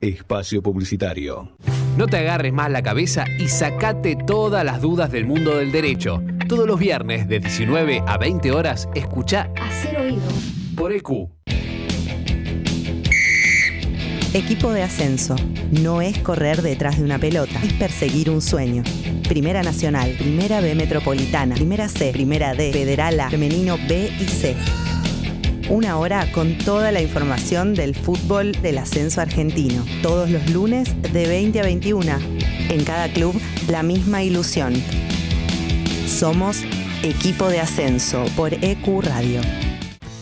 Espacio Publicitario. No te agarres más la cabeza y sacate todas las dudas del mundo del derecho. Todos los viernes de 19 a 20 horas, escucha Hacer oído. por EQ. Equipo de ascenso. No es correr detrás de una pelota, es perseguir un sueño. Primera Nacional, Primera B Metropolitana, Primera C, Primera D, Federal A, Femenino B y C. Una hora con toda la información del fútbol del ascenso argentino. Todos los lunes de 20 a 21. En cada club, la misma ilusión. Somos Equipo de Ascenso por EQ Radio.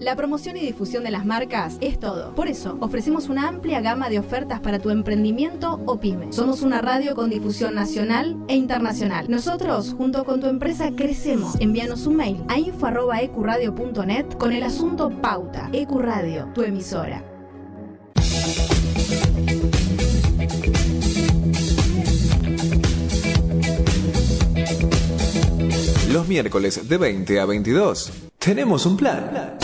La promoción y difusión de las marcas es todo. Por eso, ofrecemos una amplia gama de ofertas para tu emprendimiento o pyme. Somos una radio con difusión nacional e internacional. Nosotros, junto con tu empresa, crecemos. Envíanos un mail a info.ecuradio.net con el asunto Pauta. Ecuradio, tu emisora. Los miércoles de 20 a 22. Tenemos un plan.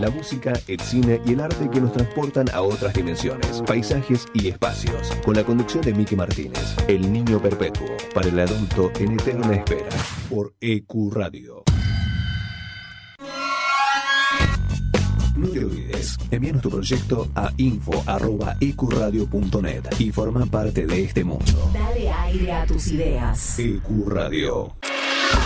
La música, el cine y el arte que nos transportan a otras dimensiones, paisajes y espacios. Con la conducción de Miki Martínez, El Niño Perpetuo, para el adulto en eterna espera, por EQ Radio. No te olvides, envíanos tu proyecto a info.ecuradio.net y forma parte de este mundo. Dale aire a tus ideas. EQ Radio.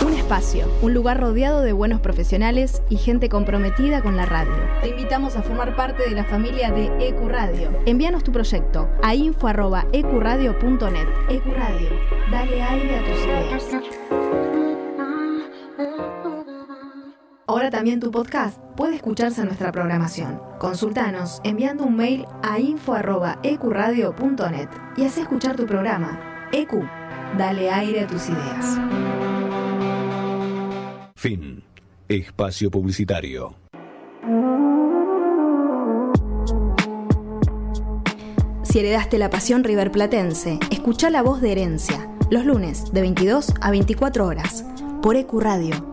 Un espacio, un lugar rodeado de buenos profesionales y gente comprometida con la radio. Te invitamos a formar parte de la familia de Ecuradio. Envíanos tu proyecto a info.ecuradio.net. Ecuradio, dale aire a tus ideas. Ahora también tu podcast puede escucharse en nuestra programación. Consultanos enviando un mail a info.ecuradio.net y haz escuchar tu programa. EQ, dale aire a tus ideas. Fin. Espacio Publicitario. Si heredaste la pasión riverplatense, escucha la voz de herencia, los lunes de 22 a 24 horas, por EQ Radio.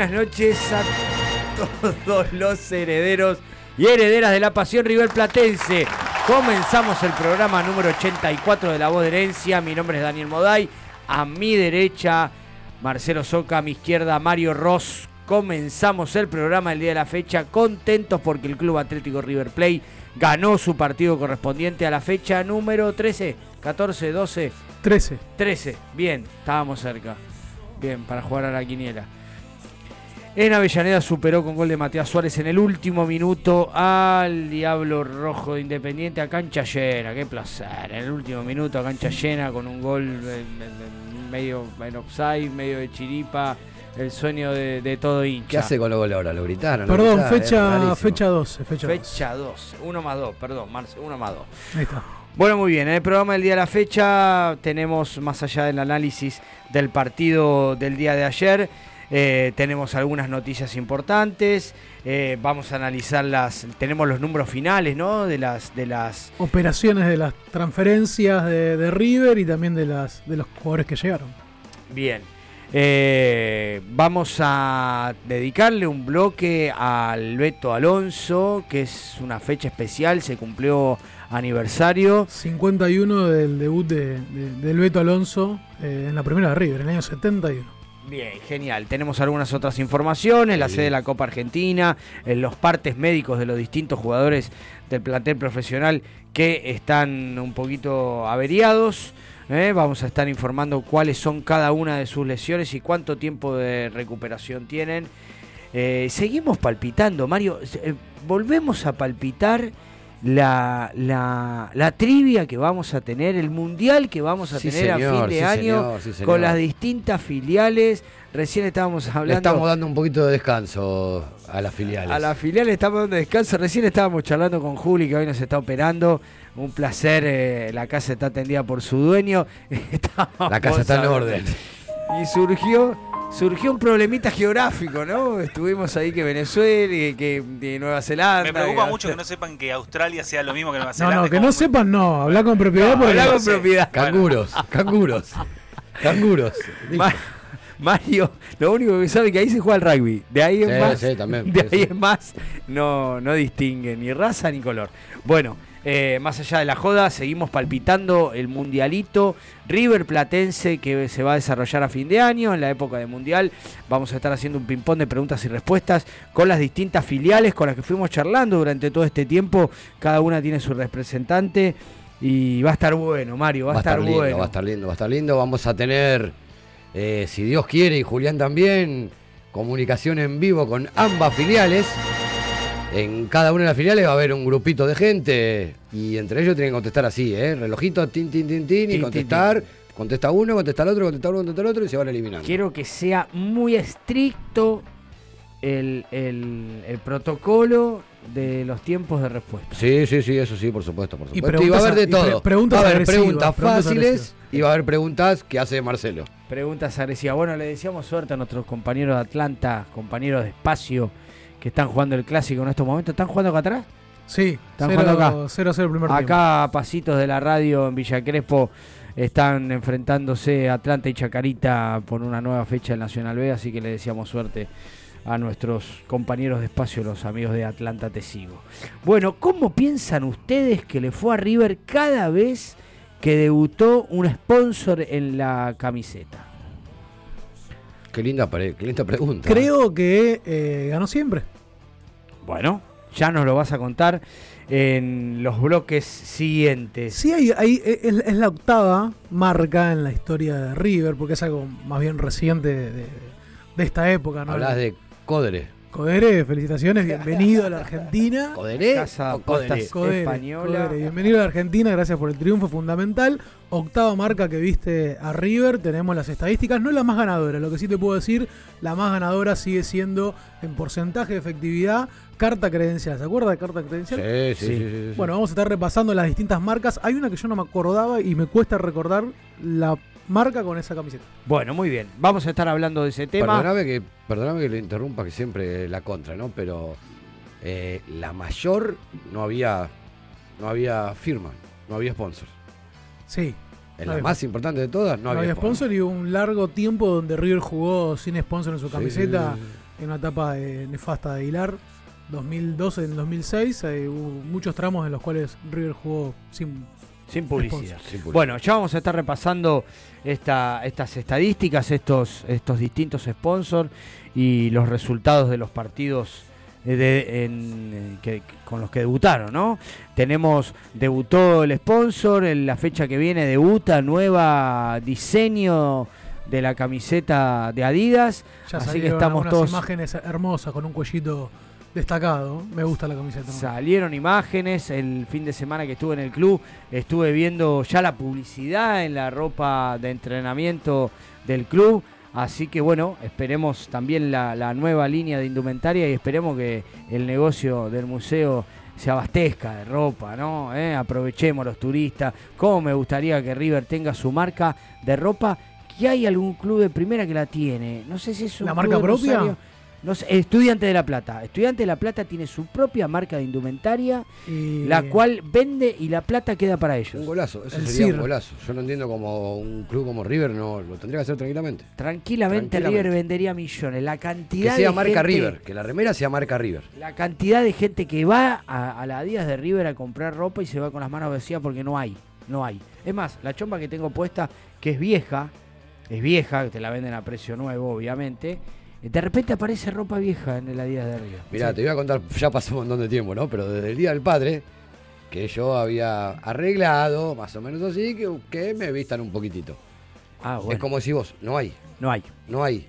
Buenas noches a todos los herederos y herederas de la pasión River Platense. Comenzamos el programa número 84 de La Voz de Herencia. Mi nombre es Daniel Moday. A mi derecha, Marcelo Soca. A mi izquierda, Mario Ross. Comenzamos el programa el día de la fecha. Contentos porque el Club Atlético River Plate ganó su partido correspondiente a la fecha número 13, 14, 12. 13. 13. Bien, estábamos cerca. Bien, para jugar a la quiniela. En Avellaneda superó con gol de Matías Suárez en el último minuto al Diablo Rojo de Independiente a cancha llena. Qué placer. En el último minuto a cancha llena con un gol en- en- en medio en offside, medio de chiripa. el sueño de, de todo hincha. ¿Qué hace con los goles ahora? ¿Lo gritaron? ¿Lo Perdón, gritaron? Fecha, fecha 12. Fecha, 12. Fecha 2, 1 más 2, perdón, Marce, 1 más 2. Ahí está. Bueno, muy bien, en el programa del día de la fecha tenemos, más allá del análisis del partido del día de ayer, eh, tenemos algunas noticias importantes, eh, vamos a analizar las, tenemos los números finales, ¿no? De las, de las, Operaciones de las transferencias de, de River y también de las de los jugadores que llegaron. bien. Eh, vamos a dedicarle un bloque al Beto Alonso, que es una fecha especial, se cumplió aniversario. 51 del debut de, de- del Beto Alonso eh, en la primera de River, en el año 71. Bien, genial. Tenemos algunas otras informaciones, la sede de la Copa Argentina, en los partes médicos de los distintos jugadores del plantel profesional que están un poquito averiados. ¿eh? Vamos a estar informando cuáles son cada una de sus lesiones y cuánto tiempo de recuperación tienen. Eh, seguimos palpitando, Mario. eh, volvemos a palpitar la, la, la trivia que vamos a tener, el mundial que vamos a Sí, tener a señor, fin de sí, año señor, sí, señor. con las distintas filiales. Recién estábamos Le hablando. estamos dando un poquito de descanso a las filiales. A la filial estamos dando descanso. Recién estábamos charlando con Juli, que hoy nos está operando. Un placer, eh, la casa está atendida por su dueño. La casa está en orden. Y surgió, surgió un problemita geográfico, ¿no? Estuvimos ahí que Venezuela y que de Nueva Zelanda. Me preocupa que- mucho que no sepan que Australia sea lo mismo que Nueva No, Zelanda. no, es que no muy- sepan, no. Habla con propiedad porque. Hablá con propiedad. Canguros, canguros, canguros. Ma- Mario, lo único que sabe es que ahí se juega el rugby. De ahí en Sí, más, sí, también, de ahí en más no, no distingue ni raza ni color. Bueno, eh, más allá de la joda, seguimos palpitando el mundialito River Platense que se va a desarrollar a fin de año, en la época de mundial. Vamos a estar haciendo un ping-pong de preguntas y respuestas con las distintas filiales con las que fuimos charlando durante todo este tiempo. Cada una tiene su representante. Y va a estar bueno, Mario, va, a estar, lindo, bueno. va a estar lindo, va a estar lindo. Vamos a tener, eh, si Dios quiere y Julián también, comunicación en vivo con ambas filiales. En cada una de las filiales va a haber un grupito de gente y entre ellos tienen que contestar así, ¿eh? Relojito, tin, tin, tin, tin, y contestar. Contesta uno, contesta el otro, contesta uno, contesta el otro y se van eliminando. Quiero que sea muy estricto el, el- el protocolo de los tiempos de respuesta. Sí, sí, sí, eso sí, por supuesto, por Y supuesto. Y, va a haber de y pre- todo. preguntas va a haber preguntas fáciles y va a haber preguntas que hace Marcelo. Preguntas agresivas. Bueno, le deseamos suerte a nuestros compañeros de Atlanta, compañeros de espacio que están jugando el clásico en estos momentos. ¿Están jugando acá atrás? Sí, Están jugando acá. 0-0 el primer tiempo. Acá, a pasitos de la radio en Villa Crespo, están enfrentándose Atlanta y Chacarita por una nueva fecha del Nacional B, así que le deseamos suerte a nuestros compañeros de espacio, los amigos de Atlanta Te Sigo. Bueno, ¿cómo piensan ustedes que le fue a River cada vez que debutó un sponsor en la camiseta? Qué linda, pre- qué linda pregunta. Creo que eh, ganó siempre. Bueno, ya nos lo vas a contar en los bloques siguientes. Sí, hay, hay- es, es la octava marca en la historia de River, porque es algo más bien reciente de, de- de esta época. ¿no? Hablas de Codre. Codere, felicitaciones, bienvenido a la Argentina. ¿Codere? Casa o Codere? Codere, Española. Codere, bienvenido a la Argentina, gracias por el triunfo fundamental. Octava marca que viste a River, tenemos las estadísticas, no es la más ganadora, lo que sí te puedo decir, la más ganadora sigue siendo en porcentaje de efectividad, carta credencial. ¿Se acuerda de carta credencial? Sí, sí, Sí. sí. sí, sí. Bueno, vamos a estar repasando las distintas marcas. Hay una que yo no me acordaba y me cuesta recordar la marca con esa camiseta. Bueno, muy bien. Vamos a estar hablando de ese tema. Perdóname que, perdóname que le interrumpa, que siempre la contra, ¿no? Pero eh, la mayor no había, no había firma, no había sponsor. Sí. En No la había- más importante de todas, no, No, había sponsor y un largo tiempo donde River jugó sin sponsor en su camiseta sí, en una etapa de- nefasta de Aguilar. 2012 en 2006 eh, hubo muchos tramos en los cuales River jugó sin Sin publicidad. sí. Sin publicidad. Bueno, ya vamos a estar repasando esta, estas estadísticas, estos, estos distintos sponsors y los resultados de los partidos eh, de- en, eh, que- con los que debutaron, ¿no? Tenemos, debutó el sponsor, en la fecha que viene debuta nueva diseño de la camiseta de Adidas. ya Así que estamos unas todos- imágenes hermosas con un cuellito destacado. Me gusta la camiseta. Salieron imágenes el fin de semana que estuve en el club. Estuve viendo ya la publicidad en la ropa de entrenamiento del club. Así que bueno, esperemos también la, la nueva línea de indumentaria y esperemos que el negocio del museo se abastezca de ropa, ¿no? ¿Eh? Aprovechemos los turistas. ¿Cómo me gustaría que River tenga su marca de ropa? Que hay algún club de primera que la tiene. No sé si es un ¿La marca propia? Rosario. No sé, Estudiante de La Plata. Estudiante de La Plata tiene su propia marca de indumentaria, Y- la cual vende y la plata queda para ellos. Un golazo, eso El sería CIR. un golazo. Yo no entiendo como un club como River no lo tendría que hacer tranquilamente. Tranquilamente, Tranquilamente. River vendería millones. La Que cantidad sea de marca gente- River, que la remera sea marca River. La cantidad de gente que va a, a la Díaz de River a comprar ropa y se va con las manos vacías porque no hay, no hay. Es más, la chompa que tengo puesta, que es vieja, es vieja, que te la venden a precio nuevo, obviamente. De repente aparece ropa vieja en la Díaz de River. Mirá, te voy a contar, ya pasó un montón de tiempo, ¿no? Pero desde el Día del Padre, que yo había arreglado, más o menos así, que, que me vistan un poquitito. Ah, bueno. Es como decís vos, no hay, No hay. no hay.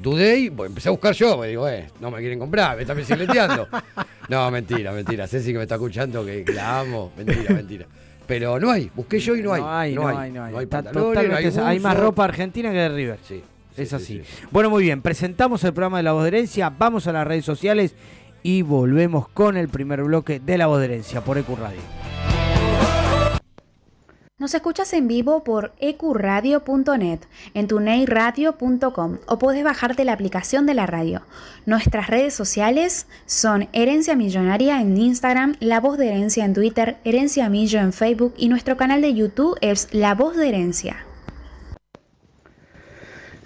Dudé y pues, empecé a buscar yo, me digo, eh, no me quieren comprar, me están bicicleteando. no, mentira, mentira. Ceci que me está escuchando, que, la amo, mentira, mentira. Pero no hay, busqué yo y no hay. No hay, no hay, no hay. No hay, hay más ropa argentina que de River. Sí. Es sí, así. sí, sí. Bueno, muy bien. Presentamos el programa de La Voz de Herencia. Vamos a las redes sociales y volvemos con el primer bloque de La Voz de Herencia por EQ Radio. Nos escuchas en vivo por ecuradio.net, en tuneiradio.com o podés bajarte la aplicación de la radio. Nuestras redes sociales son Herencia Millonaria en Instagram, La Voz de Herencia en Twitter, Herencia Millo en Facebook y nuestro canal de YouTube es La Voz de Herencia.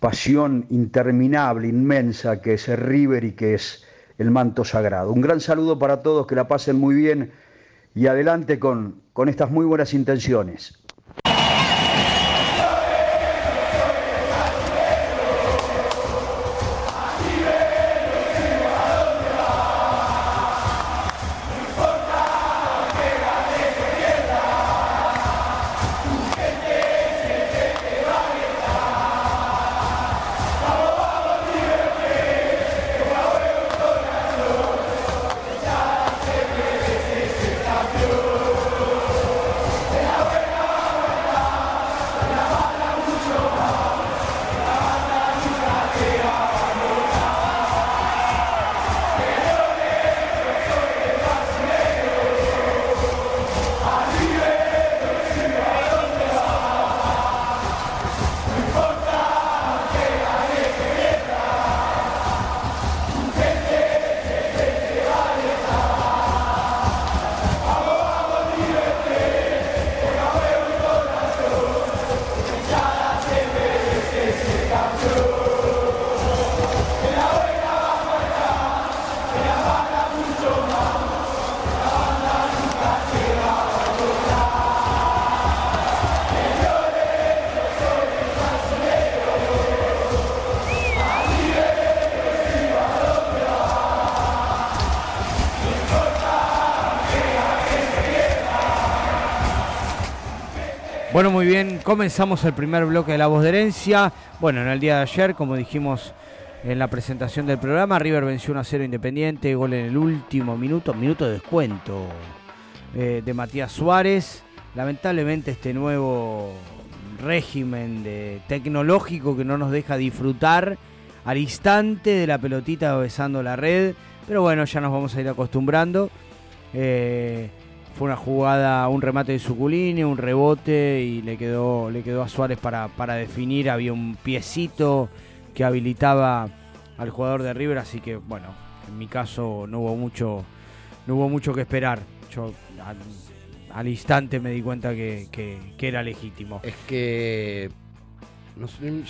pasión interminable, inmensa, que es el River y que es el manto sagrado. Un gran saludo para todos, que la pasen muy bien y adelante con, con estas muy buenas intenciones. Comenzamos el primer bloque de La Voz de Herencia. Bueno, en el día de ayer, como dijimos en la presentación del programa, River venció 1 a 0 Independiente, gol en el último minuto, minuto de descuento eh, de Matías Suárez. Lamentablemente este nuevo régimen tecnológico que no nos deja disfrutar al instante de la pelotita besando la red, pero bueno, ya nos vamos a ir acostumbrando. Eh, fue una jugada, un remate de Suculini, un rebote y le quedó, le quedó a Suárez para, para definir. Había un piecito que habilitaba al jugador de River, así que bueno, en mi caso no hubo mucho, no hubo mucho que esperar. Yo al, instante me di cuenta que, que- era legítimo. Es que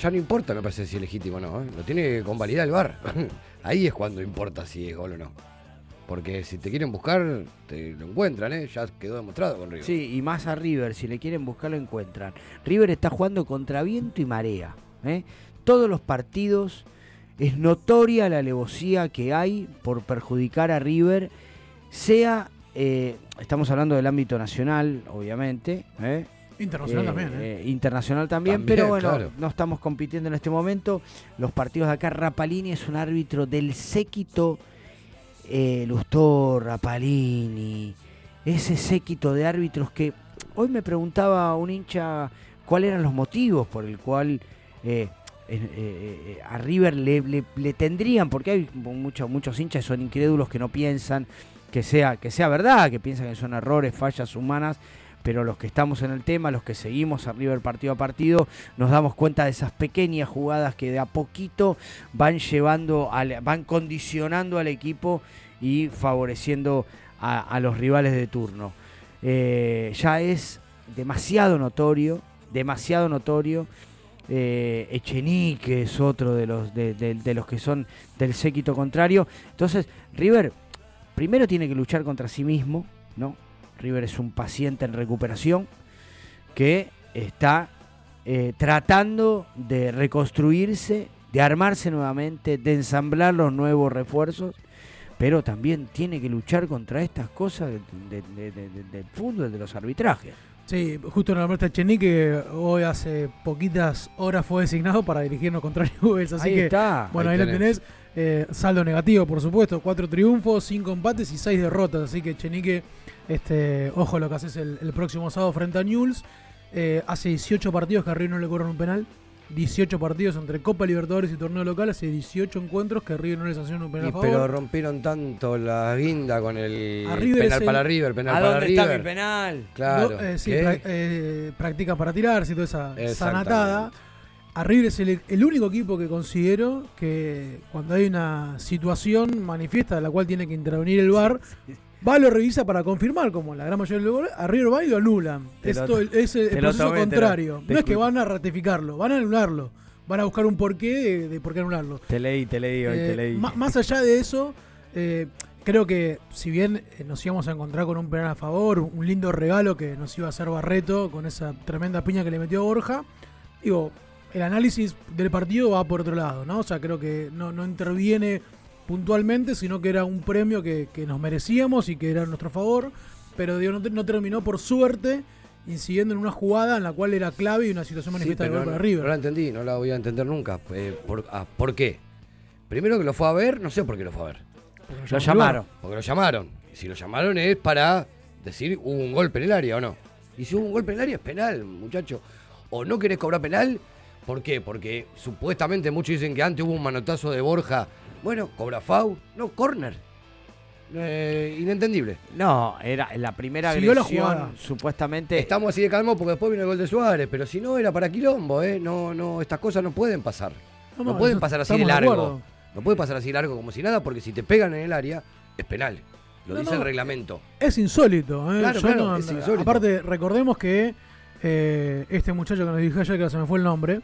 ya no importa, me parece, si es legítimo o no. ¿eh? Lo tiene que convalidar el VAR. Ahí es cuando importa si es gol o no. Porque si te quieren buscar, te lo encuentran, ¿eh? Ya quedó demostrado con River. Sí, y más a River, si le quieren buscar lo encuentran. River está jugando contra viento y marea. ¿eh? todos los partidos es notoria la alevosía que hay por perjudicar a River, sea, eh, estamos hablando del ámbito nacional, obviamente, ¿eh? Internacional Eh, también, ¿eh? eh, internacional también, También, pero bueno, claro. no estamos compitiendo en este momento. Los partidos de acá, Rapalini es un árbitro del séquito, eh, Lustó, Rapalini, ese séquito de árbitros que hoy me preguntaba un hincha cuáles eran los motivos por el cual eh, eh, eh, a River le, le- le tendrían, porque hay muchos muchos hinchas que son incrédulos que no piensan que sea, que sea verdad, que piensan que son errores, fallas humanas, pero los que estamos en el tema, los que seguimos a River partido a partido, nos damos cuenta de esas pequeñas jugadas que de a poquito van llevando, van condicionando al equipo y favoreciendo a, los rivales de turno. Eh, ya es demasiado notorio, demasiado notorio. Eh, Echenique es otro de los, de los que son del séquito contrario. Entonces, River primero tiene que luchar contra sí mismo, ¿no? River es un paciente en recuperación que está eh, tratando de reconstruirse, de armarse nuevamente, de ensamblar los nuevos refuerzos, pero también tiene que luchar contra estas cosas de- de- de- de- de- del fútbol, de los arbitrajes. Sí, justo nombraste a Chení que hoy hace poquitas horas fue designado para dirigirnos contra Newell's, así Ahí que está. bueno, Ahí ahí, lo tenés. Eh, saldo negativo, por supuesto, cuatro triunfos, cinco empates y seis derrotas, así que Chenique, este, ojo lo que haces el, el próximo sábado frente a Newell's. Eh, hace 18 partidos que a River no le cobran un penal. 18 partidos entre Copa Libertadores y torneo local, hace 18 encuentros que a River no le sancionan un penal Y a favor. pero rompieron tanto la guinda con el penal el- para River, penal ¿A para dónde está mi penal? Claro. No, eh, sí, eh, practican para tirarse y toda esa sanatada. A River es el, el único equipo que considero que cuando hay una situación manifiesta de la cual tiene que intervenir el VAR, va, lo revisa para confirmar, como la gran mayoría de los goles, a River va y lo anulan. Te Es, lo- el, es el- proceso tomé, te lo- contrario. te no es que van a ratificarlo, van a anularlo. Van a buscar un porqué de, de por qué anularlo. Te leí, te leí hoy, Eh, te leí. ma- Más allá de eso, eh, creo que si bien eh, nos íbamos a encontrar con un penal a favor, un lindo regalo que nos iba a hacer Barreto con esa tremenda piña que le metió Borja, digo, el análisis del partido va por otro lado, ¿no? O sea, creo que no, no interviene puntualmente, sino que era un premio que, que nos merecíamos y que era a nuestro favor, pero digo, no, no terminó por suerte incidiendo en una jugada en la cual era clave y una situación Sí, manifiesta de pero gol no, para River. no la entendí, no la voy a entender nunca. Eh, por, ah, ¿por qué? Primero que lo fue a ver, no sé por qué lo fue a ver. Lo llamaron. Porque lo llamaron. Y si lo llamaron es para decir hubo un golpe en el área o no. Y si hubo un golpe en el área es penal, muchacho. O no querés cobrar penal, ¿por qué? Porque supuestamente muchos dicen que antes hubo un manotazo de Borja. Bueno, cobra FAU, no, corner. Eh, inentendible. No, era la primera Siguió la agresión, jugada. supuestamente. Estamos así de calmo porque después viene el gol de Suárez, pero si no era para quilombo, ¿eh? No, no, estas cosas no pueden pasar. No, No, no, pueden pasar así de largo. no puede pasar así de largo como si nada, porque si te pegan en el área, es penal. Lo No, dice no. el reglamento. Es insólito. ¿eh? Claro, Yo claro, no- es insólito. Aparte, recordemos que eh, este muchacho que nos dije ayer, que se me fue el nombre,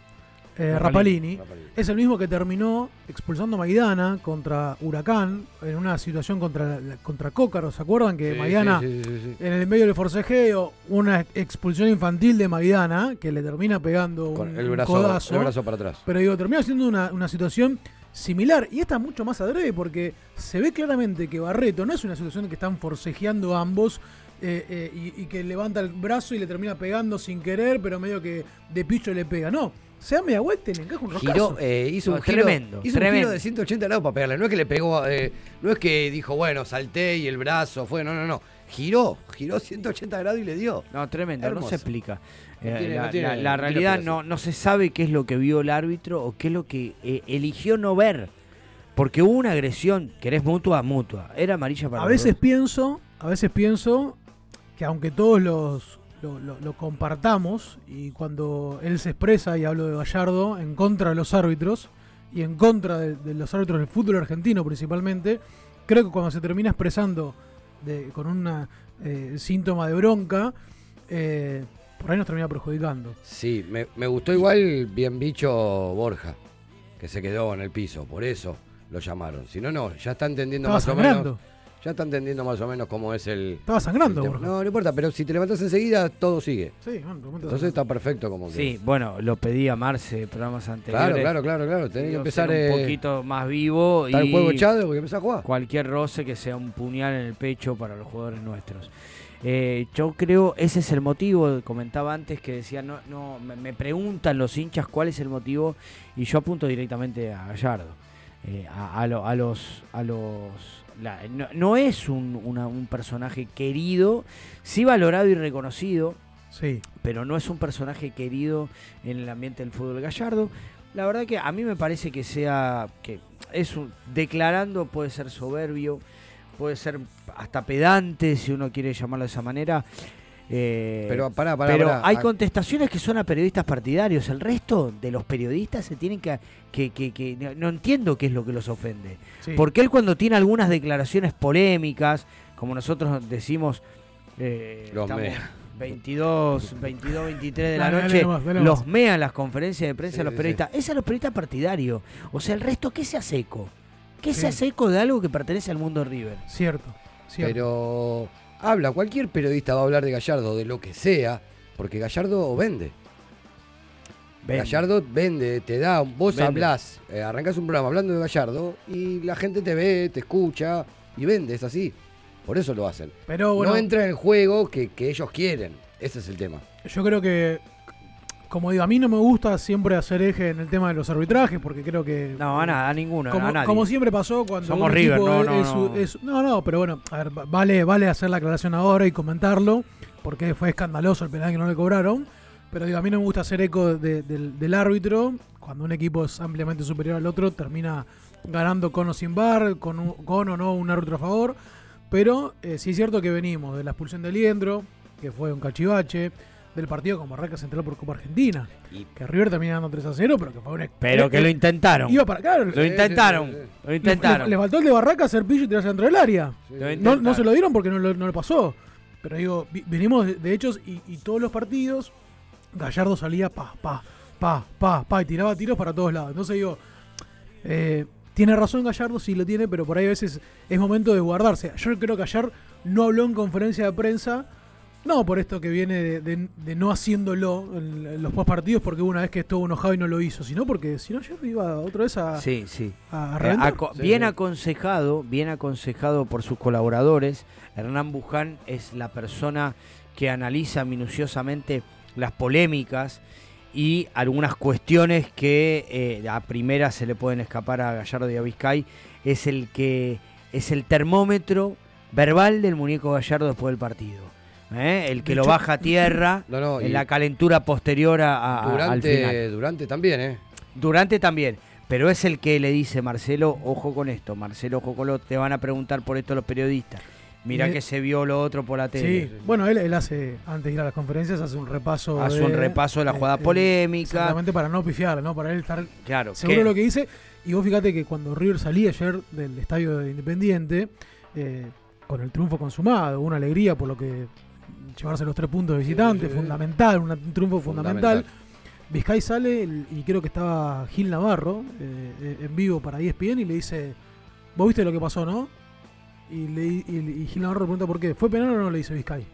eh, Rapalini. Rapalini, es el mismo que terminó expulsando a Maidana contra Huracán en una situación contra, contra Cócaro. ¿Se acuerdan que Sí, Maidana, sí, sí, en el medio del forcejeo, una expulsión infantil de Maidana que le termina pegando Con un, el brazo, codazo? el brazo para atrás. Pero digo, termina siendo una, una situación similar. Y esta mucho más adrede porque se ve claramente que Barreto no es una situación que están forcejeando ambos eh, eh, y, y que levanta el brazo y le termina pegando sin querer, pero medio que de picho le pega. No, se da media vuelta y le encaja un Giró, eh, hizo No, un giro, tremendo, hizo un tremendo. giro de 180 grados para pegarle. No es que le pegó, eh, no es que dijo, bueno, salté y el brazo fue, no, no, no. Giró, giró 180 grados y le dio. No, tremendo, no Hermoso. se explica. No Eh, tiene- la, no tiene- la- la no tiene realidad no, no se sabe qué es lo que vio el árbitro o qué es lo que eh, eligió no ver. Porque hubo una agresión, querés mutua, mutua. Era amarilla para A los veces dos. pienso, a veces pienso que aunque todos los lo, lo- lo compartamos y cuando él se expresa y hablo de Gallardo en contra de los árbitros y en contra de, de los árbitros del fútbol argentino principalmente, creo que cuando se termina expresando de- con un síntoma de bronca, eh, por ahí nos termina perjudicando. Sí, me, me gustó igual bien bicho Borja, que se quedó en el piso, por eso lo llamaron. Si no, no, ya está entendiendo Estaba más o sangrando. menos. Ya está entendiendo más o menos cómo es el. Estaba sangrando, el. Borja. No, no importa, pero si te levantás enseguida, todo sigue. Sí, bueno, Entonces está perfecto como que. Sí, bueno, lo pedí a Marce programas anteriores. Claro, claro, claro, claro. Tenés que empezar ser un eh, poquito más vivo está y el juego echado porque empezás a jugar. cualquier roce que sea un puñal en el pecho para los jugadores nuestros. Eh, yo creo ese es el motivo, comentaba antes que decía, no, no, me, me preguntan los hinchas cuál es el motivo y yo apunto directamente a Gallardo. Eh, a, a lo- a los a los la- no, no es un, una- un personaje querido, sí valorado y reconocido, Sí. pero no es un personaje querido en el ambiente del fútbol gallardo. La verdad que a mí me parece que sea que es un, declarando puede ser soberbio, puede ser hasta pedante si uno quiere llamarlo de esa manera. Eh, Pero pará, pará, pero pará. hay Ah. contestaciones que son a periodistas partidarios. El resto de los periodistas se tienen que, que, que- que- no- entiendo qué es lo que los ofende. Sí. Porque él cuando tiene algunas declaraciones polémicas, como nosotros decimos, eh, Los estamos mea. 22, 22, 23 de la Dale, dale noche, nomás, dale los mean las conferencias de prensa Sí, los sí, periodistas. Ese es los periodistas partidarios. O sea, el resto, ¿qué se hace eco? ¿Qué Sí. se hace eco de algo que pertenece al mundo River? Cierto. cierto. Pero habla, cualquier periodista va a hablar de Gallardo, de lo que sea, porque Gallardo vende. Vende. Gallardo vende, te da, vos Vende. hablás, eh, arrancás un programa hablando de Gallardo y la gente te ve, te escucha y vende, es así. Por eso lo hacen. Pero bueno, No entra en el juego que, que ellos quieren. Ese es el tema. yo creo que, como digo, a mí no me gusta siempre hacer eje en el tema de los arbitrajes, porque creo que. No, a nada, a ninguno, Como, a nadie. como siempre pasó cuando. Somos un River, no, es- no, es- no. es- no, no, pero bueno, a ver, va- vale, vale hacer la aclaración ahora y comentarlo, porque fue escandaloso el penal que no le cobraron. Pero digo, a mí no me gusta hacer eco de- del, del árbitro. Cuando un equipo es ampliamente superior al otro, termina ganando con o sin bar, con, un- con o no un árbitro a favor. Pero eh, sí es cierto que venimos de la expulsión de Liendro, que fue un cachivache, del partido con Barraca Central por Copa Argentina, que River termina dando 3 a 0, pero que fue un Pero que lo intentaron. Iba para Lo eh, intentaron. sí, sí, Lo intentaron. Le, le faltó el de Barraca hacer pillo y tirarse dentro del área. Lo No, intentaron. no se lo dieron porque no, lo- no le pasó. Pero digo, venimos de, de hechos y, y todos los partidos, Gallardo salía pa, pa, pa, pa, pa, y tiraba tiros para todos lados. Entonces digo, eh, tiene razón Gallardo, sí lo tiene, pero por ahí a veces es momento de guardarse. Yo creo que ayer no habló en conferencia de prensa, no por esto que viene de, de- de no haciéndolo en, en los postpartidos, porque hubo una vez que estuvo enojado y no lo hizo, sino porque si no ayer iba otra vez a, Sí, sí. a, a Eh, Sí, bien sí. aconsejado, bien aconsejado por sus colaboradores. Hernán Buján es la persona que analiza minuciosamente las polémicas y algunas cuestiones que eh, a primera se le pueden escapar a Gallardo y a Vizcay. Es el que es el termómetro verbal del muñeco Gallardo después del partido. ¿Eh? El que lo baja a tierra No, no, y en la calentura posterior a, a- al final. durante, durante también, ¿eh? Durante también. Pero es el que le dice, Marcelo, ojo con esto, Marcelo, ojo con lo te van a preguntar por esto los periodistas. Mira que se vio lo otro por la tele. Sí, bueno, él, él hace, antes de ir a las conferencias, hace un repaso. Hace de- un repaso de la jugada eh, polémica. Exactamente, para no pifiar, ¿no? Para él estar Claro, seguro de lo que dice. Y vos fíjate que cuando River salía ayer del estadio de Independiente, eh, con el triunfo consumado, una alegría por lo que llevarse los tres puntos de visitante, sí, sí. fundamental, un triunfo fundamental. Fundamental. Vizcay sale el- y creo que estaba Gil Navarro eh, eh, en vivo para ESPN y le dice, vos viste lo que pasó, ¿no? Y, le, y, y Gil Navarro le pregunta por qué. ¿Fue penal o no? Le dice Vizcay.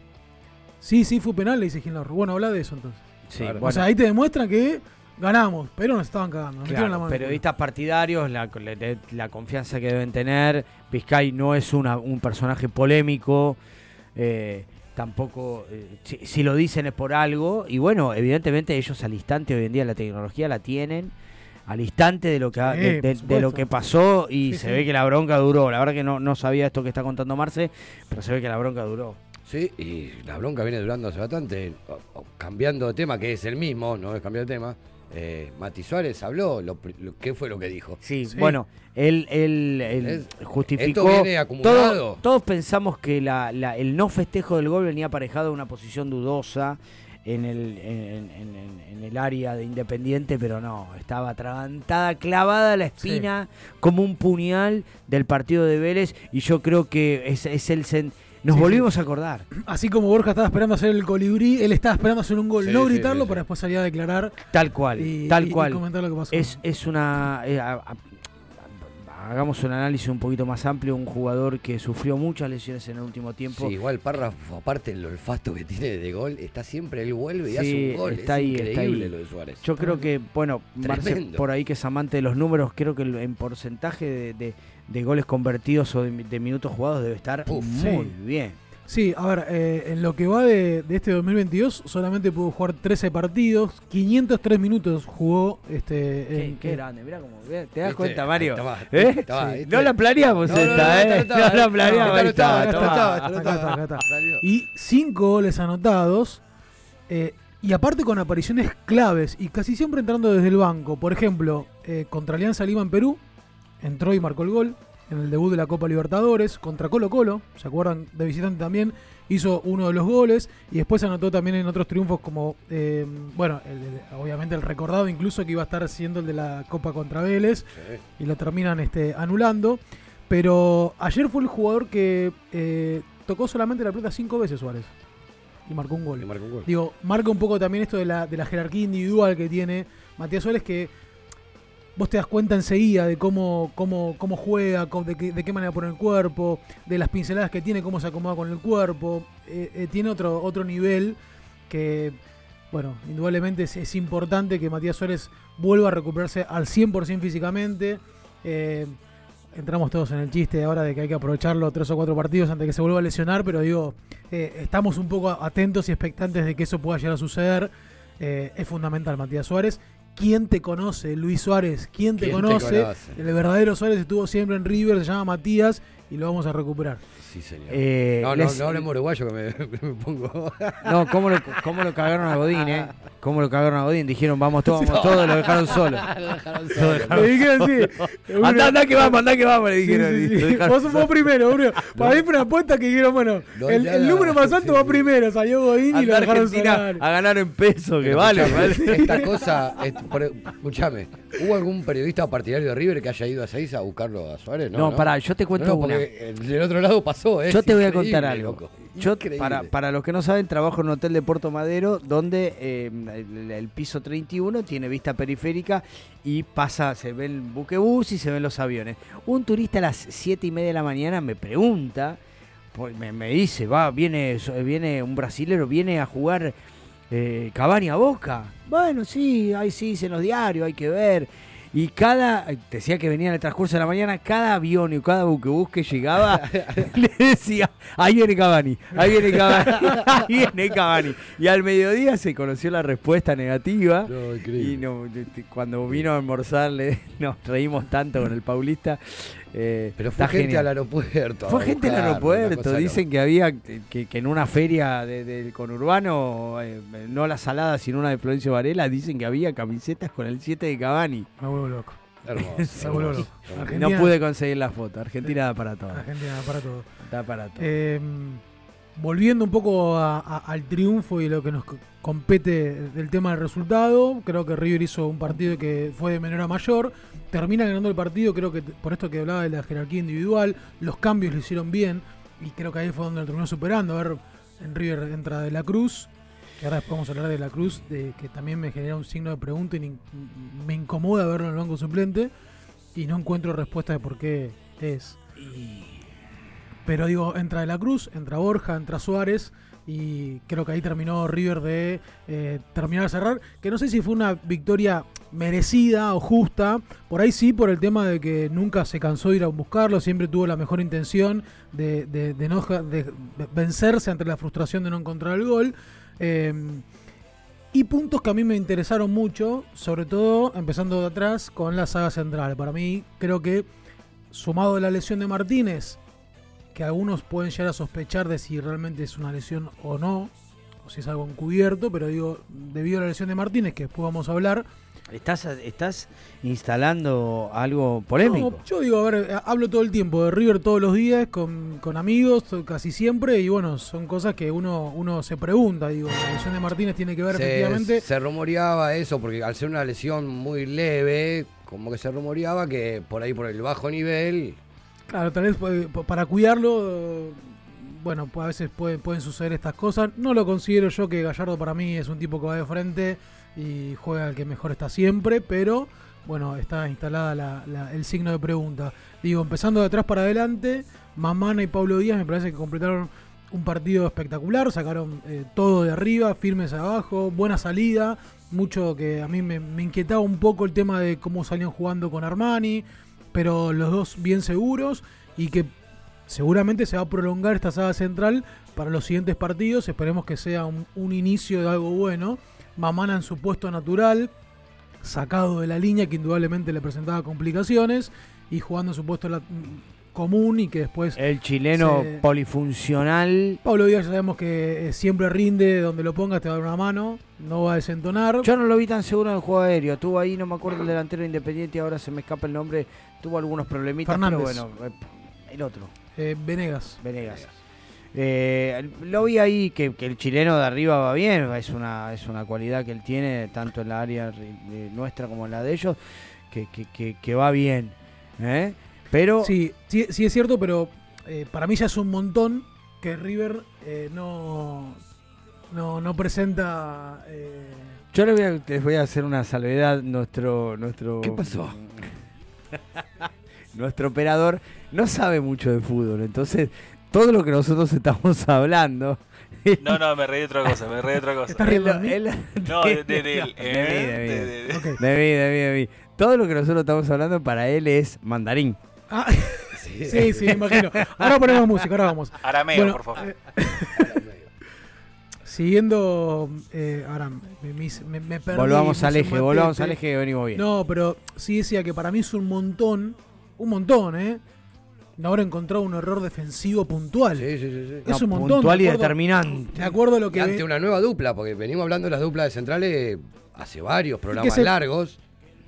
Sí, sí, fue penal, le dice Gil Navarro. Bueno, habla de eso entonces. Sí, Claro. O sea, ahí te demuestran que ganamos, pero nos estaban cagando. nos claro, metieron la mano periodistas partidarios, la, la- la confianza que deben tener. Vizcay no es una- un personaje polémico. eh, tampoco, eh, si, si lo dicen es por algo. Y bueno, evidentemente ellos al instante, hoy en día la tecnología la tienen. Al instante de lo que, ha- Sí, de, lo que pasó y Sí, se sí. ve que la bronca duró. La verdad que no, no sabía esto que está contando Marce, pero se ve que la bronca duró. Sí, y la bronca viene durando hace bastante. O- o cambiando de tema, que es el mismo, no es cambiar de tema. Eh, Mati Suárez habló, lo, pri- lo- ¿qué fue lo que dijo? Sí, Sí. bueno, él, él- él Es- justificó. esto viene acumulado. todo- todos pensamos que la- la- el no festejo del gol venía aparejado de una posición dudosa en el, en, en- en- en el área de Independiente, pero no, estaba atragantada, clavada a la espina como un puñal del partido de Vélez y yo creo que es, es el... sen- nos Sí, volvimos a acordar. Así como Borja estaba esperando hacer el colibrí, él estaba esperando hacer un gol, Sí, no sí, gritarlo sí, sí. para después salir a declarar Tal cual, y, tal y- y cual. comentar lo que pasó. Es, es una. eh, a- a- hagamos un análisis un poquito más amplio, un jugador que sufrió muchas lesiones en el último tiempo. Sí, igual Parra, aparte el olfato que tiene de gol, está siempre, él vuelve y Sí, hace un gol. está es ahí, increíble está ahí. lo de Suárez. Yo creo que, bueno, Marce, por ahí que es amante de los números, creo que en porcentaje de, de- de goles convertidos o de, de minutos jugados debe estar muy sí. bien. Sí, a ver, eh, en lo que va de, de este 2022 solamente pudo jugar 13 partidos, 503 minutos jugó este Qué, en- qué grande, mira cómo ve, te das cuenta, Mario. ¿Eh? No la planeamos No, esta, no, ¿eh? no, la planeamos. está, está, está. Y 5 goles anotados. eh, y aparte con apariciones claves y casi siempre entrando desde el banco. Por ejemplo, eh, contra Alianza Lima en Perú, entró y marcó el gol. En el debut de la Copa Libertadores, contra Colo Colo, ¿se acuerdan? De visitante también, hizo uno de los goles. Y después anotó también en otros triunfos como, eh, bueno, el- el- obviamente el recordado incluso que iba a estar siendo el de la Copa contra Vélez. Y lo terminan este, anulando. Pero ayer fue el jugador que eh, tocó solamente la pelota cinco veces Suárez. Y marcó un gol. Y marcó un gol. Digo, marca un poco también esto de la, de la jerarquía individual que tiene Matías Suárez, que vos te das cuenta enseguida de cómo, cómo, cómo juega, de, qué, manera pone el cuerpo, de las pinceladas que tiene, cómo se acomoda con el cuerpo. Eh, eh, tiene otro, otro nivel que, bueno, indudablemente es, importante que Matías Suárez vuelva a recuperarse al 100% físicamente. Eh, entramos todos en el chiste ahora de que hay que aprovecharlo tres o cuatro partidos antes de que se vuelva a lesionar, pero digo, estamos un poco atentos y expectantes de que eso pueda llegar a suceder. Es fundamental Matías Suárez. ¿Quién te conoce, Luis Suárez? ¿Quién te ¿Quién te conoce? conoce? El verdadero Suárez estuvo siempre en River, se llama Matías y lo vamos a recuperar. Sí, señor. Eh, no, no, les- no hablemos uruguayo que me, me pongo. No, ¿cómo lo, cómo lo cagaron a Godín, eh? ¿Cómo lo cagaron a Godín? Dijeron, vamos todos, vamos todos, lo dejaron solo. Lo dejaron Lo solo. dejaron Le dijeron solo. sí. Andá, andá que vamos, andá que vamos, le dijeron. sí, sí. Vos, primero, Bruno. Para mí fue una apuesta que dijeron, bueno, No, el, número más alto va primero. Salió Godín y lo dejaron Argentina solar. a ganar en peso, que Pero vale. vale. Esta cosa, escuchame, ¿hubo algún periodista partidario de River que haya ido a Seiza a buscarlo a Suárez? No, pará, yo te cuento No, no, una. Del otro lado pasó, ¿eh? Yo te voy a contar algo. loco. Yo, para, para los que no saben, trabajo en un hotel de Puerto Madero donde eh, el, el piso 31 tiene vista periférica y pasa, se ve el buquebús y se ven los aviones. Un turista a las 7 y media de la mañana me pregunta, pues, me, me dice, va, viene, viene un brasilero, viene a jugar eh, Cavani a Boca. Bueno, sí, ahí sí, en los diarios, hay que ver. Y cada, decía que venía en el transcurso de la mañana, cada avión y cada buquebús que llegaba, le decía, ahí viene Cavani, ahí viene Cavani, ahí viene Cavani. Y al mediodía se conoció la respuesta negativa. No, increíble. Y no, de- cuando vino a almorzar, le- nos reímos tanto con el Paulista. Eh, Pero fue gente genial. al aeropuerto. Fue gente al aeropuerto. Dicen que había que, que en una feria de- del conurbano, eh, no la salada, sino una de Florencio Varela, dicen que había camisetas con el 7 de Cavani. Me vuelvo loco. Hermoso, Me vuelvo hermoso. loco. No pude conseguir la foto. Argentina da para todo. Argentina para todo. Da para todo. Eh, volviendo un poco al triunfo y lo que nos co- compete del tema del resultado, creo que River hizo un partido que fue de menor a mayor. Termina ganando el partido, creo que por esto que hablaba de la jerarquía individual, los cambios lo hicieron bien y creo que ahí fue donde lo terminó superando. A ver, en River entra De la Cruz, que ahora después vamos a hablar de la Cruz, de, que también me genera un signo de pregunta y me incomoda verlo en el banco suplente y no encuentro respuesta de por qué es. Pero digo, entra De la Cruz, entra Borja, entra Suárez y creo que ahí terminó River de eh, terminar de cerrar, que no sé si fue una victoria merecida o justa, por ahí sí, por el tema de que nunca se cansó de ir a buscarlo, siempre tuvo la mejor intención de, no, vencerse ante la frustración de no encontrar el gol. Eh, y puntos que a mí me interesaron mucho, sobre todo empezando de atrás con la saga central. Para mí, creo que sumado a la lesión de Martínez, que algunos pueden llegar a sospechar de si realmente es una lesión o no, o si es algo encubierto, pero digo, debido a la lesión de Martínez, que después vamos a hablar, ¿Estás, estás instalando algo polémico? No, yo digo, a ver, eh, hablo todo el tiempo de River todos los días con, con amigos, casi siempre, y bueno, son cosas que uno, uno se pregunta. Digo, la lesión de Martínez tiene que ver Se, efectivamente. se rumoreaba eso, porque al ser una lesión muy leve, como que se rumoreaba que por ahí por el bajo nivel. Claro, tal vez eh, para cuidarlo, bueno, pues a veces puede- pueden suceder estas cosas. No lo considero yo que Gallardo para mí es un tipo que va de frente y juega el que mejor está siempre, pero bueno, está instalada la- la- el signo de pregunta. Digo, empezando de atrás para adelante, Mamana y Pablo Díaz me parece que completaron un partido espectacular, sacaron eh, todo de arriba, firmes abajo, buena salida, mucho que a mí me inquietaba un poco el tema de cómo salían jugando con Armani, pero los dos bien seguros y que seguramente se va a prolongar esta saga central para los siguientes partidos. Esperemos que sea un, inicio de algo bueno. Mamana en su puesto natural, sacado de la línea que indudablemente le presentaba complicaciones y jugando en su puesto la- común y que después... El chileno se- polifuncional. Pablo Díaz ya sabemos que eh, siempre rinde, donde lo pongas te va a dar una mano, no va a desentonar. Yo no lo vi tan seguro en el juego aéreo. Tuvo ahí, no me acuerdo el delantero de independiente, ahora se me escapa el nombre. Tuvo algunos problemitas, Fernández. pero bueno, eh, el otro. Eh, Venegas. Venegas. Eh, lo vi ahí que, que el chileno de arriba va bien, es una, es una cualidad que él tiene, tanto en la área nuestra como en la de ellos, que, que, que- que va bien. ¿eh? Pero Sí, sí, sí es cierto, pero eh, para mí ya es un montón que River eh, no, no, no presenta... eh, yo les voy, a, les voy a hacer una salvedad. Nuestro, nuestro, ¿Qué pasó? nuestro operador no sabe mucho de fútbol, entonces todo lo que nosotros estamos hablando. No, no, me reí de otra cosa, me reí de otra cosa. ¿Estás riendo de mí? Él- No, de, de, de él. De mí, de mí, de mí. Todo lo que nosotros estamos hablando para él es mandarín. Ah, sí, sí, me imagino. Ahora ponemos música, ahora vamos. Arameo, Bueno, por favor. eh, Siguiendo, eh, ahora me, me- perdí, volvamos al eje, volvamos al eje que venimos bien. No, pero sí decía que para mí es un montón, un montón, ¿eh? No haber encontrado un error defensivo puntual. Sí, sí, sí. sí. Es No, un montón. puntual de y acuerdo- determinante. De acuerdo a lo Y que... ante una nueva dupla, porque venimos hablando de las duplas de centrales hace varios programas se- largos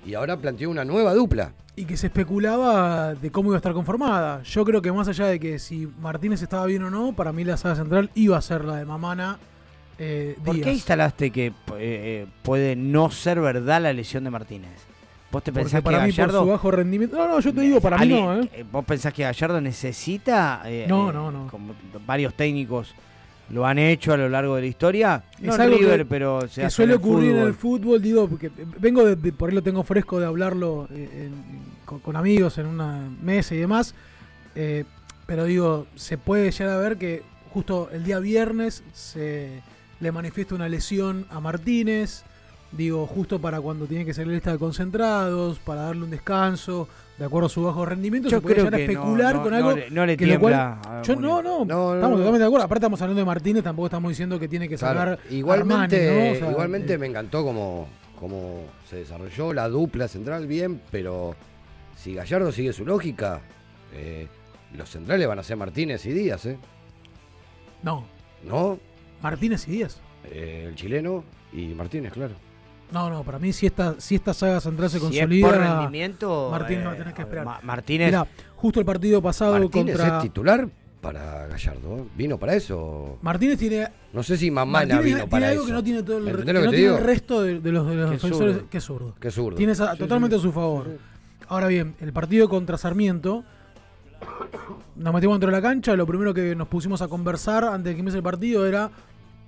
y ahora planteó una nueva dupla. Y que se especulaba de cómo iba a estar conformada. Yo creo que más allá de que si Martínez estaba bien o no, para mí la saga central iba a ser la de Mamana eh, ¿Por Díaz. qué instalaste que eh, eh, puede no ser verdad la lesión de Martínez? ¿Vos te Porque pensás que mí por Gallardo... su bajo rendimiento... No, no, yo te digo, para mí no, alguien- ¿eh? ¿Vos pensás que Gallardo necesita... eh, No, eh, no, no. Como varios técnicos lo han hecho a lo largo de la historia. No Es en algo River, que- pero se que hace suele en el ocurrir en el fútbol, digo, porque vengo de, de- por ahí lo tengo fresco de hablarlo eh, en- con, con amigos en una mesa y demás, eh, pero digo, se puede llegar a ver que justo el día viernes se le manifiesta una lesión a Martínez, digo, justo para cuando tiene que salir lista de concentrados, para darle un descanso, de acuerdo a su bajo rendimiento, Yo se puede creo llegar a que no- especular no- con no algo le- no le que lo cual- tiembla yo no, no, No, no, estamos no. totalmente de acuerdo. Aparte estamos hablando de Martínez, tampoco estamos diciendo que tiene que Claro, sacar igualmente, Armani, ¿no? O sea, igualmente eh, me encantó como, como se desarrolló la dupla central bien, pero si Gallardo sigue su lógica, eh, los centrales van a ser Martínez y Díaz, ¿eh? No, ¿No? Martínez y Díaz. Eh, el chileno y Martínez, claro. No, no, para mí si esta, si esta saga central se Si es por rendimiento, Martínez eh, va a tener que esperar. Ma- Martínez, Mirá, justo el partido pasado Martínez contra... es titular para Gallardo. ¿Vino para eso? Martínez tiene... No sé si Mamana Martínez vino tiene para algo eso. que no tiene todo el, ¿Entendés que no tiene digo? el resto de, de los, de los defensores, zurdo. es zurdo. Que zurdo. Tiene Sí, totalmente sí, a su favor. Ahora bien, el partido contra Sarmiento, nos metimos dentro de la cancha, lo primero que nos pusimos a conversar antes de que empiece el partido era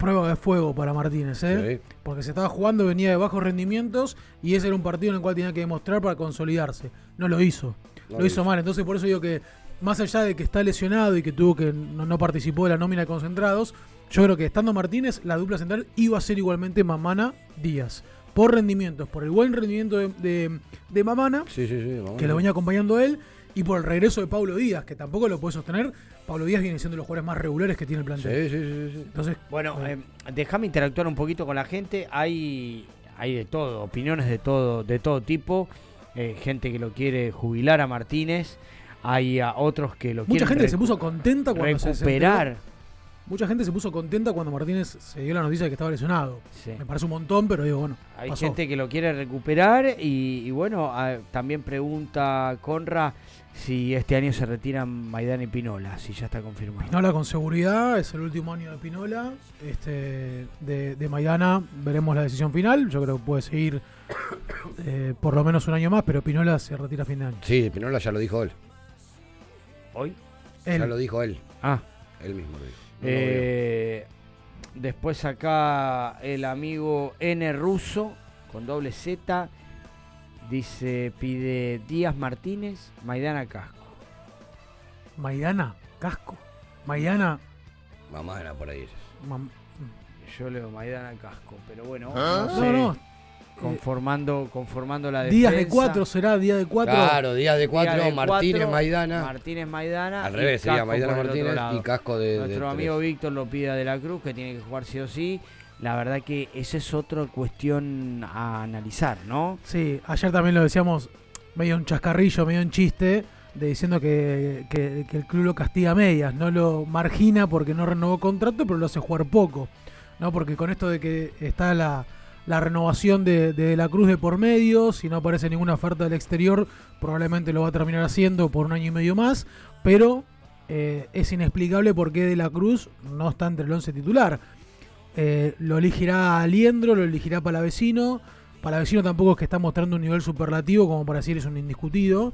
prueba de fuego para Martínez, ¿eh? Sí. porque se estaba jugando, venía de bajos rendimientos y ese era un partido en el cual tenía que demostrar para consolidarse. No lo hizo, No lo hizo hizo. mal, entonces por eso digo que más allá de que está lesionado y que tuvo que no, no participó de la nómina de concentrados, yo creo que estando Martínez, la dupla central iba a ser igualmente Mamana Díaz. Por rendimientos, por el buen rendimiento de, de- de Mamana, Sí, sí, sí. Mamana. que lo venía acompañando él, y por el regreso de Pablo Díaz, que tampoco lo puede sostener. Pablo Díaz viene siendo de los jugadores más regulares que tiene el plantel. Sí, sí, sí, sí. Entonces, Bueno, eh, déjame interactuar un poquito con la gente. Hay, hay de todo, opiniones de todo, de todo tipo. Eh, gente que lo quiere jubilar a Martínez. Hay a otros que lo mucha quieren gente se puso contenta cuando se recuperar. mucha gente se puso contenta cuando Martínez se dio la noticia de que estaba lesionado. Sí. Me parece un montón, pero digo, bueno, Hay pasó. gente que lo quiere recuperar y, y bueno, también pregunta Conra si este año se retiran Maidana y Pinola, si ya está confirmado. Pinola con seguridad, es el último año de Pinola. Este, de, de Maidana veremos la decisión final. Yo creo que puede seguir eh, por lo menos un año más, pero Pinola se retira a fin de año. Sí, Pinola ya lo dijo él. ¿Hoy? Él. Ya lo dijo él. Ah. Él mismo lo dijo. No lo Eh, después acá el amigo N Russo con doble Z Dice, pide Díaz Martínez, Maidana Casco. Maidana, casco. Maidana. Mamá era por ahí. mam- Yo leo Maidana Casco, pero bueno, ¿Ah? no sé. No, no. Conformando, conformando la defensa. Días de cuatro será, día de cuatro. Claro, día de cuatro, Día de Martínez, cuatro, Maidana. Martínez Maidana. Al revés, sería Maidana Martínez y Casco de- de Nuestro tres. amigo Víctor lo pide a De la Cruz, que tiene que jugar sí o sí. La verdad que esa es otra cuestión a analizar, ¿no? Sí, ayer también lo decíamos, medio un chascarrillo, medio un chiste, de diciendo que, que- el club lo castiga a medias, no lo margina porque no renovó contrato, pero lo hace jugar poco. ¿no? Porque con esto de que está la, la renovación de, de la Cruz de por medio, si no aparece ninguna oferta del exterior, probablemente lo va a terminar haciendo por un año y medio más, pero eh, es inexplicable por qué de la Cruz no está entre el 11 titular. Eh, lo elegirá Aliendro, lo elegirá Palavecino. Palavecino tampoco es que está mostrando un nivel superlativo como para decir es un indiscutido.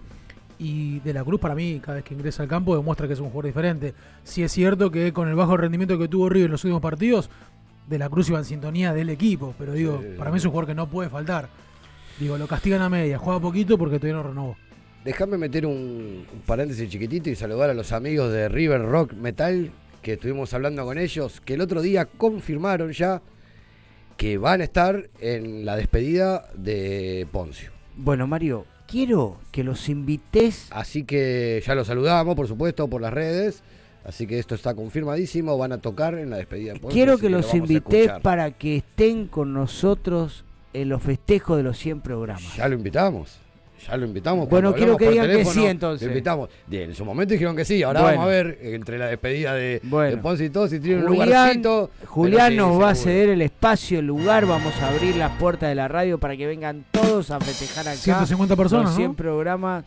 Y De la Cruz para mí, cada vez que ingresa al campo, demuestra que es un jugador diferente. Si es cierto que con el bajo rendimiento que tuvo River en los últimos partidos, De la Cruz iba en sintonía del equipo. Pero digo, Sí. para mí es un jugador que no puede faltar. Digo, lo castigan a media, juega poquito porque todavía no renovó. Déjame meter un, un paréntesis chiquitito y saludar a los amigos de River Rock Metal que estuvimos hablando con ellos, que el otro día confirmaron ya que van a estar en la despedida de Poncio. Bueno, Mario, quiero que los invites. Así que ya los saludamos, por supuesto, por las redes. Así que esto está confirmadísimo, van a tocar en la despedida de Poncio. Quiero que lo los a invites para que estén con nosotros en los festejos de los 100 programas. Ya lo invitamos. Ya lo invitamos. Bueno, quiero que digan que sí, entonces. Lo invitamos. Bien, en su momento dijeron que sí. Ahora Bueno. vamos a ver entre la despedida de, Bueno. de Ponce y todo si tiene un Julián, lugarcito. Julián nos va a ceder el espacio, el lugar. Vamos a abrir las puertas de la radio para que vengan todos a festejar acá. 150 personas, los 100 ¿no? programas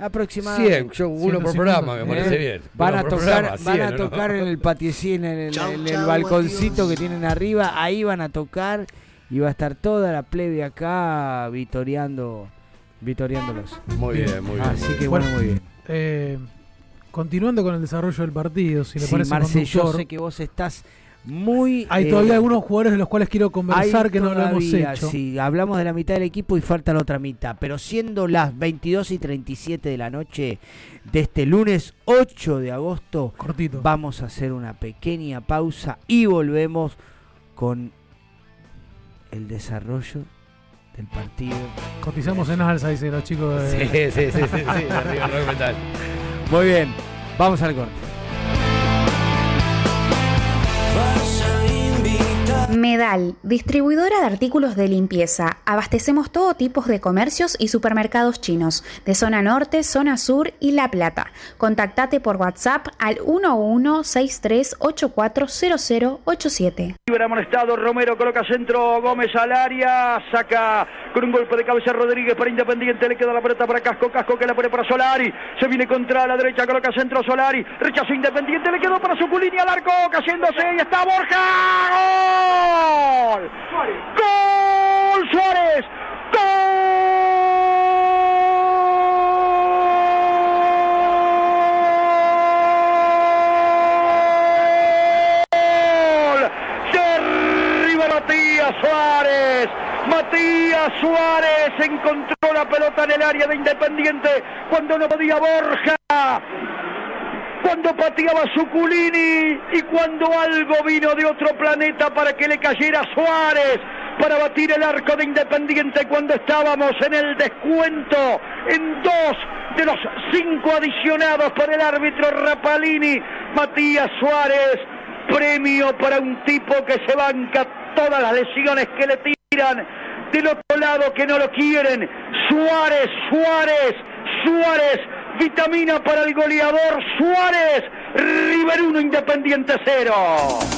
aproximadamente. 100, yo uno por 150, programa, me parece ¿Eh? bien. Van a tocar, programa, van 100, a ¿no? tocar en el patiecín, en el, Chau, en el chau, balconcito adiós. que tienen arriba. Ahí van a tocar y va a estar toda la plebe acá vitoreando, vitoreándolos. Muy bien, muy bien. Así que Bueno, bueno, muy bien. Eh, continuando con el desarrollo del partido, si le Sí, parece Marce, yo sé que vos estás muy... hay eh, todavía algunos jugadores de los cuales quiero conversar que no lo hemos hecho. Sí, hablamos de la mitad del equipo y falta la otra mitad. Pero siendo las 22 y 37 de la noche de este lunes 8 de agosto, Cortito. vamos a hacer una pequeña pausa y volvemos con el desarrollo del partido. Cotizamos en alza, dicen los chicos de... Sí, sí, sí, sí, sí, de Rock Metal. Muy bien, vamos al corte. Medal, distribuidora de artículos de limpieza. Abastecemos todo tipo de comercios y supermercados chinos, de zona norte, zona sur y La Plata. Contactate por WhatsApp al 1163840087. Libre amonestado, Romero coloca centro, Gómez al área, saca con un golpe de cabeza Rodríguez para Independiente, le queda la pelota para Casco, Casco que la pone para Solari, se viene contra la derecha, coloca centro Solari, rechazo Independiente, le quedó para Suculini al arco, cayéndose y está Borja. ¡Gol Suárez! ¡Gol! Derriba Matías Suárez. Matías Suárez encontró la pelota en el área de Independiente cuando no podía Borja. Cuando pateaba Suculini y cuando algo vino de otro planeta para que le cayera Suárez para batir el arco de Independiente cuando estábamos en el descuento en dos de los cinco adicionados por el árbitro Rapalini. Matías Suárez, premio para un tipo que se banca todas las lesiones que le tiran. Del otro lado que no lo quieren. Suárez, Suárez, Suárez. Vitamina para el goleador Suárez. River 1, Independiente 0.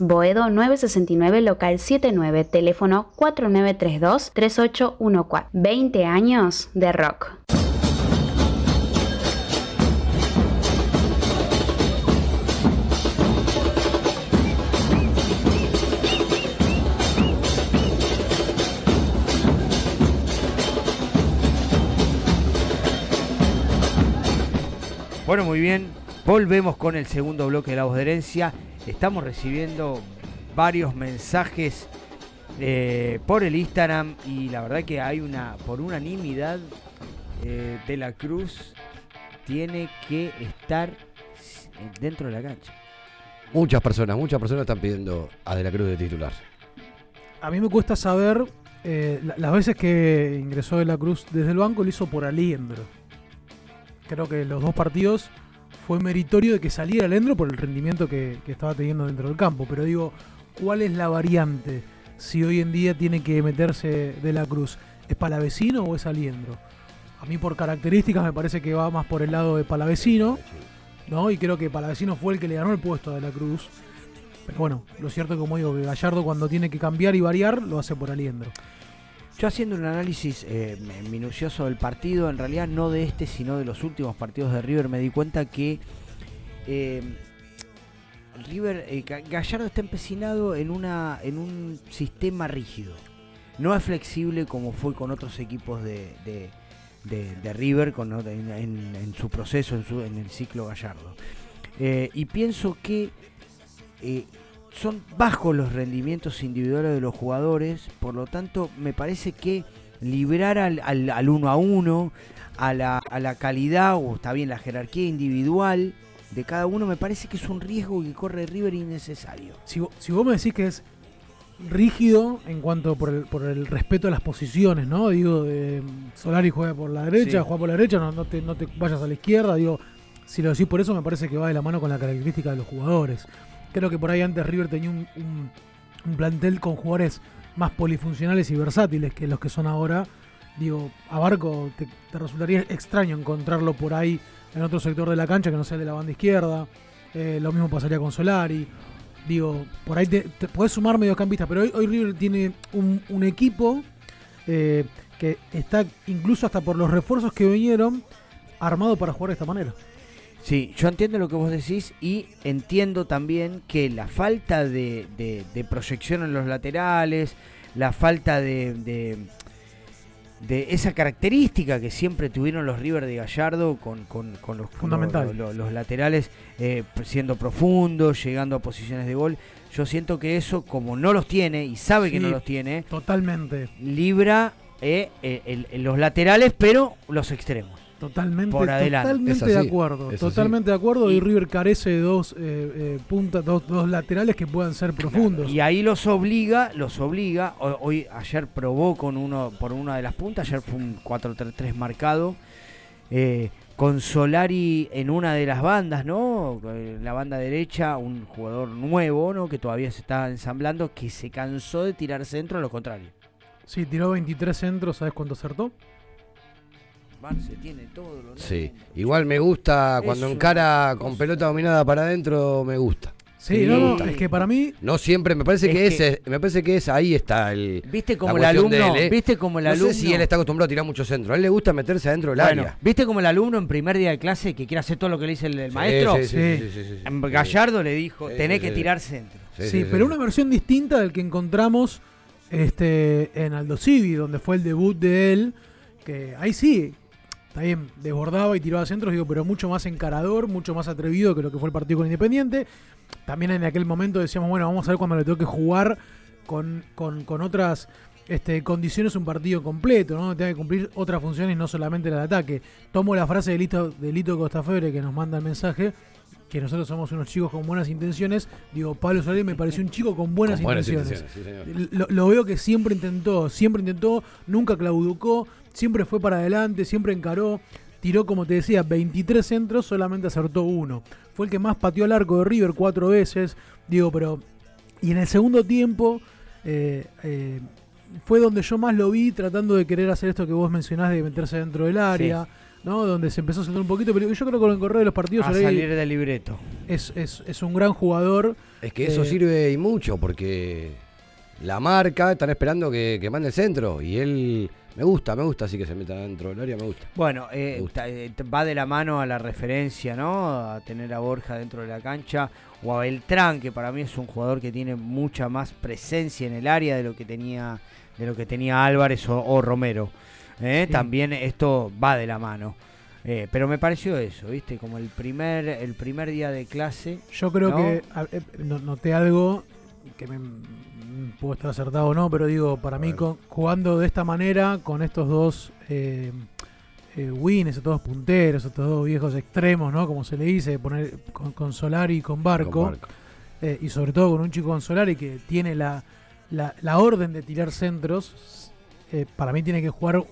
Boedo 969, local 79, teléfono 4932-3814. 20 años de rock. Bueno, muy bien. Volvemos con el segundo bloque de la voz de herencia. Estamos recibiendo varios mensajes eh, por el Instagram y la verdad que hay una, por unanimidad, eh, de la Cruz tiene que estar dentro de la cancha. Muchas personas, muchas personas están pidiendo a De la Cruz de titular. A mí me cuesta saber, eh, la- las veces que ingresó de la Cruz desde el banco lo hizo por Aliendro. Creo que los dos partidos fue meritorio de que saliera Aliendro por el rendimiento que, que estaba teniendo dentro del campo. Pero digo, ¿cuál es la variante si hoy en día tiene que meterse de la Cruz? ¿Es Palavecino o es Aliendro? A mí por características me parece que va más por el lado de Palavecino, ¿no? Y creo que Palavecino fue el que le ganó el puesto a De la Cruz. Pero bueno, lo cierto es como digo, que Gallardo cuando tiene que cambiar y variar, lo hace por Aliendro. Yo haciendo un análisis eh, minucioso del partido, en realidad no de este, sino de los últimos partidos de River, me di cuenta que eh, River, eh, Ga- Gallardo está empecinado en, una, en un sistema rígido. No es flexible como fue con otros equipos de, River en, su proceso, en, el ciclo Gallardo. Y pienso que son bajos los rendimientos individuales de los jugadores, por lo tanto me parece que liberar al, al, al uno a uno, a la, a la calidad o está bien la jerarquía individual de cada uno, me parece que es un riesgo que corre River innecesario. Si, si vos me decís que es rígido en cuanto por el, por el respeto a las posiciones, ¿no? Digo, eh, Solari juega por la derecha, Sí. juega por la derecha, no, no te, no te vayas a la izquierda, digo, si lo decís por eso me parece que va de la mano con la característica de los jugadores. Creo que por ahí antes River tenía un, plantel con jugadores más polifuncionales y versátiles que los que son ahora. Digo, a Barco te, te resultaría extraño encontrarlo por ahí en otro sector de la cancha que no sea el de la banda izquierda. Eh, lo mismo pasaría con Solari. Digo, por ahí te, te podés sumar mediocampistas, pero hoy, hoy River tiene un, un equipo eh, que está, incluso hasta por los refuerzos que vinieron, armado para jugar de esta manera. Sí, yo entiendo lo que vos decís y entiendo también que la falta de, de- de proyección en los laterales, la falta de, de, de esa característica que siempre tuvieron los River de Gallardo con, con- con los, Fundamental. los laterales eh, siendo profundos, llegando a posiciones de gol. Yo siento que eso, como no los tiene y sabe que no los tiene, Totalmente. libra eh, eh, el- los laterales, pero los extremos. Totalmente, Por adelante. totalmente de acuerdo. Totalmente de acuerdo. Y, River carece de dos eh, eh, puntas, dos, dos laterales que puedan ser profundos. Y ahí los obliga, los obliga. ho- Hoy, ayer probó con uno por una de las puntas. Ayer fue un 4-3-3 marcado. eh, con Solari en una de las bandas, ¿no? En la banda derecha, un jugador nuevo, ¿no? Que todavía se está ensamblando, que se cansó de tirar centro, a lo contrario. Sí, tiró 23 centros, ¿sabes cuánto acertó? Marce tiene todo lo Sí, igual me gusta cuando encara con pelota dominada para adentro, me gusta. Sí, Me no, es que para mí. No siempre, me parece Es que, que- ese, me parece que es ahí está el. ¿Viste como la el de alumno? él, ¿eh? ¿Viste como el no alumno? sé si él está acostumbrado a tirar mucho centro. A él le gusta meterse adentro del Bueno, área. ¿viste como el alumno en primer día de clase que quiere hacer todo lo que le dice el, el Sí, maestro? sí, sí, sí, sí, sí, sí. En Gallardo le dijo, Sí, tenés sí, que sí. tirar centro. Sí, pero una versión distinta del que encontramos este, en Aldo Civi, donde fue el debut de él. Que ahí sí, está bien, desbordaba y tiraba centros, digo, pero mucho más encarador, mucho más atrevido que lo que fue el partido con Independiente. También en aquel momento decíamos, bueno, vamos a ver cuando le toque jugar con, con, con otras este, condiciones un partido completo, ¿no? Tiene que cumplir otras funciones, no solamente el ataque. Tomo la frase de Lito, de Lito Costafebre que nos manda el mensaje, que nosotros somos unos chicos con buenas intenciones. Digo, Pablo Solari me pareció un chico con buenas, Con buenas intenciones. intenciones, sí, señor. Lo, lo veo que siempre intentó, siempre intentó, nunca clauducó, siempre fue para adelante, siempre encaró. Tiró, como te decía, 23 centros, solamente acertó uno. Fue el que más pateó al arco de River cuatro veces. Digo, pero. Y en el segundo tiempo, eh, eh, fue donde yo más lo vi tratando de querer hacer esto que vos mencionás de meterse dentro del área, ¿no? Donde se empezó a sentar un poquito, pero yo creo que con el correo de los partidos A salir del libreto. es, es, es un gran jugador. Es que eso Eh, sirve y mucho, porque la marca están esperando que, que mande el centro. Y él me gusta, me gusta así que se meta dentro del área, me gusta. Bueno, eh, Me gusta. ta- eh, va de la mano a la referencia, ¿no? A tener a Borja dentro de la cancha o a Beltrán, que para mí es un jugador que tiene mucha más presencia en el área de lo que tenía de lo que tenía Álvarez o, o Romero. ¿eh? Sí. También esto va de la mano. Eh, pero me pareció eso, ¿viste? Como el primer el primer día de clase. Yo creo ¿no? que a- eh, no- noté algo que me puedo estar acertado o no, pero digo, para mí con- jugando de esta manera, con estos dos eh, eh, wins, estos dos punteros, estos dos viejos extremos, ¿no? Como se le dice, poner con, con Solari y con Barco, Con Barco. eh, y sobre todo con un chico con Solari que tiene la, la, la orden de tirar centros, eh, para mí tiene que jugar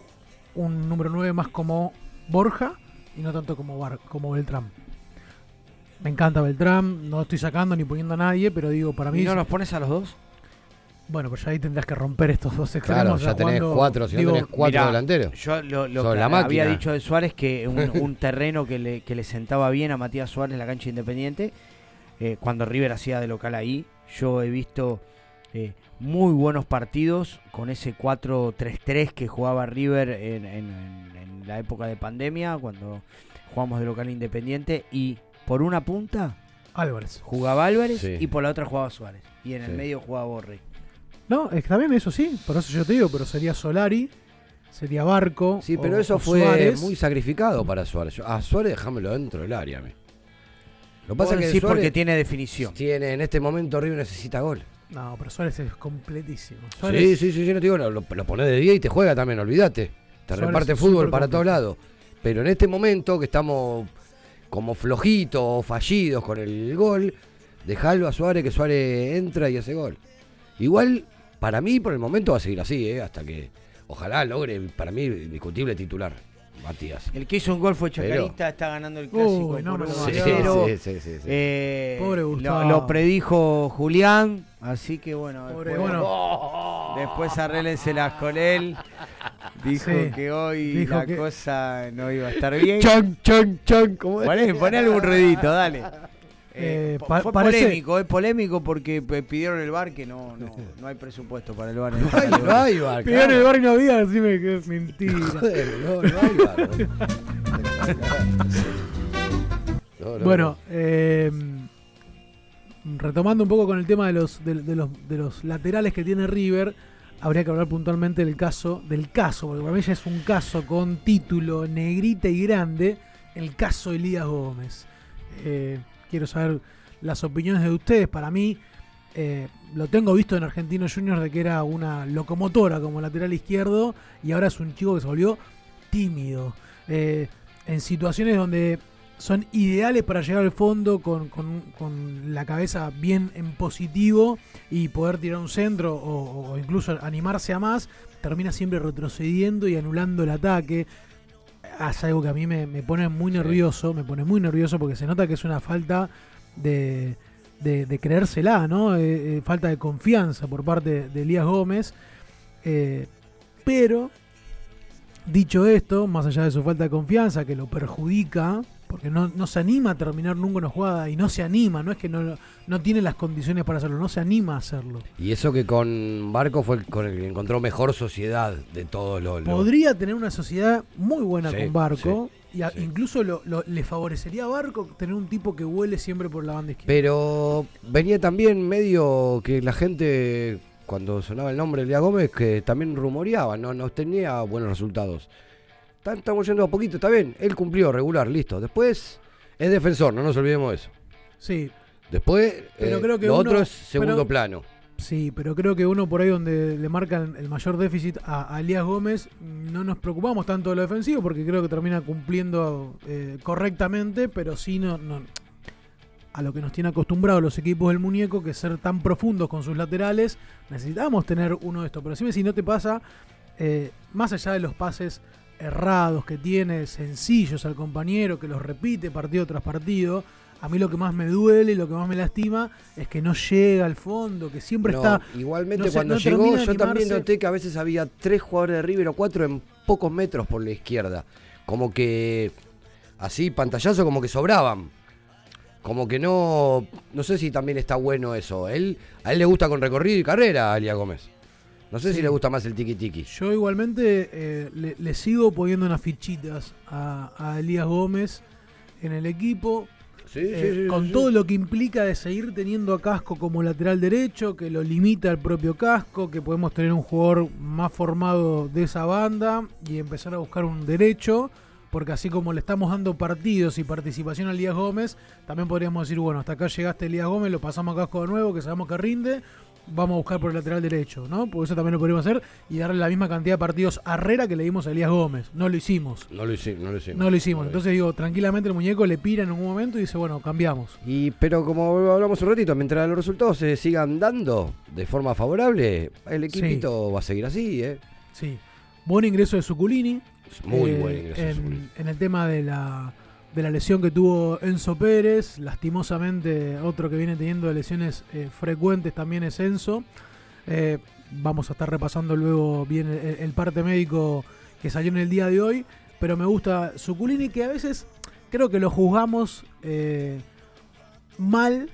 un número 9 más como Borja y no tanto como, Bar, como Beltrán. Me encanta Beltrán, no estoy sacando ni poniendo a nadie, pero digo, para mí... ¿Y no los pones a los dos? Bueno, pues ya ahí tendrás que romper estos dos Claro, extremos. ya tenés jugando- cuatro, si no tenés cuatro Mirá, delanteros. Yo lo, lo que la había máquina. dicho de Suárez que un, un terreno que le, que le sentaba bien a Matías Suárez en la cancha independiente, eh, cuando River hacía de local ahí, yo he visto eh, muy buenos partidos con ese 4-3-3 que jugaba River en, en- en- en la época de pandemia, cuando jugamos de local independiente, y por una punta Álvarez. jugaba Álvarez Sí. y por la otra jugaba Suárez, y en el medio jugaba Borri. No, está bien, eso sí, por eso yo te digo, pero sería Solari, sería Barco. Sí, pero o- eso o fue Suárez. muy sacrificado para Suárez. Yo- A Suárez déjamelo dentro del área. a mí. Lo que pasa es que Suárez porque tiene definición. Tiene, en este momento River necesita gol. No, pero Suárez es completísimo. Sí, Suárez- sí, sí, sí, no te digo, lo, lo pones de 10 y te juega también, olvídate. Te Suárez reparte es fútbol para todos lados. Pero en este momento que estamos como flojitos o fallidos con el gol, dejalo a Suárez que Suárez entra y hace gol. Igual, para mí, por el momento va a seguir así, ¿eh? hasta que ojalá logre, para mí, discutible titular, Matías. El que hizo un gol fue Pero- Chacarita, está ganando el clásico. Uy, no por me lo 1 a digas. 0. Sí, sí, sí, sí. Eh, Pobre Gustavo. lo predijo Julián, así que bueno, Pobre, después, bueno. después arréglenselas con él. Dijo Sí, que hoy dijo la que- cosa no iba a estar bien. Chan, chan, chan, ¿cómo es? Poné, poné algún ruidito, dale. Eh, pa- fue parece- polémico, es polémico porque pidieron el bar que no, no, no hay presupuesto para el bar. No hay, no hay bar, claro. el bar y no había, decime que es mentira. Joder, no, no hay bar. No, no, bueno, eh, retomando un poco con el tema de los, de, de los, de los laterales que tiene River, habría que hablar puntualmente del caso, del caso, porque para mí ya es un caso con título negrita y grande, el caso Elías Gómez. Eh, quiero saber las opiniones de ustedes. Para mí, eh, lo tengo visto en Argentinos Juniors de que era una locomotora como lateral izquierdo y ahora es un chico que se volvió tímido. Eh, en situaciones donde son ideales para llegar al fondo con, con- la cabeza bien en positivo y poder tirar un centro o, o incluso animarse a más, termina siempre retrocediendo y anulando el ataque. Hace algo que a mí me, me pone muy nervioso, me pone muy nervioso porque se nota que es una falta de, de, de creérsela, ¿no? Eh, eh, falta de confianza por parte de Elías Gómez. Eh, pero, dicho esto, más allá de su falta de confianza, que lo perjudica, porque no, no se anima a terminar nunca una jugada y no se anima, no es que no, no tiene las condiciones para hacerlo, no se anima a hacerlo. Y eso que con Barco fue el con el que encontró mejor sociedad de todos los. los- Podría tener una sociedad muy buena Sí, con Barco. sí, y a- incluso lo- lo- le favorecería a Barco tener un tipo que huele siempre por la banda izquierda. Pero venía también medio que la gente, cuando sonaba el nombre de Lea Gómez, que también rumoreaba, no, no tenía buenos resultados. Estamos yendo a poquito, está bien. Él cumplió regular, listo. Después es defensor, no nos olvidemos de eso. Sí, Después, Pero eh, creo que lo uno- otro es segundo pero- plano. Sí, pero creo que uno por ahí donde le marcan el mayor déficit a, a Elías Gómez, no nos preocupamos tanto de lo defensivo porque creo que termina cumpliendo eh, correctamente, pero sí no, no- a lo que nos tiene acostumbrados los equipos del muñeco, que ser tan profundos con sus laterales, necesitamos tener uno de estos. Pero si no te pasa, eh, más allá de los pases errados que tiene, sencillos al compañero, que los repite partido tras partido, A mí lo que más me duele y lo que más me lastima es que no llega al fondo, que siempre No, está. igualmente no cuando no llegó yo también noté que a veces había tres jugadores de River o cuatro en pocos metros por la izquierda. Como que así, pantallazo, como que sobraban. Como que no. No sé si también está bueno eso. Él, a él le gusta con recorrido y carrera a Elia Gómez. No sé si le gusta más el tiki tiki. Yo igualmente eh, le, le sigo poniendo unas fichitas a, a Elías Gómez en el equipo. Sí, eh, sí, sí, con todo lo que implica de seguir teniendo a Casco como lateral derecho, que lo limita el propio Casco, que podemos tener un jugador más formado de esa banda y empezar a buscar un derecho, porque así como le estamos dando partidos y participación a Elías Gómez, también podríamos decir, bueno, hasta acá llegaste Elías Gómez, lo pasamos a Casco de nuevo, que sabemos que rinde, vamos a buscar por el lateral derecho, ¿no? Porque eso también lo podríamos hacer y darle la misma cantidad de partidos a Herrera que le dimos a Elías Gómez. No lo hicimos. No lo hicimos, no lo hicimos. No lo hicimos. Entonces digo, tranquilamente el muñeco le pira en un momento y dice, bueno, cambiamos. Y, pero como hablamos un ratito, mientras los resultados se sigan dando de forma favorable, el equipito va a seguir así, ¿eh? Sí. Buen ingreso de Suculini. Muy Eh, buen ingreso de en el tema de la, de la lesión que tuvo Enzo Pérez, lastimosamente otro que viene teniendo lesiones eh, frecuentes también es Enzo. Eh, vamos a estar repasando luego bien el, parte médico que salió en el día de hoy, pero me gusta Suculini que a veces creo que lo juzgamos eh, mal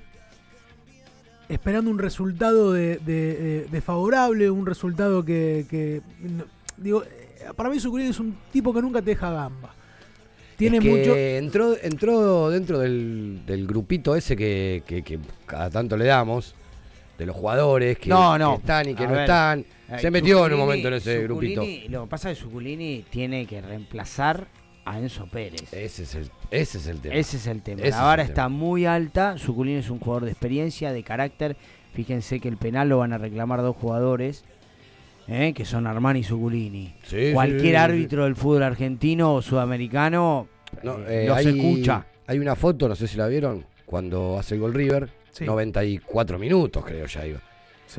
esperando un resultado de, favorable, un resultado que, que, digo, para mí Suculini es un tipo que nunca te deja gamba. Tiene Es que mucho entró, entró dentro del, del grupito ese que, que- que cada tanto le damos, de los jugadores que, No, no. que están y que A no ver. están. Ay, Se metió en un Zuculini- momento en ese grupito. Zuculini, Lo que pasa es que Suculini tiene que reemplazar a Enzo Pérez. Ese es el, ese es el tema. Ese es el tema. Ese la vara está muy alta. Suculini es un jugador de experiencia, de carácter. Fíjense que el penal lo van a reclamar dos jugadores, ¿eh? que son Armani y Suculini. Sí, Cualquier sí, árbitro del fútbol argentino o sudamericano No, eh, eh, los hay, escucha. Hay una foto, no sé si la vieron, cuando hace el gol River, Sí. 94 minutos creo ya iba.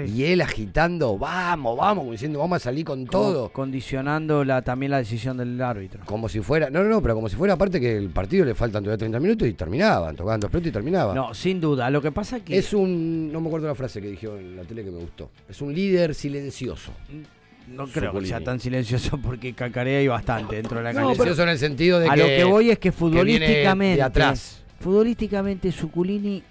Y él agitando, vamos, vamos, como diciendo, vamos a salir con todo. Condicionando la, también la decisión del árbitro. Como si fuera, no, no, no, pero como si fuera aparte que el partido le faltan todavía 30 minutos y terminaban, tocaban dos pelotas y terminaban. No, sin duda. Lo que pasa que Es un, no me acuerdo la frase que dijo en la tele que me gustó. Es un líder silencioso. no creo que sea tan silencioso porque cacarea y bastante dentro de la No, cancha. silencioso en el sentido de a que- lo que voy es que que viene futbolísticamente de atrás. futbolísticamente Suculini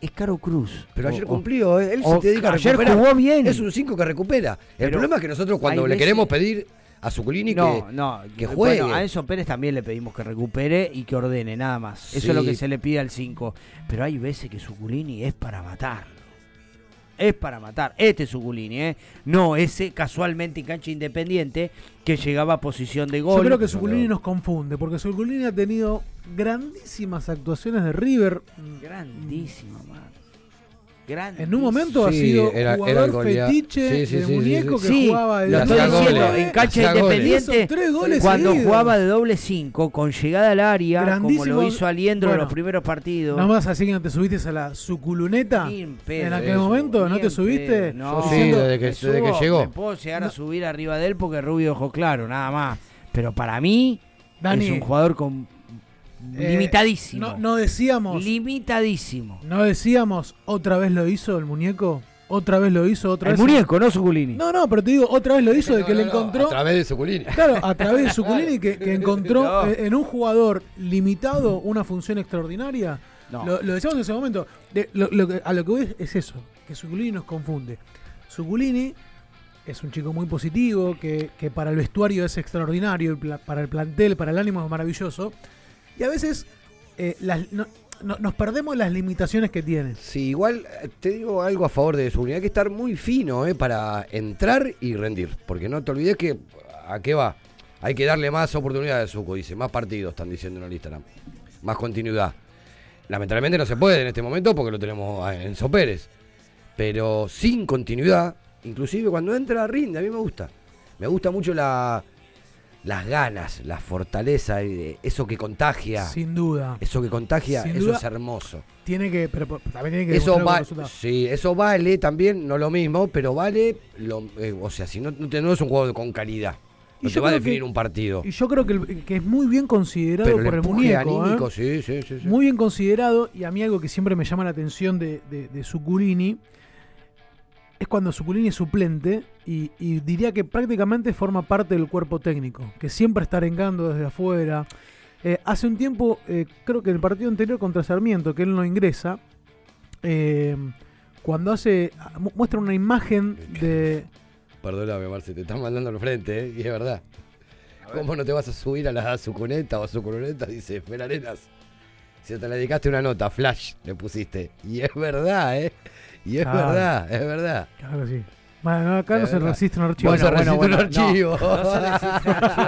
es Caro Cruz. Pero ayer o- cumplió, ¿eh? él o- se dedica a ayer recuperar. jugó bien. Es un 5 que recupera. El problema es que nosotros cuando le veces- queremos pedir a Zuculini no, que, no, que bueno, juegue. a Enzo Pérez también le pedimos que recupere y que ordene, nada más. Eso es lo que se le pide al 5. Pero hay veces que Suculini es para matarlo. Es para matar. Este Suculini, ¿eh? No ese casualmente en cancha independiente que llegaba a posición de gol. Yo creo que Suculini nos confunde, porque Suculini ha tenido grandísimas actuaciones de River. Grandísima, En un momento ha sido era- era jugador el goleador. fetiche Sí, sí, sí, muñeco sí. que Sí, jugaba de lo estoy diciendo, en cancha independiente, cuando seguidos. jugaba de doble 5, con llegada al área, como lo hizo Aliendro en Bueno, los primeros partidos. Nada más así que no te subiste a la suculuneta en pedo. en aquel Eso, momento, ¿no te en subiste? No, Yo sí, desde que- me desde que subo, llegó. Me puedo llegar a subir arriba de él porque Rubio ojo claro, nada más. Pero para mí Dani, es un jugador con limitadísimo. No, no decíamos, Limitadísimo. no decíamos, otra vez lo hizo el muñeco, otra vez lo hizo, otra El vez. muñeco, no Suculini. No, no, pero te digo, otra vez lo hizo de que No, le encontró. a través de Zuculini. Claro, a través de Suculini que, que encontró No. eh, en un jugador limitado una función extraordinaria. No. Lo, lo decíamos en ese momento. De- lo- lo que- a lo que voy es eso, que Suculini nos confunde. Suculini es un chico muy positivo, que, que para el vestuario es extraordinario, para el plantel, para el ánimo es maravilloso. Y a veces eh, las- no- no- nos perdemos las limitaciones que tiene. Sí, igual eh, te digo algo a favor de Zuculini. Hay que estar muy fino eh, para entrar y rendir. Porque no te olvides que a qué va. Hay que darle más oportunidades a Zuco, dice. Más partidos, están diciendo en el Instagram. Más continuidad. Lamentablemente no se puede en este momento porque lo tenemos a Enzo Pérez. Pero sin continuidad, inclusive cuando entra rinde, a mí me gusta. Me gusta mucho la, las ganas, la fortaleza, eh, eso que contagia. Sin duda. Eso que contagia, Sin eso duda, es hermoso. Tiene que, pero también tiene que Eso, va, sí, eso vale también, no lo mismo, pero vale, lo, eh, o sea, si no, no, es un juego con calidad, No te va a definir que- un partido. Y yo creo que, que es muy bien considerado Pero por el muñeco. anímico, ¿eh? sí, sí, sí. Muy bien considerado. Y a mí algo que siempre me llama la atención de, de, de Zuculini es cuando Zuculini es suplente y, y diría que prácticamente forma parte del cuerpo técnico, que siempre está arengando desde afuera. Eh, hace un tiempo, eh, creo que en el partido anterior contra Sarmiento, que él no ingresa, eh, cuando hace mu- muestra una imagen de... Perdóname, Marce, te están mandando al frente, ¿eh? Y es verdad. ¿Cómo no te vas a subir a la sucuneta o sucuneta? Dice Fer Arenas. Si te le dedicaste una nota, flash, le pusiste. Y es verdad, ¿eh? Y es Claro. verdad, es verdad. Claro que sí. Bueno, acá no se resiste un archivo. Vos se resiste un archivo. No, no se resiste un archivo.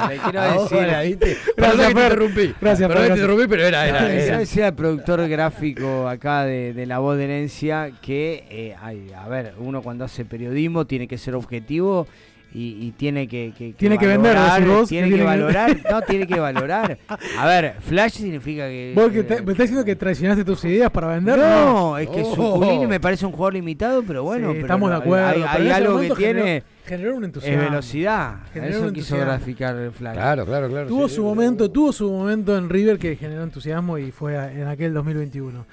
No, le quiero decir. Ahora, ¿viste? Gracias, Perdón que te Fer. interrumpí. Gracias, Perdón que te interrumpí, pero era, era. Le quiero era. decir al productor gráfico acá de, de La Voz de Herencia que, eh, ay, a ver, uno cuando hace periodismo tiene que ser objetivo y, y tiene que, que- que Tiene que vender, vos, Tiene que tiene valorar, no, tiene que valorar. A ver, flash significa que... ¿Vos que te- me estás diciendo que traicionaste tus ideas para vender? No, es que Oh. Zuculini me parece un jugador limitado, pero bueno, Sí, pero estamos de hay- acuerdo, Hay, hay algo que tiene generó- generó un es entusiasmo. velocidad. Generó Eso un quiso graficar el flash. Claro, claro, claro. Tuvo sí. su momento, tuvo su momento en River que generó entusiasmo y fue en aquel 2021.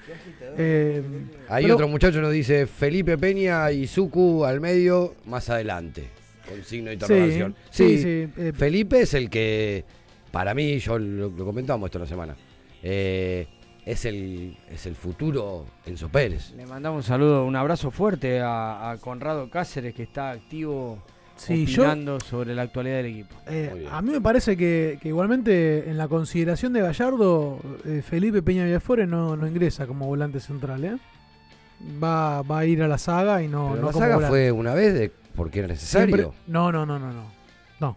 Eh, Ahí pero- otro muchacho nos dice Felipe Peña y Zucu al medio más adelante. Con signo de interrogación. sí, sí, eh, Felipe es el que, para mí, yo lo, lo comentamos esto la semana, eh, es, el, es el futuro Enzo Pérez. Le mandamos un saludo, un abrazo fuerte a, a Conrado Cáceres que está activo Sí, yo- opinando sobre la actualidad del equipo. Eh, a mí me parece que, que igualmente en la consideración de Gallardo, eh, Felipe Peña Villafore no, no ingresa como volante central. ¿eh? Va, va a ir a la saga y no, Pero no la como saga volante. fue una vez de porque era necesario. Siempre- no, no, no, no, no. No.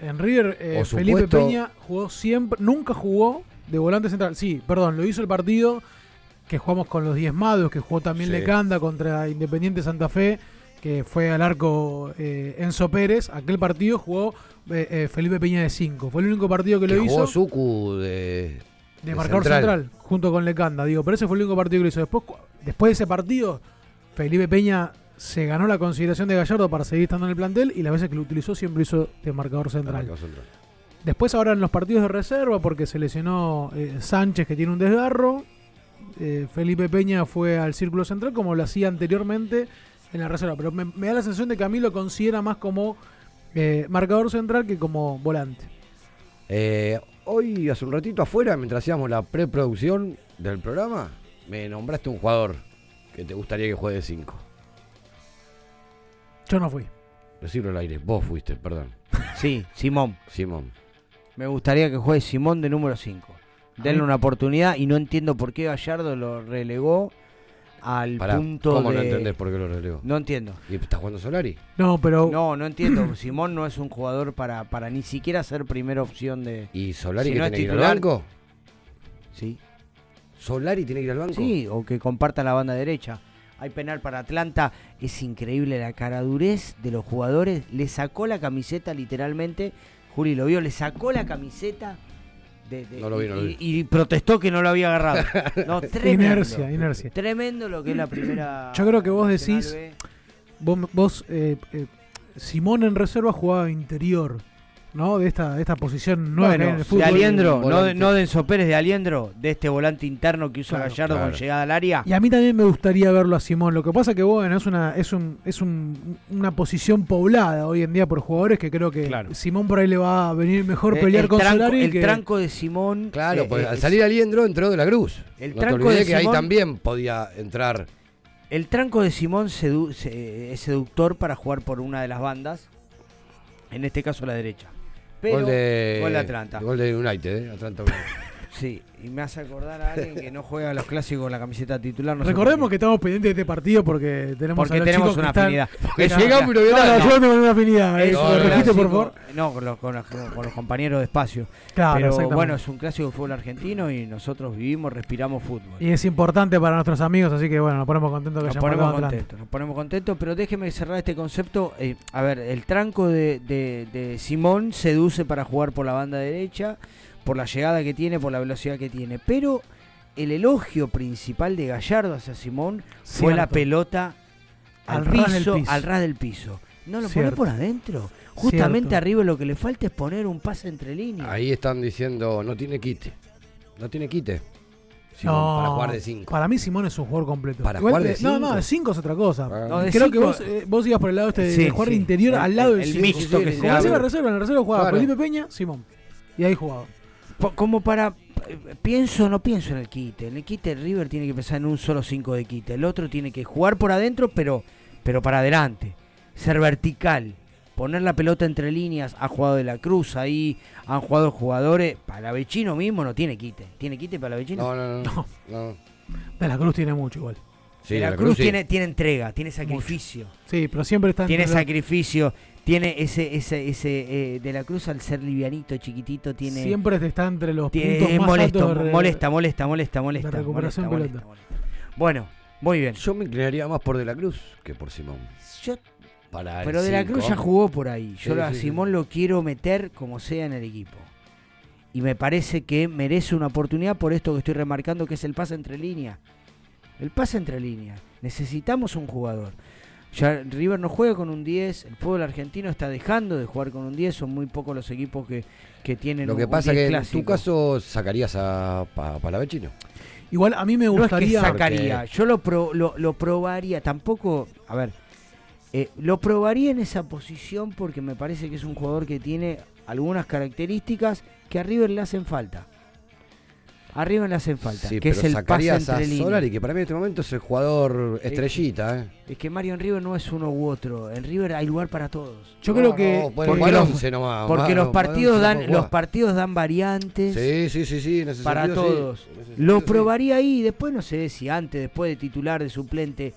En River, eh, Felipe supuesto- Peña jugó siempre, nunca jugó de volante central. Sí, perdón, lo hizo el partido que jugamos con los diezmados, que jugó también Sí. Lecanda contra Independiente Santa Fe, que fue al arco eh, Enzo Pérez. Aquel partido jugó eh, Felipe Peña de 5. Fue el único partido que, que lo jugó hizo Zucu de, de marcador central. junto con Lecanda. Digo, pero ese fue el único partido que lo hizo. Después, después de ese partido, Felipe Peña se ganó la consideración de Gallardo para seguir estando en el plantel y las veces que lo utilizó siempre hizo de marcador central. Marcador central. Después ahora en los partidos de reserva, porque se lesionó eh, Sánchez que tiene un desgarro, eh, Felipe Peña fue al círculo central como lo hacía anteriormente en la reserva. Pero me, me da la sensación de que a mí lo considera más como eh, marcador central que como volante. Eh, hoy, hace un ratito afuera, mientras hacíamos la preproducción del programa, me nombraste un jugador que te gustaría que juegue de 5. Yo no fui. Decirlo al aire, vos fuiste, perdón. Sí, Simón. Simón. Me gustaría que juegue Simón de número 5. Denle una oportunidad y no entiendo por qué Gallardo lo relegó al Pará, punto ¿Cómo de... no entendés por qué lo relego? No entiendo. ¿Y está jugando Solari? No, pero No, no entiendo. Simón no es un jugador para, para ni siquiera ser primera opción de... ¿Y Solari Si que no es tiene que ir al banco? Sí. ¿Solari tiene que ir al banco? Sí, o que comparta la banda derecha. Hay penal para Atlanta. Es increíble la caradurez de los jugadores. Le sacó la camiseta literalmente. Juli lo vio, le sacó la camiseta. de- de- No lo vi, no lo vi. y, y protestó que no lo había agarrado. No, tremendo. inercia, inercia. Tremendo lo que es la primera. Yo creo que vos decís, B. vos, vos, eh, eh, Simón en reserva jugaba interior, ¿no? De esta, de esta posición nueva en el fútbol. de Aliendro, no no de Enzo Pérez, de Aliendro, de este volante interno que usó Claro, Gallardo claro. con llegada al área. Y a mí también me gustaría verlo a Simón. Lo que pasa que bueno, es una, es un, es un- una posición poblada hoy en día por jugadores que creo que Claro. Simón por ahí le va a venir mejor Eh, pelear el con tranco, Solari el que- tranco de Simón. Claro, eh, pues eh, al salir Aliendro entró de la Cruz. El no tranco de que ahí Simón- también podía entrar. El tranco de Simón sedu- se- es seductor para jugar por una de las bandas, en este caso la derecha. Pero, gol de, gol de Atlanta. Gol de United, ¿eh? Atlanta United. Sí, y me hace acordar a alguien que no juega los clásicos con la camiseta titular. no sé Recordemos que estamos pendientes de este partido porque tenemos Porque a los tenemos chicos que una están- afinidad. Porque Eso- llegamos y no, no, una afinidad. eh, ¿lo clásico- por favor? No, con los, con los- con los compañeros de espacio. Claro, Pero bueno, es un clásico de fútbol argentino y nosotros vivimos, respiramos fútbol. Y es importante para nuestros amigos, así que bueno, nos ponemos contentos que Nos ponemos contentos, nos ponemos contentos, pero déjeme cerrar este concepto. Eh, a ver, el tranco de, de- de Simón seduce para jugar por la banda derecha, por la llegada que tiene, por la velocidad que tiene. Pero el elogio principal de Gallardo hacia Simón fue la pelota al, Al ras del piso, piso. al ras del piso. no lo pone por adentro. Justamente Cierto. a River lo que le falta es poner un pase entre líneas. Ahí están diciendo, no tiene quite. No tiene quite. Simón, No, para jugar de 5. Para mí Simón es un jugador completo. Para Igual jugar de- de No, cinco. no, de 5 es otra cosa. No, de Creo que vos, eh, vos ibas por el lado este de, Sí, de jugar sí. de interior El- al lado el- del el cinco. mixto que se la reserva, en la reserva jugaba Claro. Felipe Peña, Simón. Y ahí jugaba. Como para. eh, Pienso, no pienso en el quite. En el quite River tiene que pensar en un solo 5 de quite. El otro tiene que jugar por adentro, pero, pero para adelante. Ser vertical. Poner la pelota entre líneas. Ha jugado de la Cruz ahí. Han jugado jugadores. Palavecino mismo no tiene quite. ¿Tiene quite Palavecino? No, no, no. no. De la Cruz tiene mucho igual. Sí, de la, de la Cruz, Cruz sí. tiene, tiene entrega, tiene sacrificio. Sí, pero siempre está Tiene sacrificio. Tiene ese, ese, ese eh, de la Cruz al ser livianito, chiquitito, tiene. Siempre está entre los tiene- puntos más molesto, altos de molesta, molesta, molesta, molesta. de recuperación molesta, molesta, molesta. Bueno, muy bien. Yo me inclinaría más por De la Cruz que por Simón. Yo- Para el Pero de la. Cruz ya jugó por ahí. Yo Sí, a sí, sí. Simón lo quiero meter como sea en el equipo. Y me parece que merece una oportunidad por esto que estoy remarcando, que es el pase entre líneas. El pase entre líneas. Necesitamos un jugador. Ya River no juega con un 10, el fútbol argentino está dejando de jugar con un 10, son muy pocos los equipos que, que tienen Lo un- que un pasa 10 que en tu caso sacarías a pa, Palavecino. Igual a mí me No es que gustaría. sacaría, yo lo, pro- lo, lo probaría, tampoco, a ver, eh, lo probaría en esa posición porque me parece que es un jugador que tiene algunas características que a River le hacen falta. A River le hacen falta, Sí, que pero es el pase sacarías entre a líneas. Solari, que para mí en este momento es el jugador Es- estrellita. ¿eh? Es que Mario en River no es uno u otro, en River hay lugar para todos. Yo creo que- No, pueden que- jugar los- 11 nomás. Porque mano, los partidos no dan los partidos dan variantes Sí, sí, sí, sí, en ese para sentido, sí. todos. En ese Lo sí. probaría ahí, después no sé si antes, después de titular, de suplente,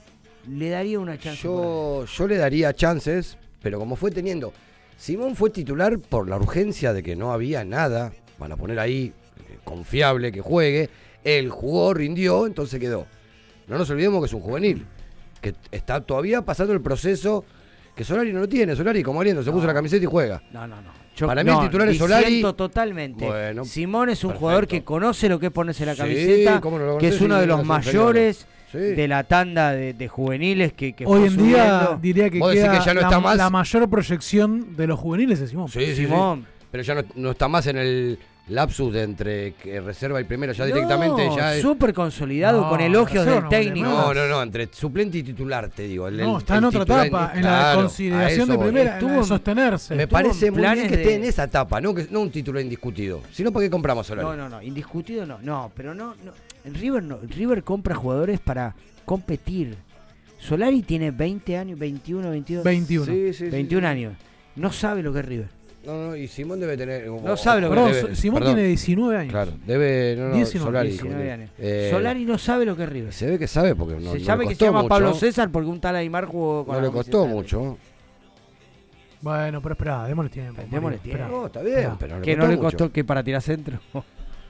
le daría una chance. Yo, yo le daría chances, pero como fue teniendo. Simón fue titular por la urgencia de que no había nada. Van a poner ahí eh, confiable que juegue. Él jugó, rindió, entonces quedó. No nos olvidemos que es un juvenil. Que está todavía pasando el proceso que Solari no lo tiene. Solari, como aliento, se puso la camiseta y juega. No, no, no. Yo- Para mí no, el titular es Solari. totalmente. Bueno, Simón es un perfecto. jugador que conoce lo que es ponerse la Sí, camiseta, cómo no lo que es uno de no los mayores Sí. de la tanda de, de juveniles que, que Hoy en día subiendo. diría que queda que ya no la, está más- la mayor proyección de los juveniles es Simón. Sí, sí, sí. Simón. Pero ya no, no está más en el lapsus de entre que reserva y primera, ya directamente. Ya es- súper consolidado, No, con elogios del técnico. No, no, no, entre suplente y titular, te digo. el- No, está el en otra titular etapa, en la consideración de primera, en la de Estuvo- sostenerse. Me en parece muy bien que esté en esa etapa, no, que, no un título indiscutido. Sino porque compramos a Solari. No, no, no, indiscutido no. No, pero no, no. En River no. River compra jugadores para competir. Solari tiene 20 años, 21, 22. 21. Sí, sí, sí, 21 sí. años. No sabe lo que es River. No, no, y Simón debe tener. No sabe lo que Perdón, debe- Simón perdón. tiene 19 años. Claro, debe. No, no, 19, Solari. 19 como años. que- eh, Solari no sabe lo que es River. Se ve que sabe porque no, se no llama que se llama mucho. Pablo César porque un tal Aymar jugó con No le costó mucho. Bueno, pero espera, démosle tiempo. Démosle tiempo. esperá. No, está bien, Esperá. pero no le Que costó no le mucho. costó que para tirar centro.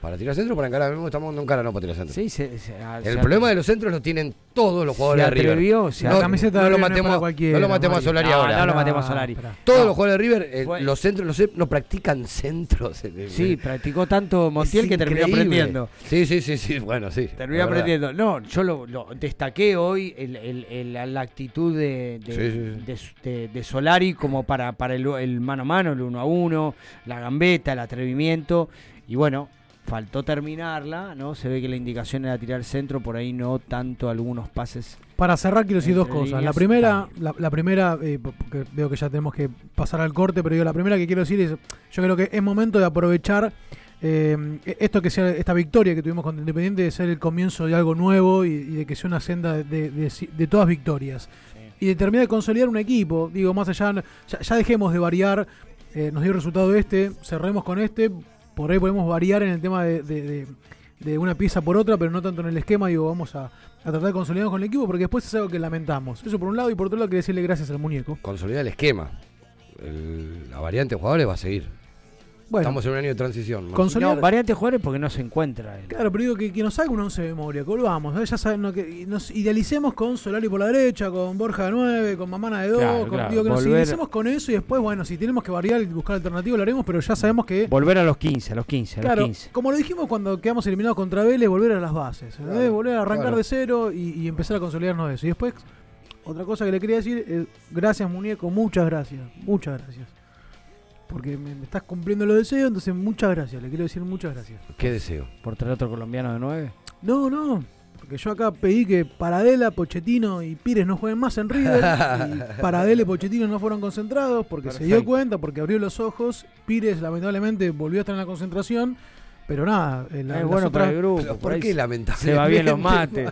Para tirar centro, para encarar. Mismo estamos dando encara, no para tirar centro. sí, se, se- ah, El se- problema de los centros lo tienen todos los jugadores Se de River. atrevió, no. La camiseta no de lo matemos, no lo matemos a. Solari No, ahora. no lo matemos a Solari. Todos No. los jugadores de River, eh, los centros, los, no practican centros. Sí, practicó tanto Montiel es que terminó increíble. aprendiendo. Sí, sí, sí, sí, bueno, sí. Terminó aprendiendo. No, yo lo, lo destaqué hoy el- el- el- la, la actitud de, de, Sí, sí, sí. de su- de- de Solari como para, para el, el mano a mano, el uno a uno, la gambeta, el atrevimiento. Y bueno, faltó terminarla, ¿no? Se ve que la indicación era tirar centro, por ahí no tanto algunos pases. Para cerrar quiero decir dos cosas. La primera, la, la primera, eh, porque veo que ya tenemos que pasar al corte, pero digo, la primera que quiero decir es, yo creo que es momento de aprovechar eh, esto que sea esta victoria que tuvimos contra Independiente de ser el comienzo de algo nuevo y, y de que sea una senda de, de- de- de todas victorias. Y de terminar de consolidar un equipo, digo, más allá, ya, ya dejemos de variar, eh, nos dio el resultado este, cerremos con este, por ahí podemos variar en el tema de, de- una pieza por otra, pero no tanto en el esquema, digo, vamos a, a tratar de consolidarnos con el equipo, porque después es algo que lamentamos. Eso por un lado, y por otro lado, que decirle gracias al muñeco. Consolidar el esquema. La variante de jugadores va a seguir. Bueno, Estamos en un año de transición. Consolidar- No, variante jugadores porque no se encuentra. él. Claro, pero digo que, que nos salga un 11 de memoria, que volvamos, ¿eh? ya saben, no, que nos idealicemos con Solari por la derecha, con Borja de 9, con Mamana de 2, Claro, con- claro, digo que nos idealicemos con eso y después, bueno, si tenemos que variar y buscar alternativas lo haremos, pero ya sabemos que... Volver a los 15, a los 15, a Claro, los 15. como lo dijimos cuando quedamos eliminados contra Vélez, volver a las bases. Claro, volver a arrancar claro. de cero y, y empezar a consolidarnos de eso. Y después, otra cosa que le quería decir gracias muñeco, muchas gracias, muchas gracias. Porque me, me estás cumpliendo los deseos, entonces muchas gracias, le quiero decir muchas gracias. ¿Qué deseo? ¿Por traer otro colombiano de 9? No, no, porque yo acá pedí que Paradela, Pochettino y Pires no jueguen más en River. y Paradela y Pochettino no fueron concentrados porque se dio cuenta, porque abrió los ojos. Pires lamentablemente volvió a estar en la concentración. Pero nada, en la- Es bueno para otras- el grupo. Pero por ¿por ahí qué lamentablemente? Se va bien los mates.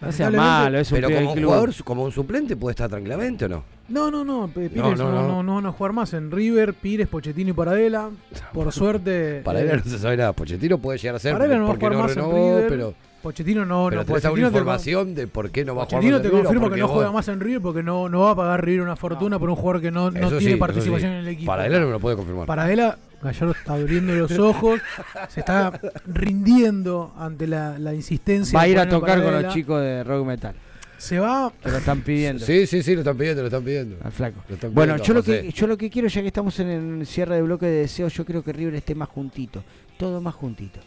No sea malo, es un Pero como club. jugador, como un suplente puede estar tranquilamente o no? No, no, no, P- Pires No, no, no, no, no. no van a jugar más en River, Pires, Pochettino y Paradela. Por suerte. Para eh, no se sabe nada. Pochettino puede llegar a ser Paradela no va a jugar no más en River. pero, Pochettino no, pero no. tenés alguna Pochettino te- información de por qué no va a jugar Pochettino más te en River o confirmo por que no juega más en River porque no, no va a pagar River una fortuna por un jugador que no, tiene participación en el equipo. Para él no me lo puede confirmar. Paradela, Gallardo está abriendo los ojos, se está rindiendo ante la, la insistencia. Va a ir a tocar con los chicos de rock metal. Se va. Que lo están pidiendo. Sí, sí, sí, lo están pidiendo, lo están pidiendo. Al flaco. Lo están Bueno, pidiendo, yo lo, que, yo lo que quiero, ya que estamos en el cierre de bloque de deseos, yo creo que River esté más juntito. Todo más juntito.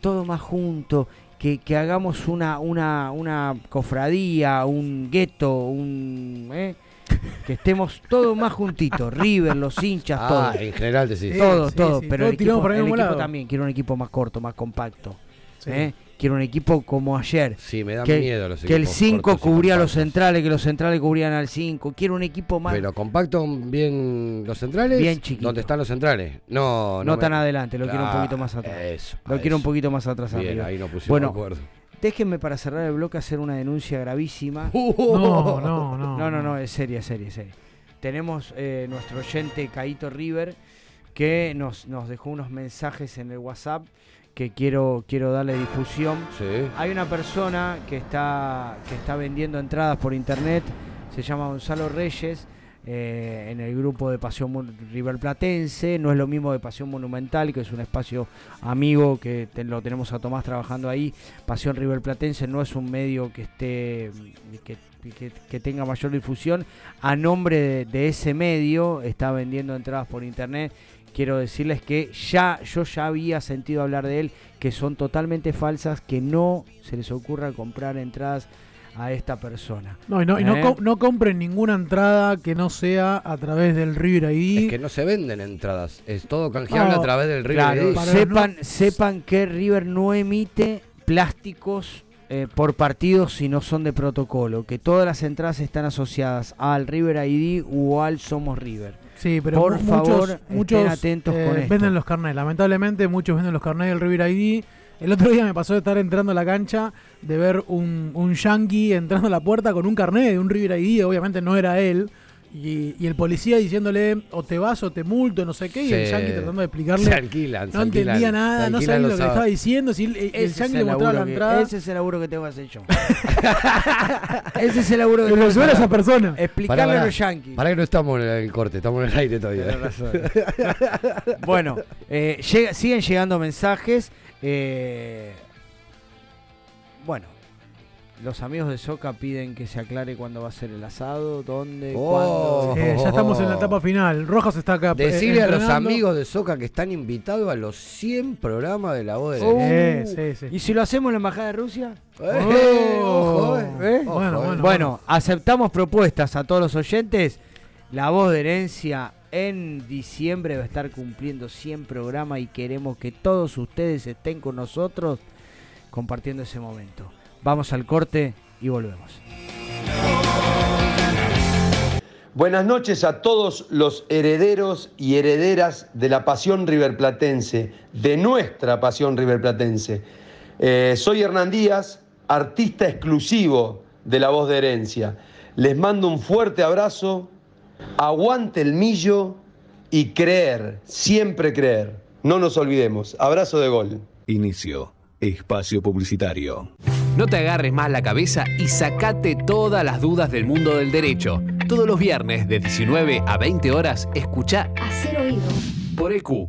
Todo más junto. Que, que hagamos una, una, una cofradía, un gueto, un. ¿eh? Que estemos todos más juntitos. River, los hinchas, Ah, todos. en general decís. Todo, Sí, todo. sí, pero todos el equipo, para el el mismo equipo lado. también. Quiero un equipo más corto, más compacto. Sí. ¿eh? Quiero un equipo como ayer. Sí, me dan que, miedo los que el equipos 5 cortos y cubría a los centrales, que los centrales cubrían al 5. Quiero un equipo más. Pero compacto bien los centrales. Bien chiquito. ¿Dónde están los centrales? No, no me- tan adelante, lo quiero un Ah, poquito más atrás. Eso. Lo quiero un poquito más atrás Bien, arriba. ahí nos pusimos bueno, de acuerdo. Déjenme para cerrar el bloque hacer una denuncia gravísima. No, no, no. No, no, no, es seria, es seria, es seria. Tenemos eh, nuestro oyente Caito River que nos, nos dejó unos mensajes en el WhatsApp que quiero, quiero darle difusión. Sí. Hay una persona que está, que está vendiendo entradas por internet, se llama Gonzalo Reyes, eh, en el grupo de Pasión River Platense. No es lo mismo de Pasión Monumental, que es un espacio amigo que lo tenemos a Tomás trabajando ahí. Pasión River Platense no es un medio que esté que, que- que tenga mayor difusión. A nombre de, de ese medio está vendiendo entradas por internet. Quiero decirles que ya yo ya había sentido hablar de él, que son totalmente falsas, que no se les ocurra comprar entradas a esta persona. No, y no, y no, ¿Eh? co- no compren ninguna entrada que no sea a través del River ID. Es que no se venden entradas. Es todo canjeable No, a través del River Claro, ID. sepan, no- sepan que River no emite plásticos eh, por partidos si no son de protocolo, que todas las entradas están asociadas al River ID u al Somos River. Sí, pero Por favor, muchos, estén atentos eh, con esto. venden los carnets. Lamentablemente, muchos venden los carnets del River ID. El otro día me pasó de estar entrando a la cancha, de ver un, un yankee entrando a la puerta con un carnet de un River ID. Obviamente no era él. Y, y el policía diciéndole, o te vas o te multo, no sé qué. Y el yankee tratando de explicarle. se alquilan, se no entendía nada, se no sabía lo que le estaba sábados. diciendo. Si el, yankee el le mostraba la que- entrada. ese es el laburo que tengo que hacer yo. ese es el laburo que Que tengo que hacer. esa persona. Explicarle a los yankees. Para que no estamos en el corte, estamos en el aire todavía. Bueno, eh, siguen llegando mensajes. Eh, bueno, los amigos de Soca piden que se aclare cuándo va a ser el asado, dónde, Oh. cuándo. Eh, ya estamos en la etapa final. Rojas está acá. eh, Decirle a los amigos de Soca que están invitados a los 100 programas de la voz de Eh, sí, sí. ¿Y si lo hacemos en la embajada de Rusia? Eh, Oh. ojo, eh. ¿Eh? Ojo, Bueno, eh. bueno. Bueno, aceptamos propuestas a todos los oyentes. La voz de herencia en diciembre va a estar cumpliendo 100 programas y queremos que todos ustedes estén con nosotros compartiendo ese momento. Vamos al corte y volvemos. Buenas noches a todos los herederos y herederas de la pasión riverplatense, de nuestra pasión riverplatense. Eh, soy Hernán Díaz, artista exclusivo de La Voz de Herencia. Les mando un fuerte abrazo, aguante el millo y creer, siempre creer. No nos olvidemos. Abrazo de gol. Inicio. Espacio publicitario. No te agarres más la cabeza y sacate todas las dudas del mundo del derecho. Todos los viernes de 19 a 20 horas, escucha Hacer oído. por EQ.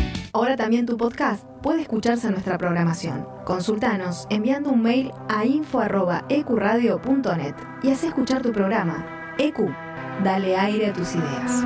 Ahora también tu podcast puede escucharse en nuestra programación. Consultanos enviando un mail a info.ecuradio.net y haz escuchar tu programa. EQ, dale aire a tus ideas.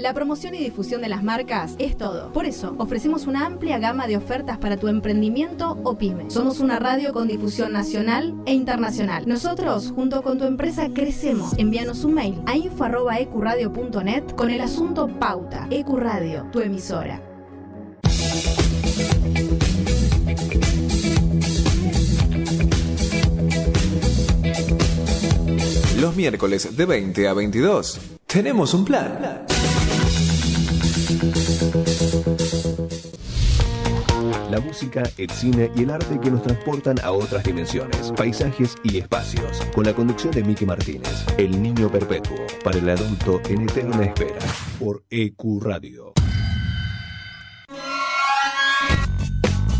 La promoción y difusión de las marcas es todo. Por eso, ofrecemos una amplia gama de ofertas para tu emprendimiento o pyme. Somos una radio con difusión nacional e internacional. Nosotros, junto con tu empresa, crecemos. Envíanos un mail a info.ecuradio.net con el asunto Pauta. Ecuradio, tu emisora. Los miércoles de 20 a 22 tenemos un plan. La música, el cine y el arte que nos transportan a otras dimensiones, paisajes y espacios. Con la conducción de Miki Martínez, El Niño Perpetuo, para el adulto en eterna espera, por EQ Radio.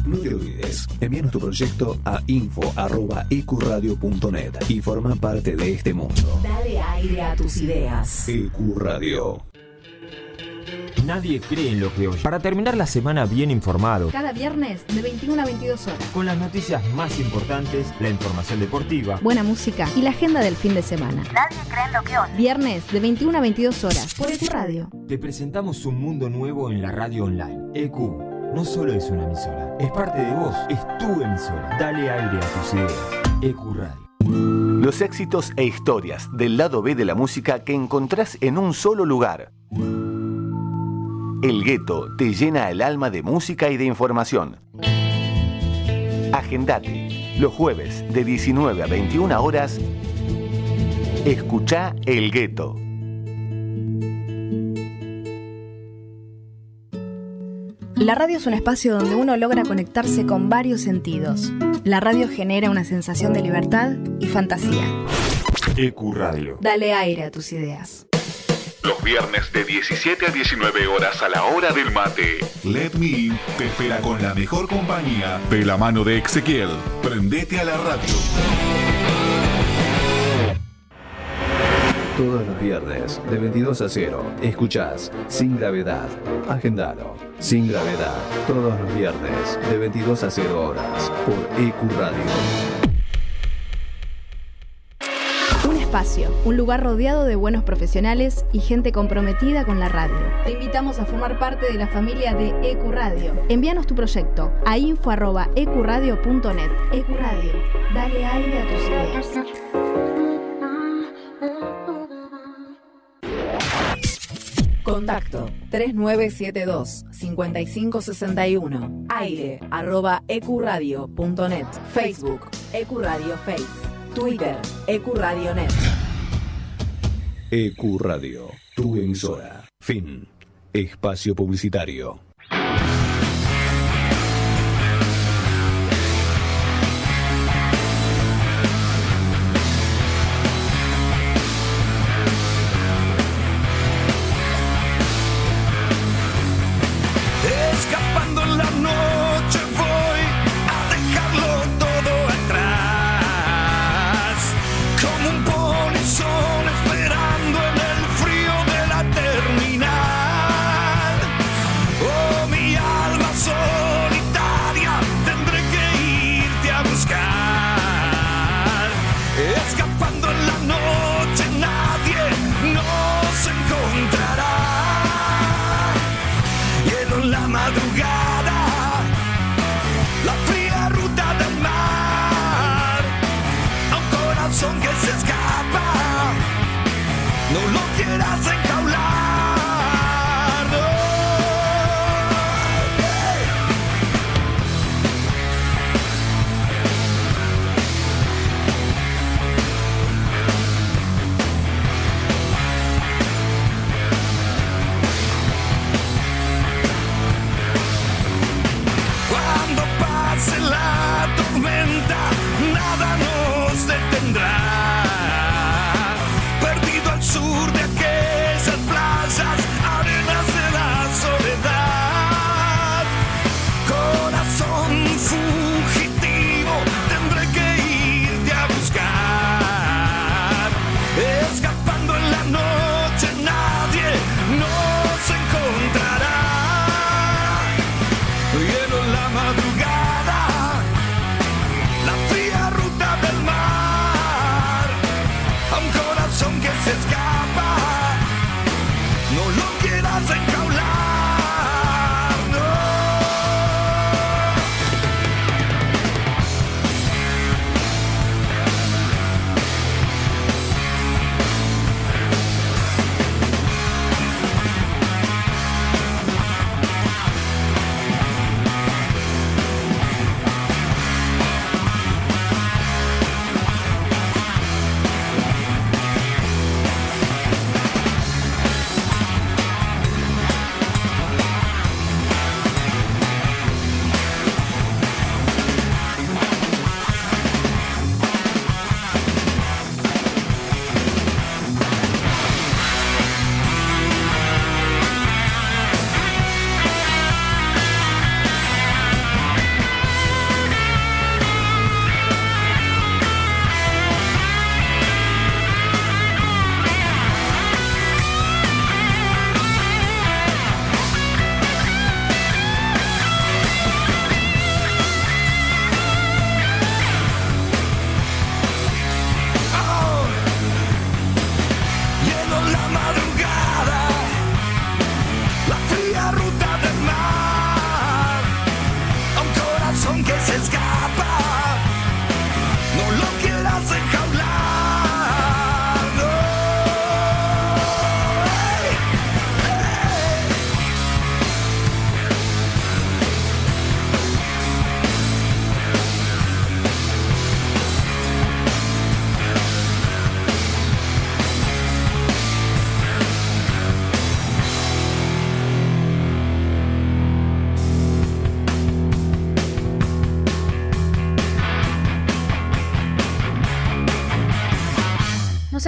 No te olvides, envíanos tu proyecto a info.ecuradio.net y forma parte de este mundo. Dale aire a tus ideas. EQ Radio. Nadie cree en lo que oye. Para terminar la semana bien informado, Cada viernes de 21 a 22 horas. con las noticias más importantes, la información deportiva, Buena música y la agenda del fin de semana. Nadie cree en lo que oye. Viernes de 21 a 22 horas por EQ Radio. te presentamos un mundo nuevo en la radio online. EQ no solo es una emisora, es parte de vos, es tu emisora. Dale aire a tus ideas. EQ Radio. Los éxitos e historias del lado B de la música que encontrás en un solo lugar. El gueto te llena el alma de música y de información. Agendate. Los jueves de 19 a 21 horas. Escucha El Gueto. La radio es un espacio donde uno logra conectarse con varios sentidos. La radio genera una sensación de libertad y fantasía. EQ Radio. Dale aire a tus ideas. Los viernes de 17 a 19 horas a la hora del mate. Let Me In te espera con la mejor compañía de la mano de Ezequiel. Prendete a la radio. Todos los viernes, de 22 a 0, escuchás Sin Gravedad. Agendalo. Sin Gravedad. Todos los viernes, de 22 a 0 horas, por EQ Radio. Un lugar rodeado de buenos profesionales y gente comprometida con la radio. Te invitamos a formar parte de la familia de EQ Radio. Envíanos tu proyecto a info.ecuradio.net. EQ Radio, dale aire a tus ideas. Contacto 3972-5561. Aire arroba ecuradio.net. Facebook Ecuradio Face. Twitter Ecuradionet. EQ Radio, tu emisora. Fin. Espacio publicitario.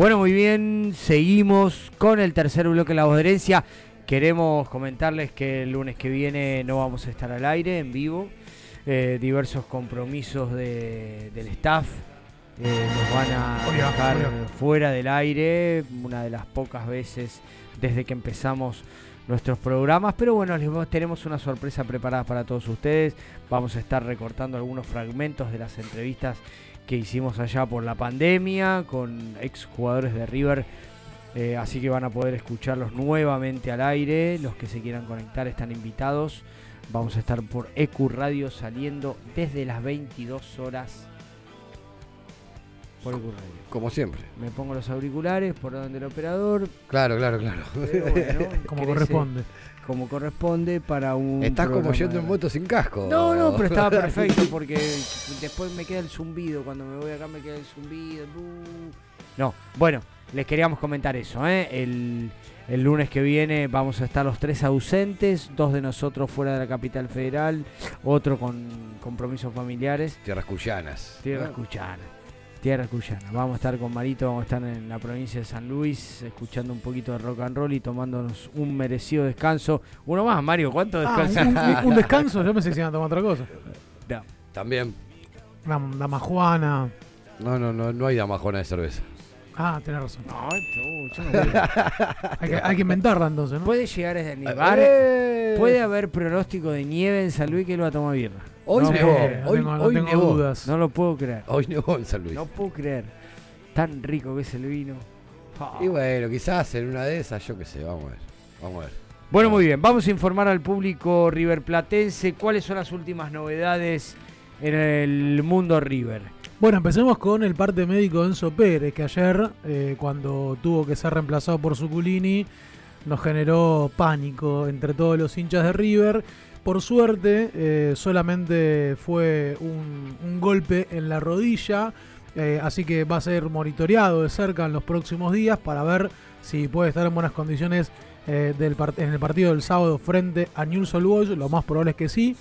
Bueno, muy bien, seguimos con el tercer bloque de La Voz de Herencia. Queremos comentarles que el lunes que viene no vamos a estar al aire, en vivo. Eh, diversos compromisos de- del staff eh, nos van a Oiga, dejar fuera del aire, una de las pocas veces desde que empezamos nuestros programas, pero bueno, les tenemos una sorpresa preparada para todos ustedes. Vamos a estar recortando algunos fragmentos de las entrevistas que hicimos allá por la pandemia con ex jugadores de River. eh, así que van a poder escucharlos nuevamente al aire. Los que se quieran conectar están invitados. Vamos a estar por EQ Radio saliendo desde las 22 horas por Radio. Como siempre. Me pongo los auriculares por donde el operador. Claro, claro, claro. Pero bueno, Como corresponde. Como corresponde para un. Estás como yendo en moto sin casco. No, no, pero estaba perfecto porque después me queda el zumbido. Cuando me voy acá me queda el zumbido. uh. No, bueno, les queríamos comentar eso. ¿eh? El, el lunes que viene vamos a estar los tres ausentes: dos de nosotros fuera de la capital federal, otro con compromisos familiares. Tierras cuyanas. Tierras cuyanas. Tierra Cuyana. Vamos a estar con Marito, vamos a estar en la provincia de San Luis, escuchando un poquito de rock and roll y tomándonos un merecido descanso. Uno más, Mario, ¿cuánto Ah, descanso? un, un descanso, yo pensé que se iban a tomar otra cosa. No. También. La, la majuana. No, no, no, no hay damajona de cerveza. Ah, tenés razón. No, yo no voy. hay, que, hay que inventarla entonces, ¿no? Puede llegar a nevar. ¡Eh! Puede haber pronóstico de nieve en San Luis que lo va a tomar birra. Hoy no nevó, hoy- No tengo- no hoy tengo nevó. dudas. No lo puedo creer. Hoy nevó en San Luis. No puedo creer. Tan rico que es el vino. Ah. Y bueno, quizás en una de esas, yo qué sé, vamos a ver. Vamos a ver. Bueno, muy bien. Vamos a informar al público riverplatense cuáles son las últimas novedades en el mundo River. Bueno, empecemos con el parte médico de Enzo Pérez, que ayer, eh, cuando tuvo que ser reemplazado por Suculini, nos generó pánico entre todos los hinchas de River. Por suerte, eh, solamente fue un, golpe en la rodilla, eh, así que va a ser monitoreado de cerca en los próximos días para ver si puede estar en buenas condiciones eh, en el partido del sábado frente a Newell's Old. Lo más probable es que sí.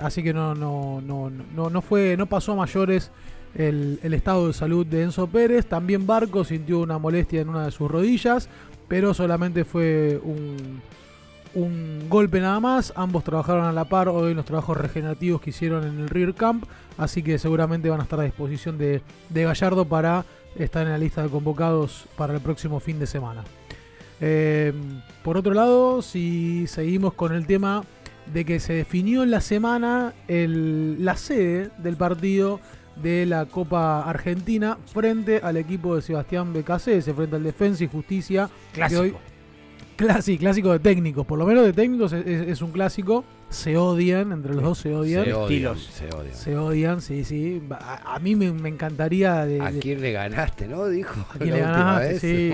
Así que no, no, no, no, no fue, no pasó a mayores el, el estado de salud de Enzo Pérez. También Barco sintió una molestia en una de sus rodillas, pero solamente fue un, un golpe nada más. Ambos trabajaron a la par hoy en los trabajos regenerativos que hicieron en el Rear Camp, así que seguramente van a estar a disposición de, de Gallardo para estar en la lista de convocados para el próximo fin de semana. Eh, por otro lado, si seguimos con el tema de que se definió en la semana el- la sede del partido de la Copa Argentina frente al equipo de Sebastián Becasese, frente al Defensa y Justicia. Clásico. hoy- Clásico, clásico de técnicos, por lo menos de técnicos es, es- es un clásico. Se odian, entre los dos se odian. Se odian, Estilos. se odian. Se odian, sí, sí. A, a mí me, me encantaría de, ¿A quién le ganaste, no? Dijo. ¿A quién la le última ganaste? vez. Sí,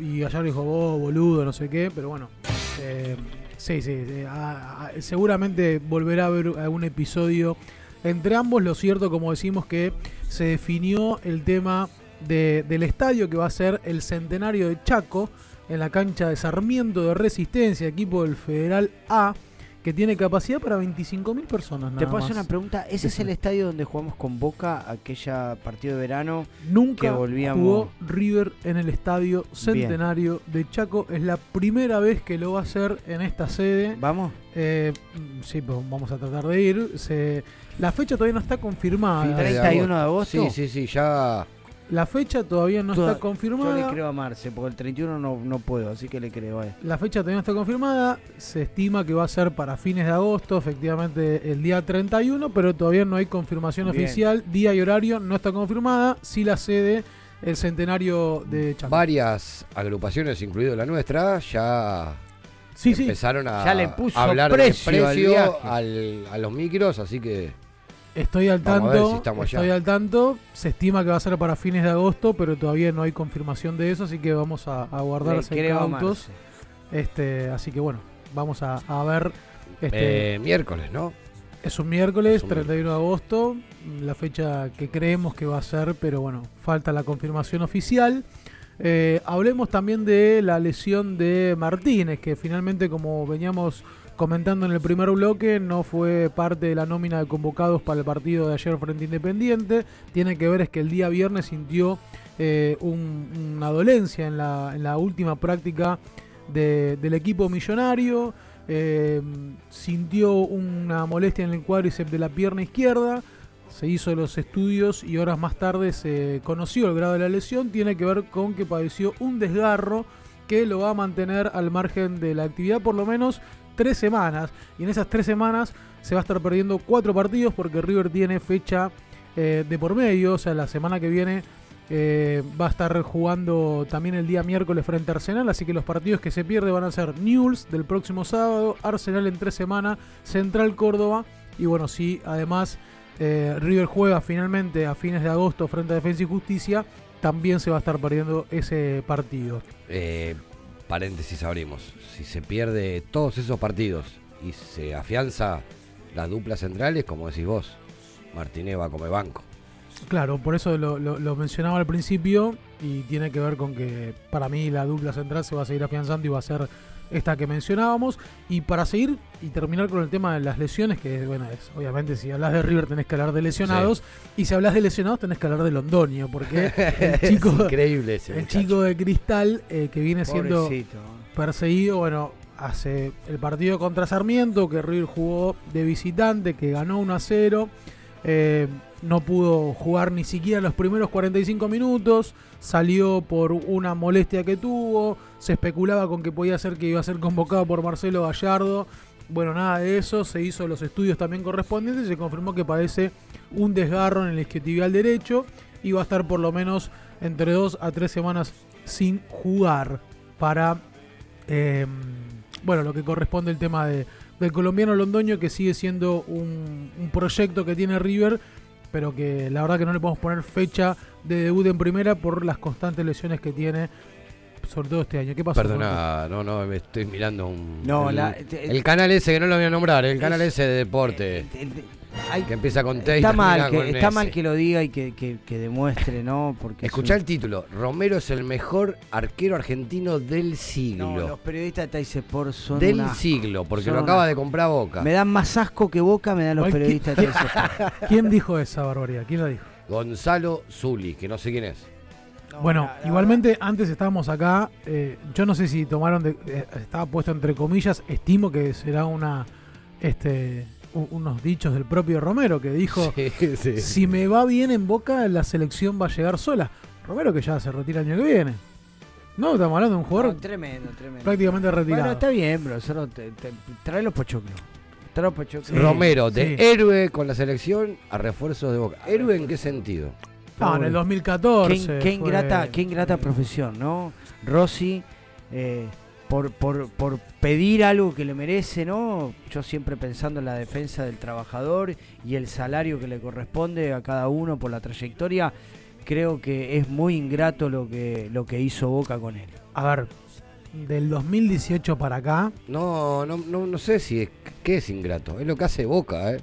le- y ayer dijo vos, boludo, no sé qué, pero bueno. eh, sí, sí, sí, a- a- seguramente volverá a haber algún episodio entre ambos. Lo cierto, como decimos, que se definió el tema de- del estadio que va a ser el centenario de Chaco en la cancha de Sarmiento de Resistencia, equipo del Federal A, que tiene capacidad para 25.000 personas. Te puedo hacer una pregunta. ¿Ese es el estadio donde jugamos con Boca aquella partido de verano? Nunca que volvíamos. jugó River en el estadio centenario de Chaco. Es la primera vez que lo va a hacer en esta sede. ¿Vamos? Eh, mm, sí, pues vamos a tratar de ir. Se- la fecha todavía no está confirmada. Fin 31 de agosto. Sí, sí, sí, ya. La fecha todavía no Toda- está confirmada. Yo le creo a Marce, porque el 31 no, no puedo, así que le creo a él. La fecha todavía no está confirmada. Se estima que va a ser para fines de agosto, efectivamente el día 31, pero todavía no hay confirmación Bien. oficial. Día y horario no está confirmada. Sí la sede, el centenario de Chaco. Varias agrupaciones, incluido la nuestra, ya Sí, sí. empezaron a, Ya le puso hablar precio de al precio al- a los micros, así que Estoy al Vamos tanto, si estamos allá. estoy al tanto. Se estima que va a ser para fines de agosto, pero todavía no hay confirmación de eso, así que vamos a, a guardar Le creo a cautos. Marce. Este, así que bueno, vamos a, a ver. Este, Eh, miércoles, ¿no? Es un miércoles, Es un 31 de agosto, la fecha que creemos que va a ser, pero bueno, falta la confirmación oficial. Eh, hablemos también de la lesión de Martínez, que finalmente, como veníamos comentando en el primer bloque, no fue parte de la nómina de convocados para el partido de ayer frente Independiente. Tiene que ver es que el día viernes sintió eh, un- una dolencia en la, en la última práctica de- del equipo millonario. eh, sintió una molestia en el cuádriceps de la pierna izquierda. Se hizo los estudios y horas más tarde se conoció el grado de la lesión. Tiene que ver con que padeció un desgarro que lo va a mantener al margen de la actividad por lo menos tres semanas. Y en esas tres semanas se va a estar perdiendo cuatro partidos porque River tiene fecha eh, de por medio. O sea, la semana que viene eh, va a estar jugando también el día miércoles frente a Arsenal, así que los partidos que se pierde van a ser Newell's del próximo sábado, Arsenal en tres semanas, Central Córdoba y bueno, sí, además eh, River juega finalmente a fines de agosto frente a Defensa y Justicia, también se va a estar perdiendo ese partido. Eh, paréntesis abrimos. Si se pierde todos esos partidos y se afianza las duplas centrales, como decís vos, Martínez va como banco. Claro, por eso lo, lo- lo mencionaba al principio y tiene que ver con que para mí la dupla central se va a seguir afianzando y va a ser esta que mencionábamos. Y para seguir y terminar con el tema de las lesiones, que bueno, es obviamente si hablas de River tenés que hablar de lesionados y si hablas de lesionados tenés que hablar de Londoño, porque el chico, Es increíble ese el muchacho. chico de Cristal eh, que viene siendo perseguido, bueno, hace el partido contra Sarmiento, que River jugó de visitante, que ganó 1 a 0. eh, no pudo jugar ni siquiera los primeros 45 minutos, salió por una molestia que tuvo, se especulaba con que podía ser que iba a ser convocado por Marcelo Gallardo. Bueno, nada de eso, se hizo los estudios también correspondientes y se confirmó que padece un desgarro en el isquiotibial derecho y va a estar por lo menos entre dos a tres semanas sin jugar para eh, bueno, lo que corresponde el tema de, del colombiano Londoño, que sigue siendo un proyecto que tiene River, pero que la verdad que no le podemos poner fecha de debut en primera por las constantes lesiones que tiene, sobre todo este año. ¿Qué pasó? Perdona, no, no, me estoy mirando un. No, el, la- el canal ese que no lo voy a nombrar, el canal ese de deporte. Que empieza con T Está mal, que, con está S. mal que lo diga y que, que- que demuestre, ¿no? Porque es Escuchá un- el título. Romero es el mejor arquero argentino del siglo. No, los periodistas de Tais Sport son del siglo, porque son lo una- acaba de comprar Boca. Me dan más asco que Boca, me dan los Ay, ¿quién- periodistas de Tais Sport. ¿Quién dijo esa barbaridad? ¿Quién la dijo? Gonzalo Zuli, que no sé quién es. bueno, igualmente antes estábamos acá, eh, yo no sé si tomaron, de- eh, estaba puesto entre comillas, estimo que será una, este, unos dichos del propio Romero que dijo, Sí, sí. si me va bien en Boca, la selección va a llegar sola. Romero que ya se retira el año que viene. No, estamos hablando de un jugador No, tremendo, tremendo. prácticamente retirado. Bueno, está bien, bro. Solo te, te- trae los pochoclos. Trae los pochoclos. Romero, de sí. héroe con la selección a refuerzos de Boca. ¿Héroe en qué sentido? No, en el 2014. Qué, in- qué fue- ingrata, qué ingrata profesión, ¿no? Rossi, eh, por, por, por pedir algo que le merece, ¿no? Yo siempre pensando en la defensa del trabajador y el salario que le corresponde a cada uno por la trayectoria, creo que es muy ingrato lo que, lo que hizo Boca con él. A ver, del 2018 para acá. No, no, no, no sé si es qué es ingrato. Es lo que hace Boca, ¿eh?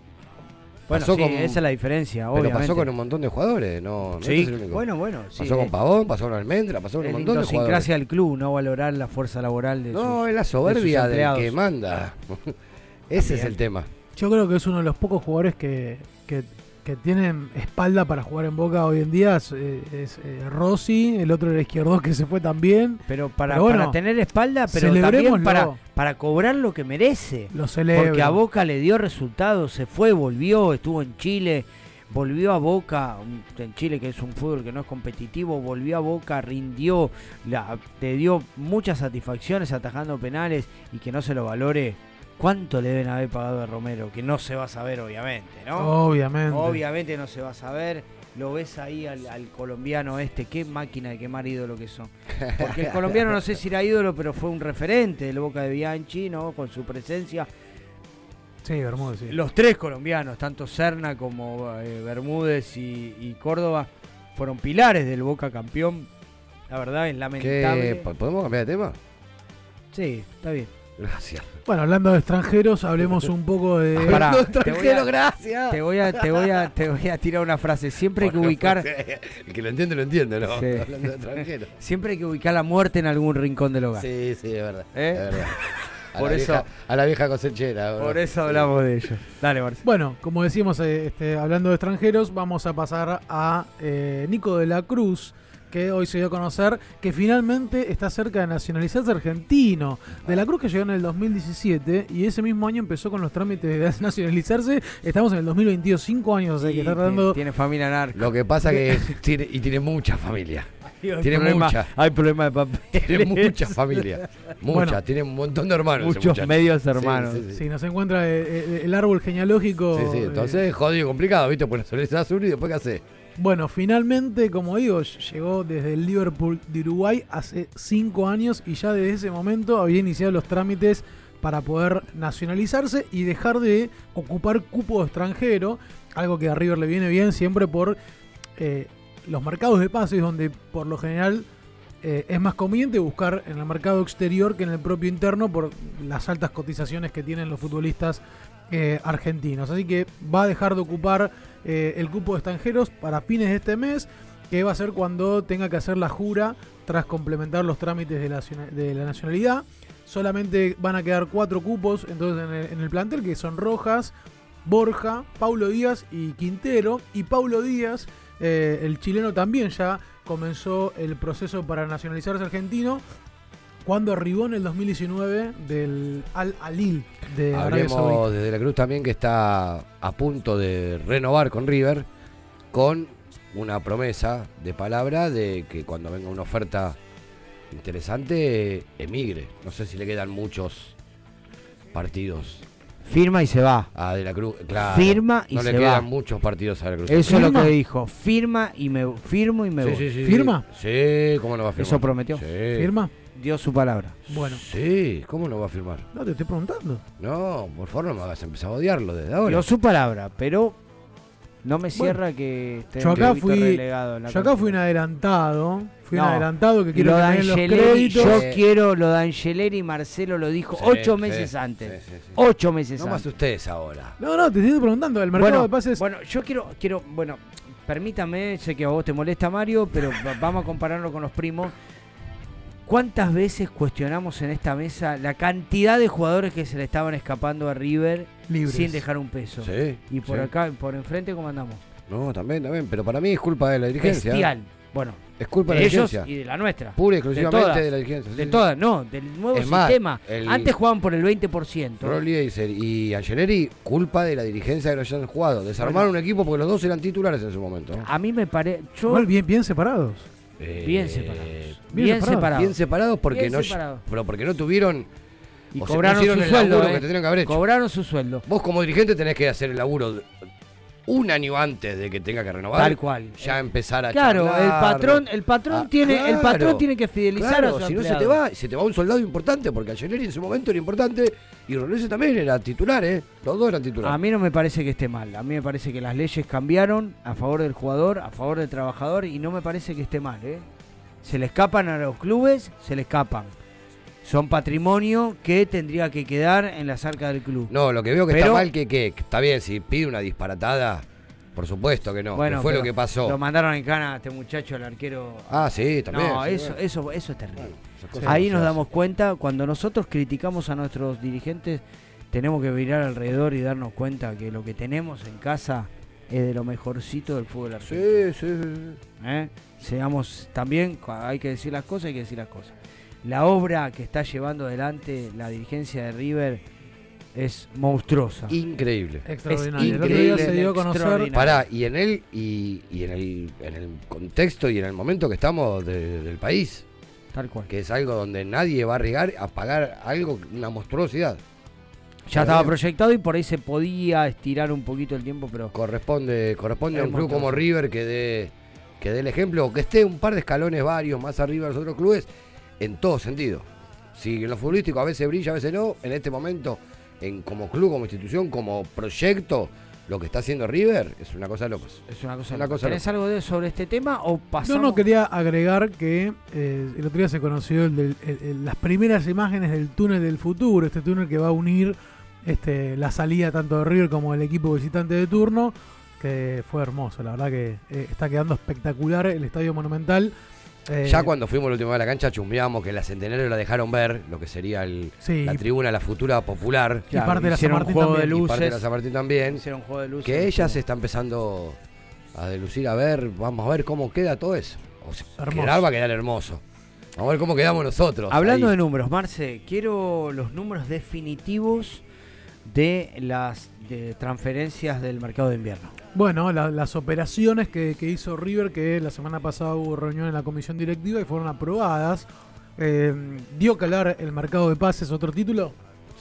Bueno, sí, esa es la diferencia, Pero obviamente. pasó con un montón de jugadores, no, no Sí, es el único. bueno, bueno, sí, Pasó con Pavón, pasó con Almendra, pasó con un la montón de jugadores. idiosincrasia del club, no valorar la fuerza laboral de No, sus- es la de soberbia del empleados. que manda. Ese es el tema. Yo creo que es uno de los pocos jugadores que, que, que tienen espalda para jugar en Boca hoy en día. Es, eh, es, eh, Rossi, el otro era izquierdo que se fue también. Pero para, bueno, para tener espalda, pero también para, para cobrar lo que merece. Lo celebro. Porque a Boca le dio resultados, se fue, volvió, estuvo en Chile, volvió a Boca, en Chile que es un fútbol que no es competitivo, volvió a Boca, rindió, la, te dio muchas satisfacciones atajando penales y que no se lo valore. ¿Cuánto le deben haber pagado a Romero? Que no se va a saber, obviamente, ¿no? Obviamente. Obviamente no se va a saber. Lo ves ahí al, al colombiano este, qué máquina de quemar ídolo que son. Porque el colombiano no sé si era ídolo, pero fue un referente del Boca de Bianchi, ¿no? Con su presencia. Sí, Bermúdez, sí. Los tres colombianos, tanto Serna como eh, Bermúdez y, y Córdoba, fueron pilares del Boca campeón. La verdad es lamentable. ¿Qué? ¿Podemos cambiar de tema? Sí, está bien. Gracias. Bueno, hablando de extranjeros, hablemos un poco de. Pará, de te gracias. Te voy a, te voy a, te voy a tirar una frase. Siempre hay que ubicar, El que lo entiende, lo entiende, ¿no? Sí. Hablando de extranjero. siempre hay que ubicar la muerte en algún rincón del hogar. Sí, sí, es verdad. ¿Eh? Es verdad. A Por la eso- vieja- a la vieja cosechera. bro. Por eso hablamos de ello. Dale, Marcelo. Bueno, como decíamos, eh, este, hablando de extranjeros, vamos a pasar a eh, Nico de la Cruz, que hoy se dio a conocer que finalmente está cerca de nacionalizarse argentino. De la Cruz que llegó en el 2017 y ese mismo año empezó con los trámites de nacionalizarse. Estamos en el 2022, cinco años, o sea, que está tiene- tratando... Tiene familia narco. Lo que pasa que tiene, y tiene mucha familia. Hay Tiene problema- mucha. Hay problema de papel. Tiene mucha familia. Mucha, Bueno. tiene un montón de hermanos. Muchos medios Sí, hermanos. Sí, sí. Si nos encuentra eh, eh, el árbol genealógico... Sí, sí, eh, entonces es jodido y complicado, ¿viste? Pues nacionalizás uno y después ¿qué haces? Bueno, finalmente, como digo, llegó desde el Liverpool de Uruguay hace cinco años y ya desde ese momento había iniciado los trámites para poder nacionalizarse y dejar de ocupar cupo extranjero, algo que a River le viene bien siempre por eh, los mercados de pases, donde por lo general eh, es más conveniente buscar en el mercado exterior que en el propio interno por las altas cotizaciones que tienen los futbolistas eh, argentinos. Así que va a dejar de ocupar eh, el cupo de extranjeros para fines de este mes, que va a ser cuando tenga que hacer la jura tras complementar los trámites de la, nacionalidad. Solamente van a quedar cuatro cupos entonces en el, en el plantel, que son Rojas, Borja, Paulo Díaz y Quintero. Y Paulo Díaz, eh, el chileno también ya comenzó el proceso para nacionalizarse argentino cuando arribó en el 2019 del Al Alil de Arabia Saudita. Hablemos desde la Cruz también que está a punto de renovar con River con una promesa de palabra de que cuando venga una oferta interesante emigre. No sé si le quedan muchos partidos Firma y se va. a De la Cruz. Claro, Firma y no se le quedan va. muchos partidos a De la Cruz. Eso es lo que dijo. Firma y me firmo y me Sí, voy. sí, sí, sí. ¿Firma? Sí, ¿cómo no va a firmar? Eso prometió. Sí. ¿Firma? Dio su palabra. Bueno, Sí, ¿cómo no va a firmar? no te estoy preguntando. No, por favor no me hagas empezar a odiarlo desde ahora. Dio su palabra, pero no me cierra que esté Yo acá fui, relegado en la yo acá fui un adelantado. Fui un No. adelantado que quiero lo den los créditos. yo Sí. quiero lo de Angeleri, Marcelo lo dijo Sí, ocho sí, meses sí, antes. sí, sí. Ocho meses No antes. asustes ahora. No, no, te estoy preguntando. El mercado Bueno, de pases. bueno, yo quiero, quiero, bueno, permítame, sé que a vos te molesta Mario, pero va- vamos a compararlo con los primos. ¿Cuántas veces cuestionamos en esta mesa la cantidad de jugadores que se le estaban escapando a River Libres. sin dejar un peso? Sí. Y por sí. acá, por enfrente, ¿cómo andamos? No, también, también. Pero para mí es culpa de la dirigencia. Bestial. Bueno, Es culpa de de la ellos dirigencia. y de la nuestra. Pura y De exclusivamente todas. de, la dirigencia. sí, De sí. todas, no, del nuevo Es más, sistema. el- Antes jugaban por el 20%. Rolly Eiser y Angeleri, culpa de la dirigencia que no hayan jugado. Desarmaron un equipo porque los dos eran titulares en su momento. A mí me parece. Yo, Igual bien, bien separados. Eh, bien separados. bien Bien, separados. separados. Bien separados porque Bien no pero porque no tuvieron Y o sea, no cobraron hicieron su el sueldo. eh. que tendrían que haber hecho. Cobraron su sueldo. Vos como dirigente tenés que hacer el laburo un año antes de que tenga que renovar. Tal cual. Ya empezar a Claro, el patrón, el patrón Ah, tiene, el patrón tiene que fidelizar Claro, a su si no se te va, se te va un soldado importante, porque Angeleri en su momento era importante y Rodríguez también era titular, ¿eh? Los dos eran titulares. A mí no me parece que esté mal. A mí me parece que las leyes cambiaron a favor del jugador, a favor del trabajador y no me parece que esté mal. ¿eh? Se le escapan a los clubes, se le escapan. Son patrimonio que tendría que quedar en las arcas del club. No, lo que veo que Pero- está mal, que, que está bien, si pide una disparatada, por supuesto que no, Bueno, que fue lo que pasó. Lo mandaron en cana a este muchacho, el arquero. Ah, sí, también. No, sí, eso, bueno. eso, eso es terrible. Ahí nos damos cuenta, cuando nosotros criticamos a nuestros dirigentes, tenemos que mirar alrededor y darnos cuenta que lo que tenemos en casa es de lo mejorcito del fútbol argentino. Sí, sí, sí. ¿eh? Seamos también, hay que decir las cosas, hay que decir las cosas. La obra que está llevando adelante la dirigencia de River es monstruosa. Increíble. Extraordinario. El otro increíble, día se dio a conocer. extraordinario. Pará, y en él, y, y en, el, en el contexto y en el momento que estamos de- del país, Tal cual. que es algo donde nadie va a arriesgar a pagar algo, una monstruosidad. Ya estaba proyectado y por ahí se podía estirar un poquito el tiempo, pero Corresponde, corresponde a un club como. River que dé, que dé el ejemplo, o que esté un par de escalones varios más arriba de los otros clubes, en todo sentido. Si en lo futbolístico a veces brilla, a veces no, en este momento en como club, como institución, como proyecto, lo que está haciendo River, es una cosa de locos. Es una cosa, Una cosa ¿Tenés loca. algo de, sobre este tema o No, pasamos? no, quería agregar que eh, el otro día se conoció el del- el- el- las primeras imágenes del túnel del futuro, este túnel que va a unir este, la salida tanto de River como del equipo visitante de turno, que fue hermoso, la verdad que eh, está quedando espectacular el Estadio Monumental. Eh, Ya cuando fuimos la última vez a la cancha chumbeamos que la Centenario la dejaron ver, lo que sería el- Sí. la tribuna, la futura popular. Y parte de la San hicieron Martín juego también. de Y luces. parte de la San Martín también. Hicieron juego de luces. Que ella se está empezando a delucir, a ver, vamos a ver cómo queda todo eso. O sea, quedar va a quedar hermoso. Vamos a ver cómo quedamos nosotros. Hablando ahí. de números, Marce, quiero los números definitivos de las de transferencias del mercado de invierno. Bueno, la- las operaciones que, que hizo River, que la semana pasada hubo reunión en la comisión directiva y fueron aprobadas. Eh, dio que hablar el mercado de pases, otro título.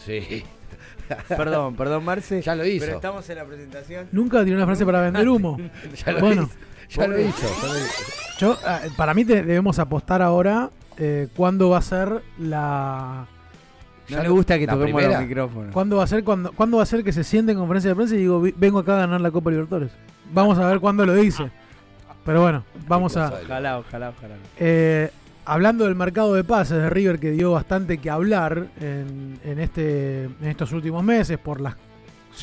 Sí. Perdón, perdón, Marce. Ya lo hizo. Pero estamos en la presentación. Nunca tiró una frase para vender humo. Ya lo bueno, hizo. Ya lo hizo. ya lo hizo. yo, ah, para mí te- debemos apostar ahora eh, cuándo va a ser la... No le gusta que toquemos primera. los micrófonos. ¿Cuándo va a ser cuando, cuándo va a ser que se siente en conferencia de prensa y digo, "Vi- vengo acá a ganar la Copa Libertadores? Vamos a ver cuándo lo dice. Pero bueno, vamos a... Ojalá, ojalá, ojalá. Eh, hablando del mercado de pases de River que dio bastante que hablar en, en este, en estos últimos meses por las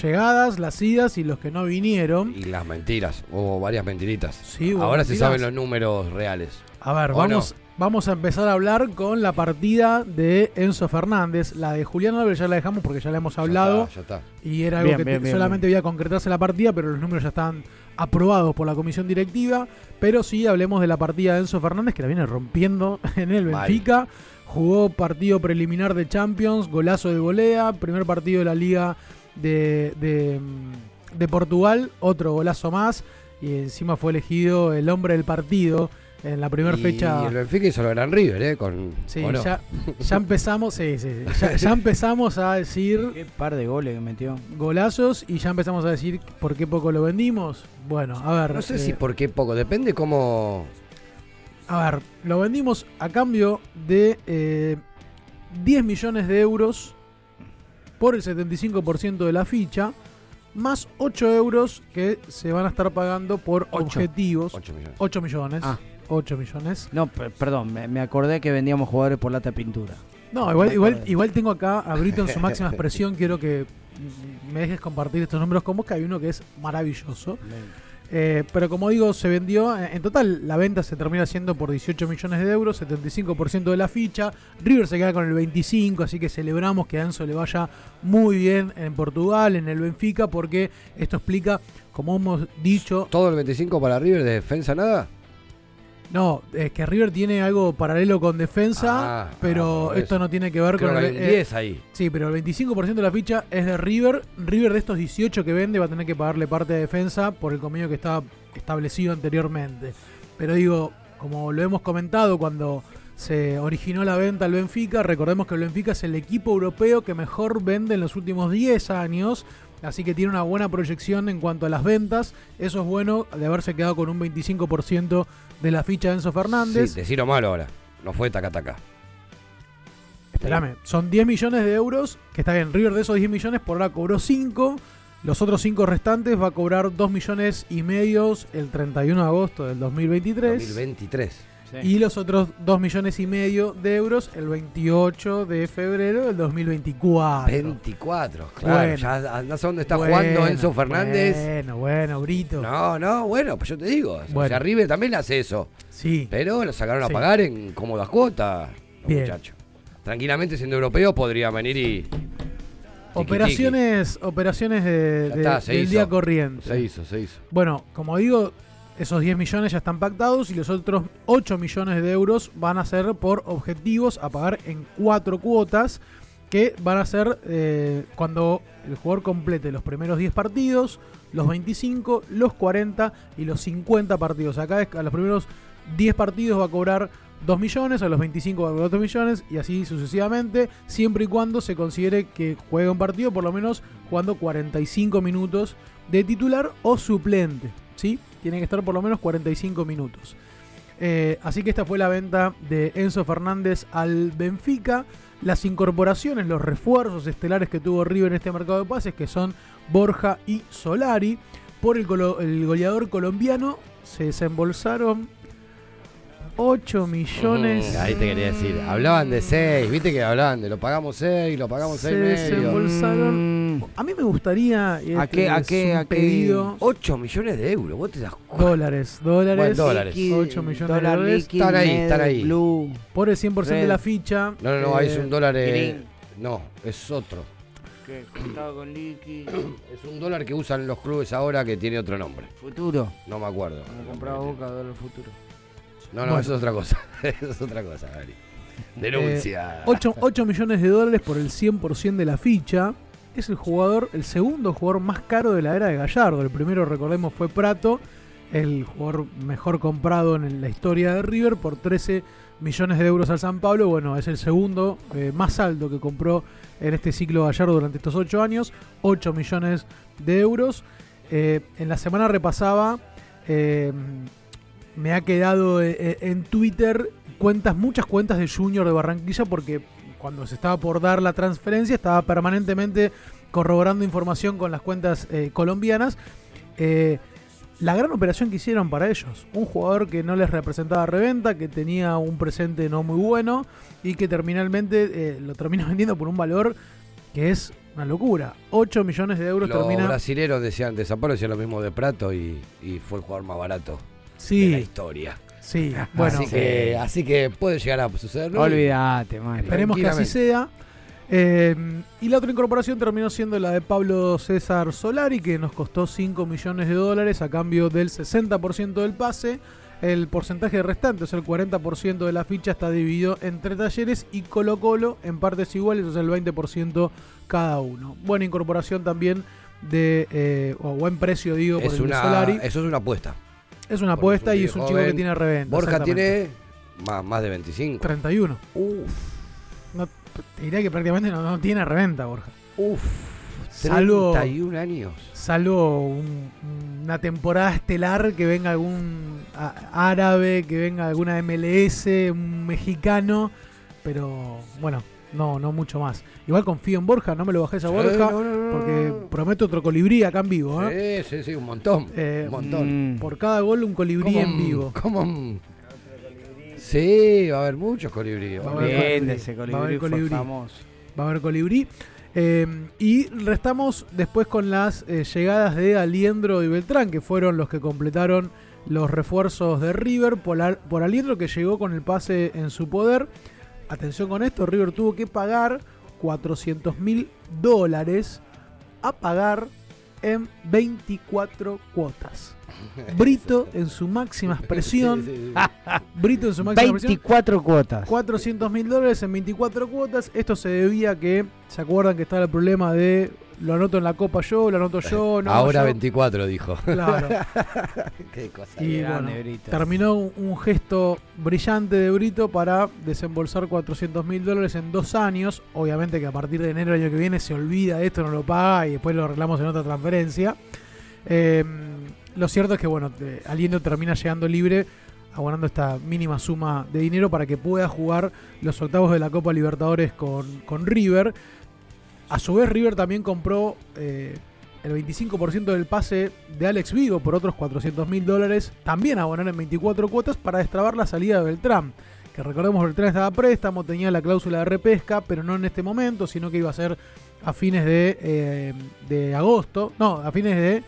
llegadas, las idas y los que no vinieron. Y las mentiras, hubo varias mentiritas. Sí, hubo Ahora se saben los números reales. A ver, ¿O vamos, vamos a empezar a hablar con la partida de Enzo Fernández. La de Julián Álvarez ya la dejamos porque ya la hemos hablado. Ya está, ya está. Y era algo Bien, que bien, te- bien, solamente iba a concretarse la partida, pero los números ya están aprobados por la comisión directiva. Pero sí, hablemos de la partida de Enzo Fernández, que la viene rompiendo en el Mal. Benfica. Jugó partido preliminar de Champions, golazo de volea, primer partido de la Liga de, de, mm, de Portugal, otro golazo más. Y encima fue elegido el hombre del partido en la primera Y fecha. el Benfica hizo lo gran River, ¿eh? Con, Sí, ya, ya empezamos, sí, sí, sí. Ya, ya empezamos a decir Qué par de goles que metió. golazos y ya empezamos a decir por qué poco lo vendimos. Bueno, a ver. No sé eh, si por qué poco, depende cómo. A ver, lo vendimos a cambio de eh, 10 millones de euros por el 75% de la ficha, más 8 euros que se van a estar pagando por objetivos. 8 millones. 8 millones. Ah. 8 millones. No, per- perdón, me, me acordé que vendíamos jugadores por lata de pintura. No, igual, igual, igual tengo acá a Brito en su máxima expresión. Quiero que me dejes compartir estos números con vos, que hay uno que es maravilloso. Eh, pero como digo, se vendió. En en total, la venta se termina haciendo por 18 millones de euros, 75% de la ficha. River se queda con el 25%, así que celebramos que a Enzo le vaya muy bien en Portugal, en el Benfica, porque esto explica, como hemos dicho, ¿Todo el 25 para River de defensa nada? No, es que River tiene algo paralelo con defensa, Ah, pero ah, por esto no tiene que ver Creo con el- hay un eh, 10 ahí. Sí, pero el 25% de la ficha es de River. River de estos 18 que vende va a tener que pagarle parte de defensa por el convenio que estaba establecido anteriormente. Pero digo, como lo hemos comentado cuando se originó la venta al Benfica, recordemos que el Benfica es el equipo europeo que mejor vende en los últimos 10 años. Así que tiene una buena proyección en cuanto a las ventas. Eso es bueno de haberse quedado con un 25% de la ficha de Enzo Fernández. Sí, decir malo ahora. No fue taca-taca. Espérame, son 10 millones de euros, que está bien, River de esos 10 millones por ahora cobró 5, los otros 5 restantes va a cobrar 2 millones y medio el 31 de agosto del 2023 2023. Y los otros 2 millones y medio de euros el 28 de febrero del 2024. 24, claro. Bueno. ya andás a dónde está Bueno, jugando Enzo Fernández. Bueno, bueno, Brito. No, no, bueno, pues yo te digo. O Bueno. sea, River también hace eso. Sí. Pero lo sacaron Sí. a pagar en cómodas cuotas, muchachos. Tranquilamente siendo europeo podría venir y. Operaciones, operaciones de, está, del hizo. día corriente. Se hizo, se hizo. Bueno, como digo, esos 10 millones ya están pactados y los otros 8 millones de euros van a ser por objetivos a pagar en cuatro cuotas que van a ser eh, cuando el jugador complete los primeros 10 partidos, los 25, los 40 y los 50 partidos. Acá a los primeros 10 partidos va a cobrar 2 millones, a los 25 va a cobrar 2 millones y así sucesivamente, siempre y cuando se considere que juega un partido por lo menos jugando 45 minutos de titular o suplente, ¿sí? Tiene que estar por lo menos 45 minutos. Eh, así que esta fue la venta de Enzo Fernández al Benfica. Las incorporaciones, los refuerzos estelares que tuvo River en este mercado de pases, que son Borja y Solari. Por el, el goleador colombiano se desembolsaron 8 millones. Mm, ahí te quería decir. Hablaban de 6, viste que hablaban de lo pagamos 6, lo pagamos 6 se medio. desembolsaron. A mí me gustaría. ¿A este qué, a qué, a qué? pedido. 8 millones de euros, vos te das Dólares, dólares. Bueno, dólares. 8 millones Dólar de dólares. Están ahí, están ahí. Blue. Por el 100% de Red. la ficha. No, no, no, ahí es eh, un dólar. eh, no, es otro. ¿Qué? Contado con liqui. Es un dólar que usan los clubes ahora que tiene otro nombre. Futuro. No me acuerdo. Como compraba Boca, dólar futuro. No, no, Bueno. eso es otra cosa. eso es otra cosa, Gary. Denuncia. 8, millones de dólares por el 100% de la ficha. Es el jugador, el segundo jugador más caro de la era de Gallardo. El primero, recordemos, fue Prato, el jugador mejor comprado en la historia de River por 13 millones de euros al San Pablo. Bueno, es el segundo eh, más alto que compró en este ciclo Gallardo durante estos 8 años. 8 millones de euros. Eh, en la semana repasaba, eh, me ha quedado eh, eh, en Twitter cuentas, muchas cuentas de Junior de Barranquilla porque cuando se estaba por dar la transferencia estaba permanentemente corroborando información con las cuentas eh, colombianas. Eh, la gran operación que hicieron para ellos. Un jugador que no les representaba reventa, que tenía un presente no muy bueno y que terminalmente eh, lo termina vendiendo por un valor que es una locura. 8 millones de euros Los termina. brasileros decían de San Pablo decían lo mismo de Prato y, y fue el jugador más barato Sí. de la historia. Sí, bueno. así, que, así que puede llegar a suceder. ¿no? Olvídate, Mario. Esperemos que así sea. Eh, y la otra incorporación terminó siendo la de Pablo César Solari, que nos costó 5 millones de dólares a cambio del 60% del pase. El porcentaje restante, o sea, el 40% de la ficha está dividido entre talleres y Colo Colo en partes iguales, o sea, el 20% cada uno. Buena incorporación también de, eh, o buen precio, digo, por Es el de una, Solari. eso es una apuesta. Es una apuesta y es un chico que tiene reventa. Borja tiene más, más de 25. 31. No, te diría que prácticamente no, no tiene reventa, Borja. Uf. Salvo, 31 años. salvo un- una temporada estelar que venga algún árabe, que venga alguna MLS, un mexicano, pero bueno, no, no mucho más. Igual confío en Borja, no me lo bajes a Sí, Borja, no, no, no, porque prometo otro colibrí acá en vivo. ¿eh? Sí, sí, sí, un montón. Eh, un montón. Por cada gol un colibrí ¿Cómo, en vivo. ¿Cómo? Sí, va a haber muchos colibríes. Va a haber Bien, colibrí, ese va a colibrí haber colibrí. famoso. Va a haber colibrí. Eh, y restamos después con las eh, llegadas de Aliendro y Beltrán, que fueron los que completaron los refuerzos de River. Por, Al- por Aliendro que llegó con el pase en su poder. Atención con esto, River tuvo que pagar 400 mil dólares a pagar en 24 cuotas. Brito en su máxima expresión. Sí, sí, Brito en su máxima expresión. 24 cuotas. 400 mil dólares en 24 cuotas. Esto se debía a que, ¿se acuerdan que estaba el problema de lo anoto en la copa yo, lo anoto yo? No, Ahora yo? 24, dijo. Claro. Qué cosa. Y grande, bueno, Brito. terminó un, gesto brillante de Brito para desembolsar 400 mil dólares en dos años. Obviamente que a partir de enero del año que viene se olvida de esto, no lo paga y después lo arreglamos en otra transferencia. Eh, lo cierto es que, bueno, Aliendo termina llegando libre, abonando esta mínima suma de dinero para que pueda jugar los octavos de la Copa Libertadores con, con River. A su vez, River también compró eh, el 25% del pase de Alex Vigo por otros 400 mil dólares, también a abonar en 24 cuotas para destrabar la salida de Beltrán. Que recordemos, Beltrán estaba a préstamo, tenía la cláusula de repesca, pero no en este momento, sino que iba a ser a fines de, eh, de agosto, no, a fines de,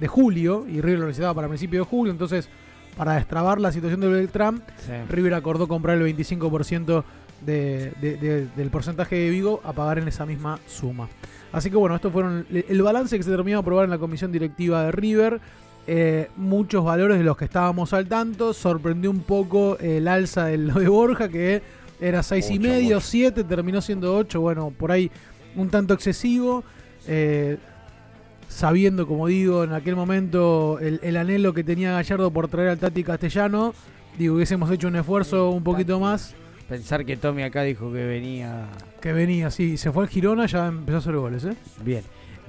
de julio, y River lo necesitaba para principios de julio, entonces para destrabar la situación de Beltrán, Sí. River acordó comprar el 25% de- de- de- del porcentaje de Vigo a pagar en esa misma suma. Así que bueno, estos fueron el balance que se terminó de aprobar en la comisión directiva de River. Eh, muchos valores de los que estábamos al tanto. Sorprendió un poco el alza de lo de Borja, que era 6 y medio, mucho. 7, terminó siendo 8. Bueno, por ahí un tanto excesivo. Eh, sabiendo, como digo, en aquel momento el, el anhelo que tenía Gallardo por traer al Tati Castellano, digo, hubiésemos hecho un esfuerzo un poquito más. Pensar que Tommy acá dijo que venía. Que venía, sí, se fue al Girona, ya empezó a hacer goles, ¿eh? Bien.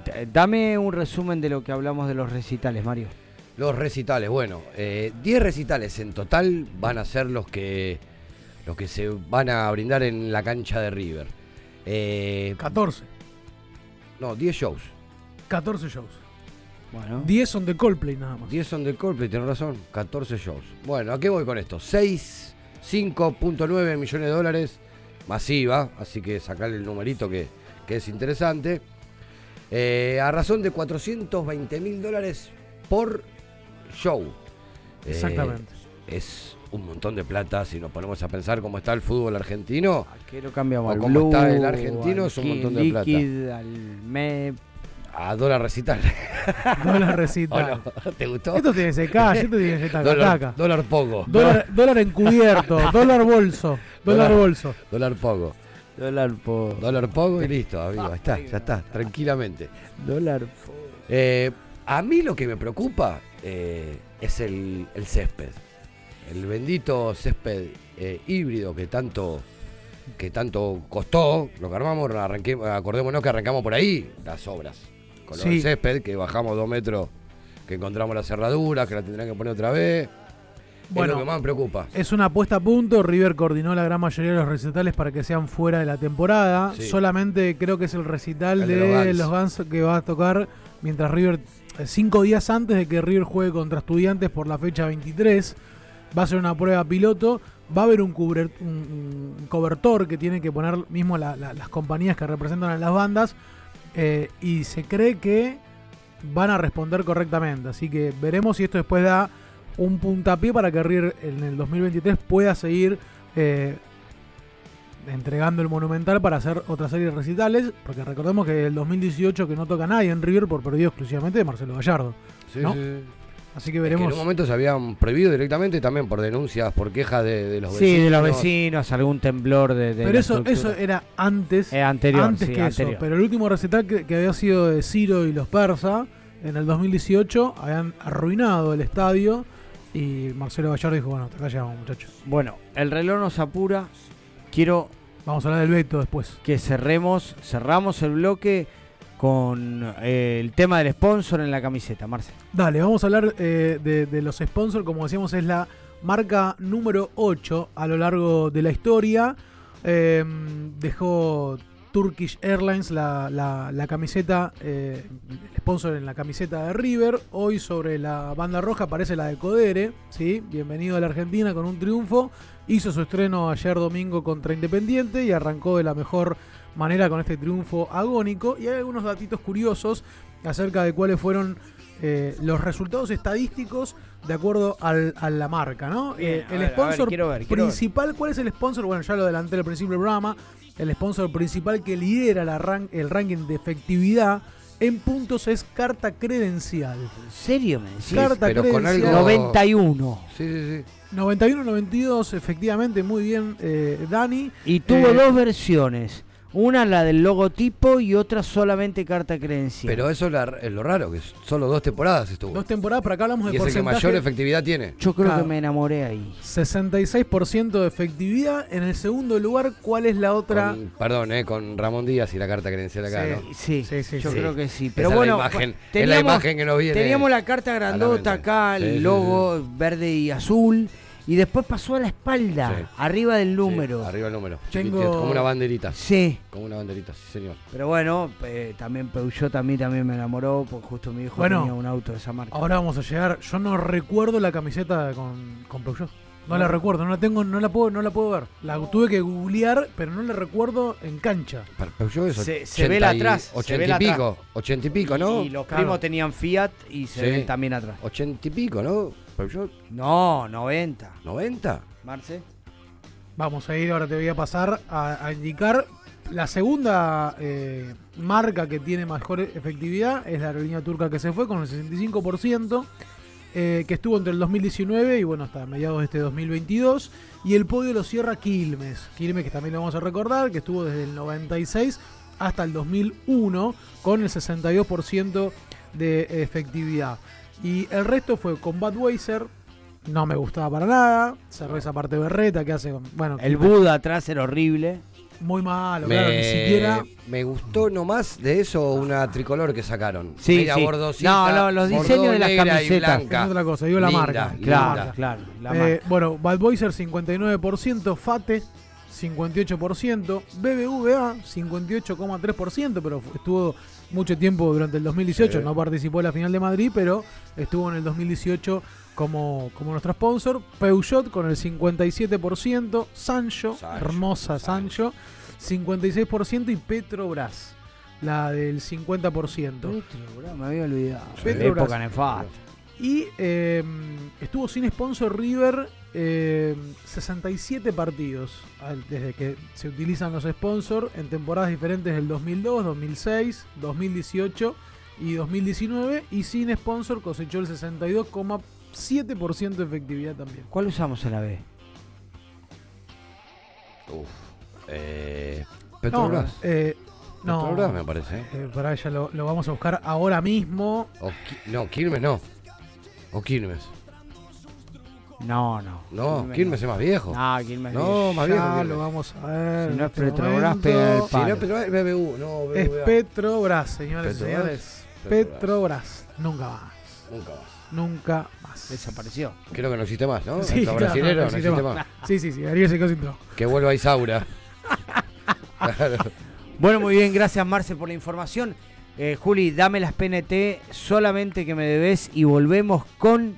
D- Dame un resumen de lo que hablamos de los recitales, Mario. Los recitales, bueno, eh, 10 recitales en total van a ser los que los que se van a brindar en la cancha de River. Eh, 14. no, 10 shows. 14 shows. Bueno. 10 son de Coldplay nada más. 10 son de Coldplay, tenés razón. 14 shows. Bueno, ¿a qué voy con esto? 6, 5.9 millones de dólares. Masiva, así que sacarle el numerito que, que es interesante. Eh, a razón de 420 mil dólares por show. Eh, Exactamente. es un montón de plata si nos ponemos a pensar cómo está el fútbol argentino. Que lo cambiamos o al cómo está el argentino es un montón de plata. Al MEP. A dólar recital. Dólar recital. ¿O no? ¿Te gustó? Esto tiene CK, esto tiene taca, Dólar, taca. dólar poco. Dólar, dólar encubierto, dólar bolso, dólar bolso. Dólar poco. Dólar poco. Dólar poco y listo, amigo. Está, ya está, tranquilamente. Dólar Eh, a mí lo que me preocupa eh, es el, el césped. El bendito césped eh, híbrido que tanto, que tanto costó. Lo que armamos, arranqué- acordémonos que arrancamos por ahí las obras. Con lo Sí. césped, que bajamos dos metros, que encontramos la cerradura, que la tendrán que poner otra vez. Bueno, es lo que más me preocupa. Es una apuesta a punto. River coordinó la gran mayoría de los recitales para que sean fuera de la temporada. Sí. Solamente creo que es el recital El de, de los, Guns. que va a tocar mientras River, eh, cinco días antes de que River juegue contra Estudiantes por la fecha 23. Va a ser una prueba piloto. Va a haber un, cubre- un- un cobertor que tienen que poner mismo la- la- las compañías que representan a las bandas. Eh, y se cree que van a responder correctamente. Así que veremos si esto después da un puntapié para que River en el 2023 pueda seguir eh, entregando el Monumental para hacer otra serie de recitales. Porque recordemos que el 2018 que no toca nadie en River por perdido exclusivamente de Marcelo Gallardo. Sí, ¿no? sí, sí. Así que Es que veremos. en un momento se habían prohibido directamente también por denuncias, por quejas de, de los Sí, vecinos. de los vecinos, algún temblor de. de Pero la eso, estructura. eso era antes. Eh, anterior, antes sí, que anterior. eso. Pero el último recital que, que había sido de Ciro y los Persa en el 2018 habían arruinado el estadio. Y Marcelo Gallardo dijo: Bueno, hasta acá llegamos, muchachos. Bueno, el reloj nos apura. Quiero Vamos a hablar del veto después. que cerremos, cerramos el bloque con eh, el tema del sponsor en la camiseta, Marce. Dale, vamos a hablar eh, de, los sponsors. Como decíamos, es la marca número 8 a lo largo de la historia. Eh, dejó Turkish Airlines la, la- camiseta, eh, sponsor en la camiseta de River. Hoy sobre la banda roja aparece la de Codere. ¿sí? Bienvenido a la Argentina con un triunfo. Hizo su estreno ayer domingo contra Independiente y arrancó de la mejor manera con este triunfo agónico. Y hay algunos datitos curiosos acerca de cuáles fueron eh, los resultados estadísticos de acuerdo al- a la marca, ¿no? Bien, Eh, el ver, a ver, sponsor quiero ver, quiero ver. principal, ¿cuál es el sponsor? Bueno, ya lo adelanté al principio del programa. El sponsor principal que lidera la ran- el ranking de efectividad en puntos es carta credencial. ¿En serio me decís? Carta pero con credencial. algo- 91. Sí, sí, sí. 91-92, efectivamente, muy bien, eh, Dani. Y tuvo Eh, dos versiones. Una la del logotipo y otra solamente carta credencial. Pero eso es, la- es lo raro, que solo dos temporadas estuvo. Dos temporadas, pero acá hablamos de y es el que porcentaje. mayor efectividad tiene. Yo creo Claro. que me enamoré ahí. 66% de efectividad. En el segundo lugar, ¿cuál es la otra? Con- perdón, eh, con Ramón Díaz y la carta credencial acá, Sí. ¿no? Sí, Sí, sí, yo sí. creo que sí. Esa Pero es bueno, la imagen, bueno, es la imagen que nos viene. Teníamos la carta grandota acá, Sí, el sí, logo verde y azul. Y después pasó a la espalda, Sí. arriba del Sí, número. arriba el número. Tengo- Como una banderita. Sí. Como una banderita, sí, señor. Pero bueno, eh, también Peugeot a mí también me enamoró, porque justo mi hijo Bueno, tenía un auto de esa marca. Ahora vamos a llegar. Yo no recuerdo la camiseta con, con Peugeot. No, la recuerdo, no la tengo, no la puedo, no la puedo ver. La tuve que googlear, pero no la recuerdo en cancha. Pero Peugeot es Se- 80 se ve la y- atrás, se 80 ve y pico. 80 y pico, ¿no? Y los Claro. primos tenían Fiat y se Sí. ven también atrás. 80 y pico, ¿no? Peugeot. No, 90. 90. Marce. Vamos a ir, ahora te voy a pasar a, a indicar. La segunda eh, marca que tiene mejor efectividad es la aerolínea turca que se fue con el 65%, eh, que estuvo entre el 2019 y bueno, hasta mediados de este 2022. Y el podio lo cierra Quilmes. Quilmes que también lo vamos a recordar, que estuvo desde el 96 hasta el 2001 con el 62% de efectividad. Y el resto fue con Budweiser, no me gustaba para nada. Cerveza parte berreta que hace. Bueno, El Buda atrás era horrible. Muy malo, Me, claro, ni siquiera. me gustó nomás de eso una tricolor que sacaron. Sí, sí. bordosita, No, no, los diseños de las camisetas. Es otra cosa, digo la Linda, marca. linda. Claro, claro. La Eh, marca. bueno, Budweiser 59%, Fate 58%, BBVA 58,3%, pero estuvo mucho tiempo durante el 2018, Sí. no participó en la final de Madrid, pero estuvo en el 2018 como, como nuestro sponsor. Peugeot con el 57%, Sancho, hermosa Sancho, 56% y Petrobras, la del 50%. Petrobras, me había olvidado. Petrobras. Época nefasta. Y eh, estuvo sin sponsor River eh, 67 partidos al- desde que se utilizan los sponsors en temporadas diferentes del 2002, 2006, 2018 y 2019 y sin sponsor cosechó el 62,7% de efectividad también. ¿Cuál usamos en la B? Uf. Eh, No, Petrobras. eh, no, Petrobras me parece. eh, para ella lo, lo vamos a buscar ahora mismo. O no, Quilmes no. O Quilmes. No, no. No, Quilmes es más viejo. No, Quilmes No, viejo. más Ya viejo. lo Quilmes. vamos a ver. Si no en es este Petrobras, momento. pega el Si palo. no, Petrobras es BBU. No, Es BBVA. Petrobras, señores y Petrobras. señores. Petrobras. Petrobras. Nunca más. Nunca más. Nunca más. Desapareció. Creo que no existe más, ¿no? Sí, El claro, brasilero no no existe existe más. más. Sí, sí, sí. Ariel se quedó sin trabajo. Que vuelva Isaura. Claro. Bueno, muy bien, gracias Marce por la información. Eh, Juli, dame las PNT solamente que me debes y volvemos con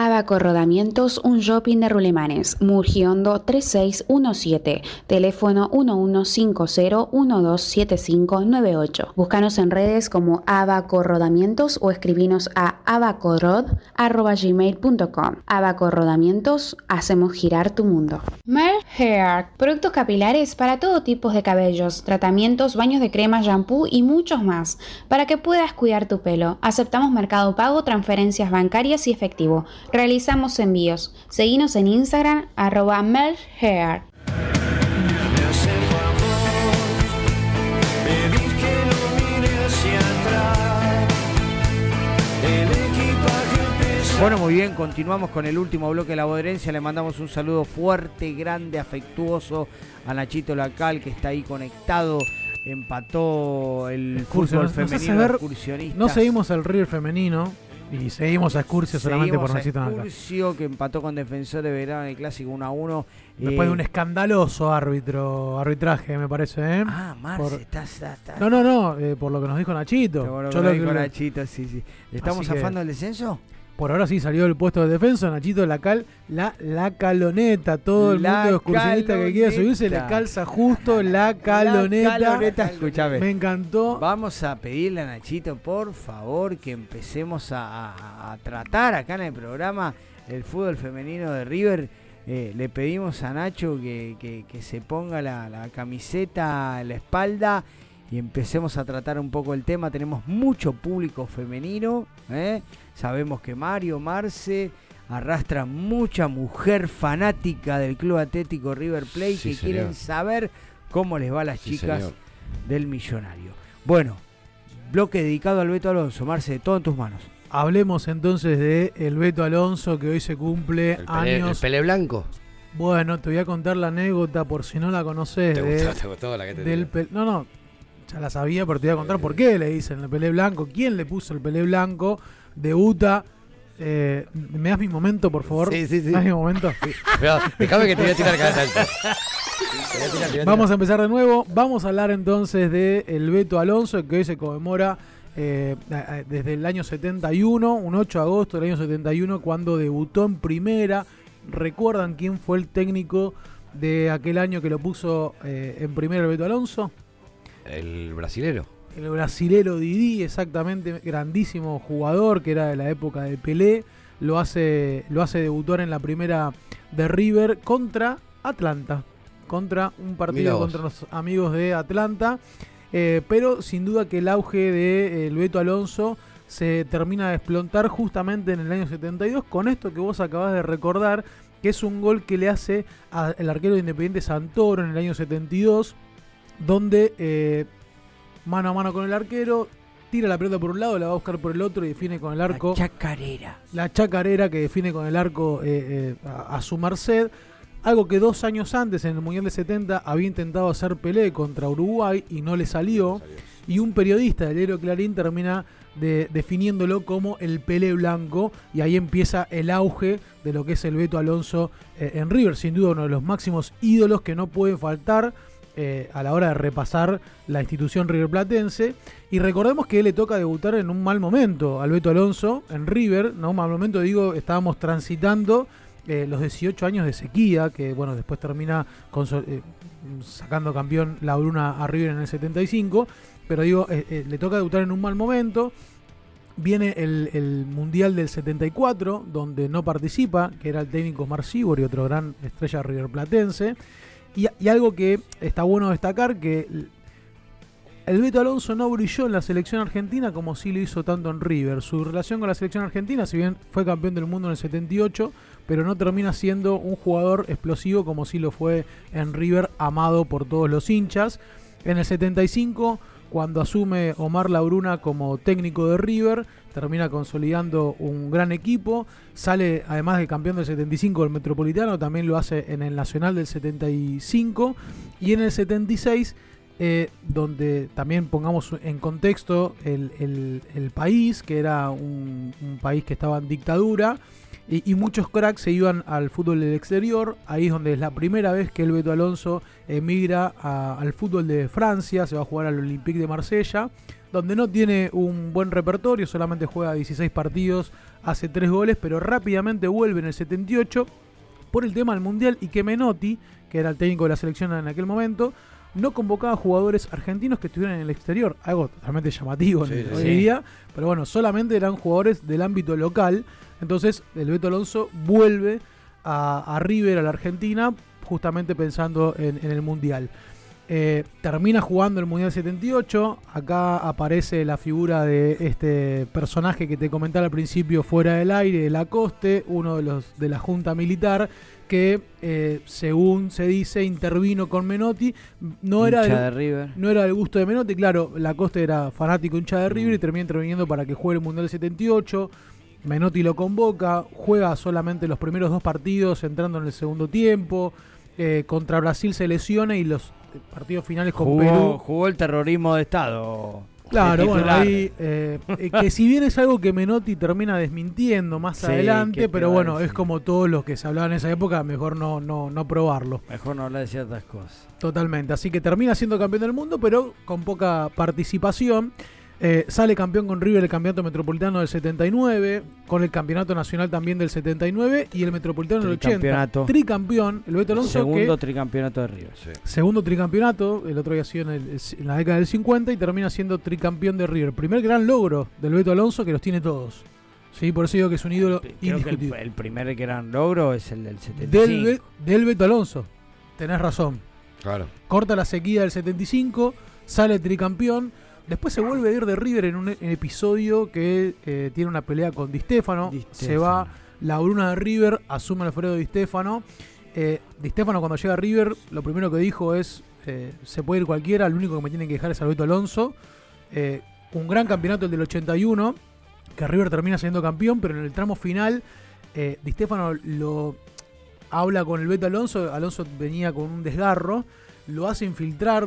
Abaco Rodamientos, un shopping de Rulemanes, Murgiondo 3617, teléfono 1150-127598. Búscanos en redes como Abaco Rodamientos o escribinos a abacorod.gmail.com. Abaco Rodamientos, hacemos girar tu mundo. Mer Hair, productos capilares para todo tipo de cabellos, tratamientos, baños de crema, shampoo y muchos más, para que puedas cuidar tu pelo. Aceptamos mercado pago, transferencias bancarias y efectivo. Realizamos envíos. Seguinos en Instagram, arroba melhair. No. El. Bueno, muy bien, continuamos con el último bloque de la boderencia. Le mandamos un saludo fuerte, grande, afectuoso a Nachito Lacal, que está ahí conectado. Empató el Excursión. fútbol femenino de excursionistas. No seguimos el River femenino y seguimos a Excursio solamente Seguimos por a necesitan acá. Excursio, que empató con Defensor de Verano en el Clásico 1 a 1. Después Eh, de un escandaloso árbitro, arbitraje, me parece, ¿eh? Ah, Marce, Por- estás, estás- estás- No, no, no, eh, por lo que nos dijo Nachito. Por lo Yo que lo dijo que- Nachito, sí, sí. ¿Le estamos Así que- zafando el descenso? Por ahora sí salió del puesto de defensa, Nachito Lacal, la, la caloneta. Todo el La mundo excursionista que quiera subirse caloneta. calza justo la caloneta. La caloneta, escúchame. Me encantó. Vamos a pedirle a Nachito, por favor, que empecemos a, a- a tratar acá en el programa el fútbol femenino de River. Eh, le pedimos a Nacho que, que- que se ponga la, la camiseta en la espalda y empecemos a tratar un poco el tema. Tenemos mucho público femenino. ¿eh? Sabemos que Mario, Marce arrastra mucha mujer fanática del Club Atlético River Plate Sí, que señor. quieren saber cómo les va a las Sí, chicas señor. del millonario. Bueno, bloque dedicado al Beto Alonso. Marce, todo en tus manos. Hablemos entonces de el Beto Alonso que hoy se cumple El pele, el años. pele blanco. Bueno, te voy a contar la anécdota por si no la conoces. ¿Te de- gustó, te gustó la que te del pel- No, no, ya la sabía, pero te voy a contar por qué le dicen el pelé blanco, quién le puso el pelé blanco, debuta. Eh, ¿Me das mi momento, por favor? Sí, sí, sí. ¿Me das mi momento? Déjame que te voy a tirar cada tirar, tirar. Vamos a empezar de nuevo. Vamos a hablar entonces de el Beto Alonso, que hoy se conmemora eh, desde el año 71, un 8 de agosto del año 71, cuando debutó en primera. ¿Recuerdan quién fue el técnico de aquel año que lo puso eh, en primera el Beto Alonso? El brasilero. El brasilero Didi, exactamente, grandísimo jugador que era de la época de Pelé, lo hace, lo hace debutar en la primera de River contra Atlanta, contra un partido contra los amigos de Atlanta. Eh, pero sin duda que el auge de eh, Beto Alonso se termina de desplontar justamente en el año 72 con esto que vos acabas de recordar, que es un gol que le hace al arquero de Independiente Santoro en el año 72, donde eh, mano a mano con el arquero, tira la pelota por un lado, la va a buscar por el otro y define con el arco. La chacarera. La chacarera que define con el arco eh, eh, a, a su merced. Algo que dos años antes, en el Mundial de 70, había intentado hacer Pelé contra Uruguay y no le salió. Y un periodista del diario Clarín termina de- definiéndolo como el Pelé blanco. Y ahí empieza el auge de lo que es el Beto Alonso eh, en River. Sin duda uno de los máximos ídolos que no pueden faltar eh, a la hora de repasar la institución riverplatense. Y recordemos que le toca debutar en un mal momento al Beto Alonso en River. No, mal momento, digo, estábamos transitando eh, los 18 años de sequía, que bueno, después termina eh, sacando campeón la Bruna a River en el 75. Pero digo, le toca debutar en un mal momento. Viene el, el Mundial del 74, donde no participa, que era el técnico Marcibor y otro gran estrella riverplatense. Y, algo que está bueno destacar, que el- el Beto Alonso no brilló en la selección argentina como sí lo hizo tanto en River. Su relación con la selección argentina, si bien fue campeón del mundo en el 78, pero no termina siendo un jugador explosivo como sí lo fue en River, amado por todos los hinchas. En el 75, cuando asume Omar Labruna como técnico de River, termina consolidando un gran equipo. Sale, además de campeón del 75 del Metropolitano, también lo hace en el Nacional del 75. Y en el 76, eh, donde también pongamos en contexto el, el- país, que era un, país que estaba en dictadura. Y, muchos cracks se iban al fútbol del exterior. Ahí es donde es la primera vez que el Beto Alonso emigra al fútbol de Francia. Se va a jugar al Olympique de Marsella. Donde no tiene un buen repertorio. Solamente juega 16 partidos. Hace 3 goles. Pero rápidamente vuelve en el 78 por el tema del Mundial. Y que Menotti, que era el técnico de la selección en aquel momento, no convocaba jugadores argentinos que estuvieran en el exterior. Algo totalmente llamativo Sí, hoy sí. día. Pero bueno, solamente eran jugadores del ámbito local. Entonces el Beto Alonso vuelve a, a River, a la Argentina, justamente pensando en, en el Mundial. Eh, termina jugando el Mundial 78. Acá aparece la figura de este personaje que te comentaba al principio, fuera del aire, de Lacoste, uno de los de la Junta Militar, que eh, según se dice intervino con Menotti. No era, del- de River. no era del gusto de Menotti, claro, Lacoste era fanático hincha de River y termina interviniendo para que juegue el Mundial 78. Menotti lo convoca, juega solamente los primeros dos partidos, entrando en el segundo tiempo. Eh, contra Brasil se lesiona y los partidos finales con Jugó, Perú. jugó el terrorismo de Estado. Claro, bueno, ahí, eh, eh, que si bien es algo que Menotti termina desmintiendo más Sí, adelante, ¿qué te pero bueno, es como todos los que se hablaban en esa época, mejor no, no, no probarlo. Mejor no hablar de ciertas cosas. Totalmente, así que termina siendo campeón del mundo, pero con poca participación. Eh, sale campeón con River el campeonato metropolitano del 79, con el campeonato nacional también del 79 y el metropolitano del 80. Tricampeonato. Tricampeón, el Beto Alonso Segundo que tricampeonato de River. segundo tricampeonato, el otro había sido en, el- en la década del 50 y termina siendo tricampeón de River. Primer gran logro del Beto Alonso que los tiene todos. Sí, por eso digo que es un ídolo Creo que el, primer gran logro es el del 75. Del, del Beto Alonso. Tenés razón. Claro. Corta la sequía del 75, sale tricampeón. Después se vuelve a ir de River en un e- episodio que eh, tiene una pelea con Di Stefano. Se va la Bruna de River, asume Alfredo Di Stefano. Eh, Di Stefano cuando llega a River, lo primero que dijo es, eh, se puede ir cualquiera, el único que me tiene que dejar es Alberto Alonso. Eh, un gran campeonato el del 81, que River termina siendo campeón, pero en el tramo final Di Stefano lo habla con el Beto Alonso, Alonso venía con un desgarro, lo hace infiltrar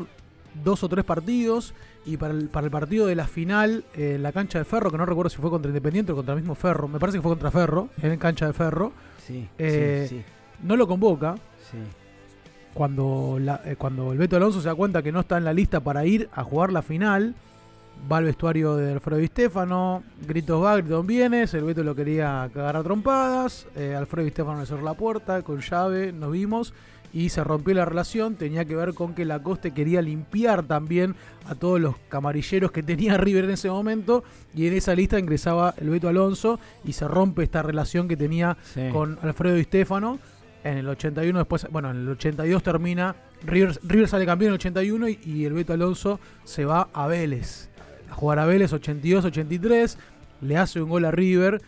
dos o tres partidos y para el, para el partido de la final eh, la cancha de Ferro, que no recuerdo si fue contra Independiente o contra el mismo Ferro, me parece que fue contra Ferro, en cancha de Ferro, Sí, eh, sí, sí. no lo convoca. Sí. Cuando, la- eh, cuando el Beto Alonso se da cuenta que no está en la lista para ir a jugar la final, va al vestuario de Alfredo Di Stefano, gritos va, gritos vienes, el Beto lo quería cagar a trompadas, eh, Alfredo Di Stefano le cerró la puerta con llave, nos vimos y se rompió la relación, tenía que ver con que Lacoste quería limpiar también a todos los camarilleros que tenía River en ese momento y en esa lista ingresaba el Beto Alonso y se rompe esta relación que tenía Sí. con Alfredo Di Stefano. En el 81 después, bueno, en el 82 termina, River, River sale campeón en el 81 y, y el Beto Alonso se va a Vélez. A jugar a Vélez 82-83, le hace un gol a River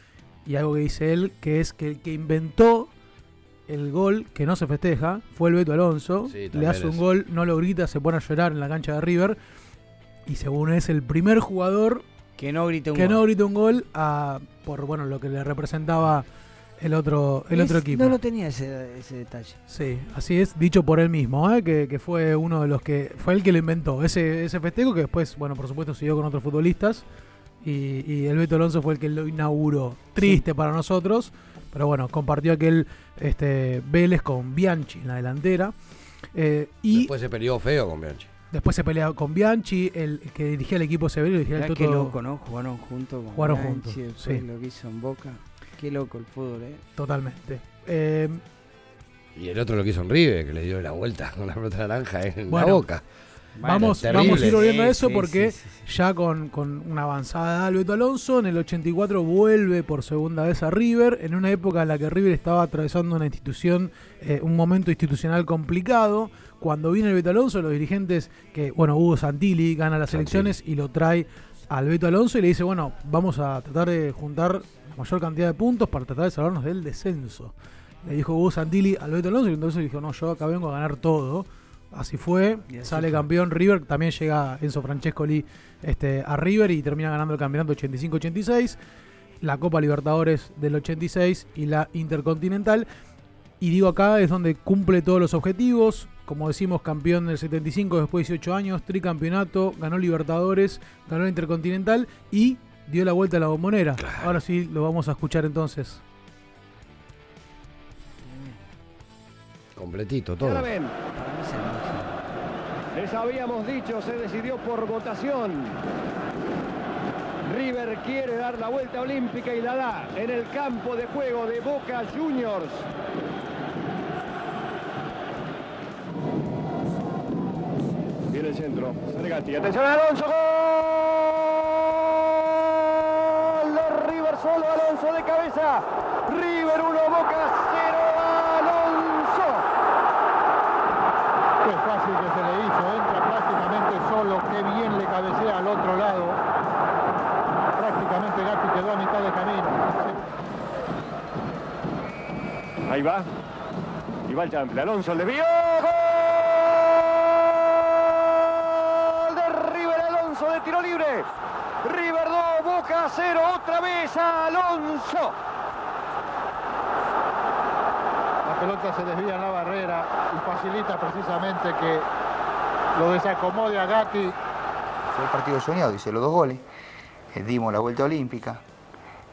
y algo que dice él, que es que el que inventó el gol que no se festeja fue el Beto Alonso. Sí, le hace un es. gol, no lo grita, se pone a llorar en la cancha de River. Y según es el primer jugador Que no grite un que gol. no grita un gol a, por bueno lo que le representaba el otro, el Es- otro equipo. No lo tenía ese, ese detalle. Sí, así es, dicho por él mismo, ¿eh? que, que fue uno de los que. Fue el que lo inventó. Ese, ese festejo que después, bueno, por supuesto, siguió con otros futbolistas. Y, y el Beto Alonso fue el que lo inauguró. Triste para nosotros, pero bueno, compartió aquel este, Vélez con Bianchi en la delantera. Eh, y Después se peleó feo con Bianchi. después se peleó con Bianchi, el que dirigía el equipo severo, dirigía el qué loco, ¿no? Jugaron juntos. con Jugaron Bianchi, juntos, después sí. lo que hizo en Boca. Qué loco el fútbol, ¿eh? Totalmente. Eh, Y el otro lo que hizo en River, que le dio la vuelta con la pelota naranja en Bueno, la boca. Vamos, Terrible. vamos a ir volviendo a eso sí, porque sí, ya con, con una avanzada de Beto Alonso, en el 84 vuelve por segunda vez a River, en una época en la que River estaba atravesando una institución, eh, un momento institucional complicado. Cuando viene el Beto Alonso, los dirigentes, que bueno, Hugo Santilli gana las elecciones y lo trae al Beto Alonso y le dice, bueno, vamos a tratar de juntar la mayor cantidad de puntos para tratar de salvarnos del descenso. Le dijo Hugo Santilli al Beto Alonso y entonces dijo, no, yo acá vengo a ganar todo. Así fue, así sale fue. campeón River, también llega Enzo Francescoli este, a River y termina ganando el campeonato 85-86, la Copa Libertadores del 86 y la Intercontinental. Y digo acá es donde cumple todos los objetivos, como decimos, campeón del 75 después de 18 años, tricampeonato, ganó Libertadores, ganó Intercontinental y dio la vuelta a la bombonera. Ahora sí lo vamos a escuchar entonces. Completito, todo. Ahora ven. Les habíamos dicho, se decidió por votación. River quiere dar la vuelta olímpica y la da en el campo de juego de Boca Juniors. Viene el centro. Atención Alonso. Gol de River solo Alonso de cabeza. River 1, Boca 0. Alonso. Qué fácil que se le hizo, entra prácticamente solo, qué bien le cabecea al otro lado. Prácticamente Gatti quedó a mitad de camino. Ahí va. Y va el chample. Alonso el desvío. Gol de River Alonso de tiro libre. River 2, Boca 0. Otra vez Alonso. La pelota se desvía en la barrera y facilita precisamente que lo desacomode a Gatti. Fue el partido soñado, hice los dos goles. Eh, dimos la vuelta olímpica.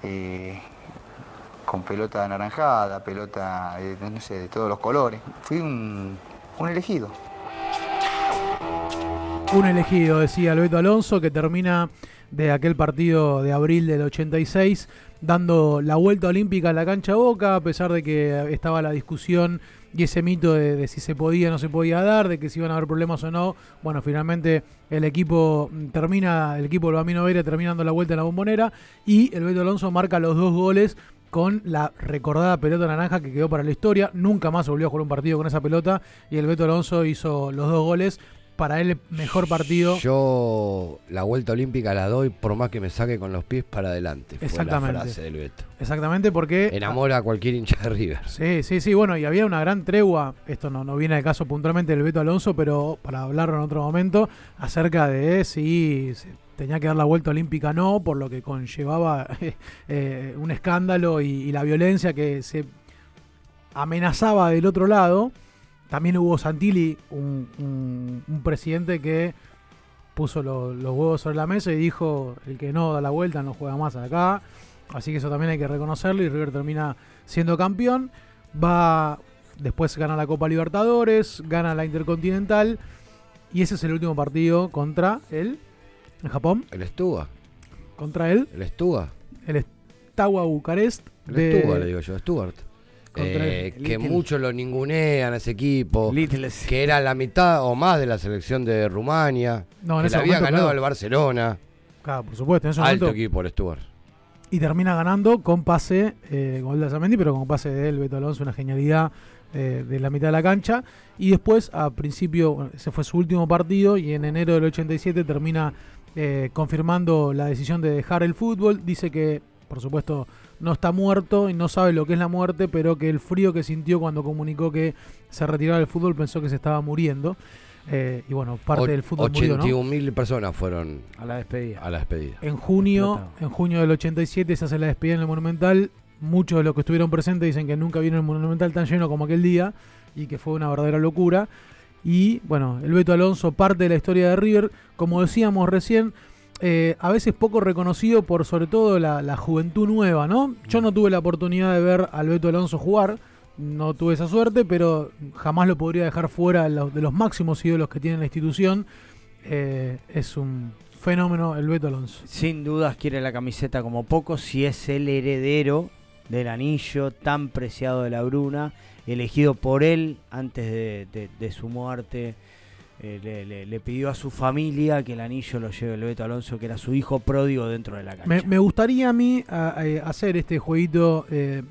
eh, con pelota anaranjada, pelota, de todos los colores. Fui un, un elegido. Un elegido, decía Alberto Alonso, que termina de aquel partido de abril del 86 dando la vuelta olímpica a la cancha Boca, a pesar de que estaba la discusión y ese mito de, si se podía o no se podía dar, de que si iban a haber problemas o no. Bueno, finalmente el equipo termina, el equipo del Bambino Veira termina dando la vuelta en la bombonera y el Beto Alonso marca los dos goles con la recordada pelota naranja que quedó para la historia. Nunca más volvió a jugar un partido con esa pelota y el Beto Alonso hizo los dos goles. Para él, mejor partido. Yo la vuelta olímpica la doy por más que me saque con los pies para adelante. Fue Exactamente. la frase del Beto. Exactamente, porque. Enamora a cualquier hincha de River. Sí, sí, sí. Bueno, y había una gran tregua. Esto no, no viene al caso puntualmente del Beto Alonso, pero para hablarlo en otro momento, acerca de si tenía que dar la vuelta olímpica o no, por lo que conllevaba eh, un escándalo y, y la violencia que se amenazaba del otro lado. También hubo Santilli, un, un- un presidente que puso lo- los huevos sobre la mesa y dijo, el que no da la vuelta no juega más acá. Así que eso también hay que reconocerlo y River termina siendo campeón. Va, después gana la Copa Libertadores, gana la Intercontinental y ese es el último partido contra él en Japón. El Estuga. Contra él. El Estuga. El Steaua Bucarest. El de- Estuga, le digo yo, Stuart. Eh, que muchos lo ningunean a ese equipo. Que era la mitad o más de la selección de Rumania. No, en que ese había momento, ganado claro. al Barcelona. Claro, por supuesto. En ese Alto momento- equipo el Stuart. Y termina ganando con pase, eh, gol de Azamendi, pero con pase de él, Beto Alonso, una genialidad eh, de la mitad de la cancha. Y después, a principio, ese fue su último partido y en enero del 87 termina eh, confirmando la decisión de dejar el fútbol. Dice que, por supuesto, no está muerto y no sabe lo que es la muerte, pero que el frío que sintió cuando comunicó que se retiraba del fútbol pensó que se estaba muriendo. Eh, y bueno, parte del fútbol murió, ¿no? 81 mil personas fueron A la despedida. a la despedida. En junio, en junio del 87 se hace la despedida en el Monumental. Muchos de los que estuvieron presentes dicen que nunca vieron el Monumental tan lleno como aquel día y que fue una verdadera locura. Y bueno, el Beto Alonso, parte de la historia de River, como decíamos recién, eh, a veces poco reconocido por sobre todo la, juventud nueva, ¿no? Yo no tuve la oportunidad de ver al Beto Alonso jugar, no tuve esa suerte, pero jamás lo podría dejar fuera de los, máximos ídolos que tiene la institución. Eh, es un fenómeno el Beto Alonso. Sin dudas quiere la camiseta como poco si es el heredero del anillo tan preciado de la Bruna, elegido por él antes de su muerte. Eh, le, le- le pidió a su familia que el anillo lo lleve el Beto Alonso, que era su hijo pródigo dentro de la cancha. Me, me gustaría a mí a- a- hacer este jueguito eh,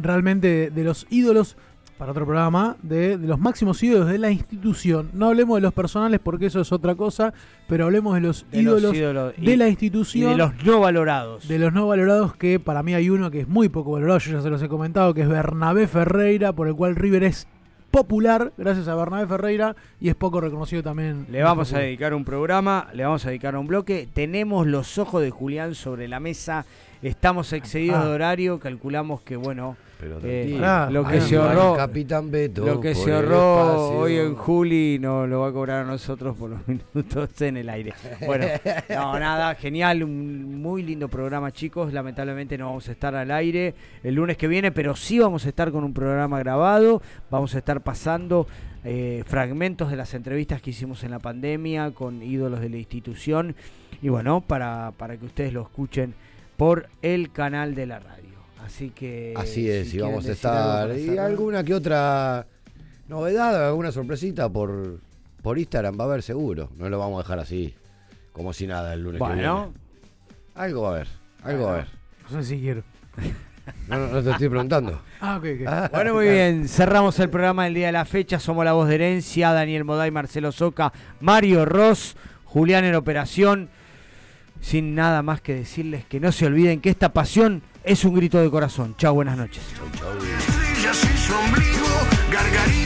realmente de, de los ídolos, para otro programa, de, de los máximos ídolos de la institución. No hablemos de los personales porque eso es otra cosa, pero hablemos de los, De los ídolos, ídolos y- de la y institución. de los no valorados. De los no valorados, que para mí hay uno que es muy poco valorado, yo ya se los he comentado, que es Bernabé Ferreira, por el cual River es popular gracias a Bernabé Ferreira y es poco reconocido también. Le vamos a dedicar un programa, le vamos a dedicar un bloque. Tenemos los ojos de Julián sobre la mesa. Estamos excedidos Ah. de horario. Calculamos que, bueno, Pero eh, lo que se ahorró. Capitán Beto Lo que se ahorró hoy en Juli no lo va a cobrar a nosotros por los minutos en el aire. Bueno, no, nada, genial, un muy lindo programa, chicos. Lamentablemente no vamos a estar al aire el lunes que viene, pero sí vamos a estar con un programa grabado. Vamos a estar pasando eh, fragmentos de las entrevistas que hicimos en la pandemia con ídolos de la institución. Y bueno, para, para que ustedes lo escuchen por el canal de la radio. Así que. Así es, si y vamos a estar. Y alguna que otra novedad, alguna sorpresita por, por Instagram va a haber seguro. No lo vamos a dejar así, como si nada el lunes que Bueno. viene. Algo va a haber, algo va a haber. No sé si quiero. No, no, no te estoy preguntando. Ah, ok, ok. Bueno, muy bien. Cerramos el programa del día de la fecha. Somos la voz de herencia. Daniel Moday, Marcelo Soca, Mario Ross, Julián en operación. Sin nada más que decirles que no se olviden que esta pasión es un grito de corazón. Chao, buenas noches. ombligo, Gargarita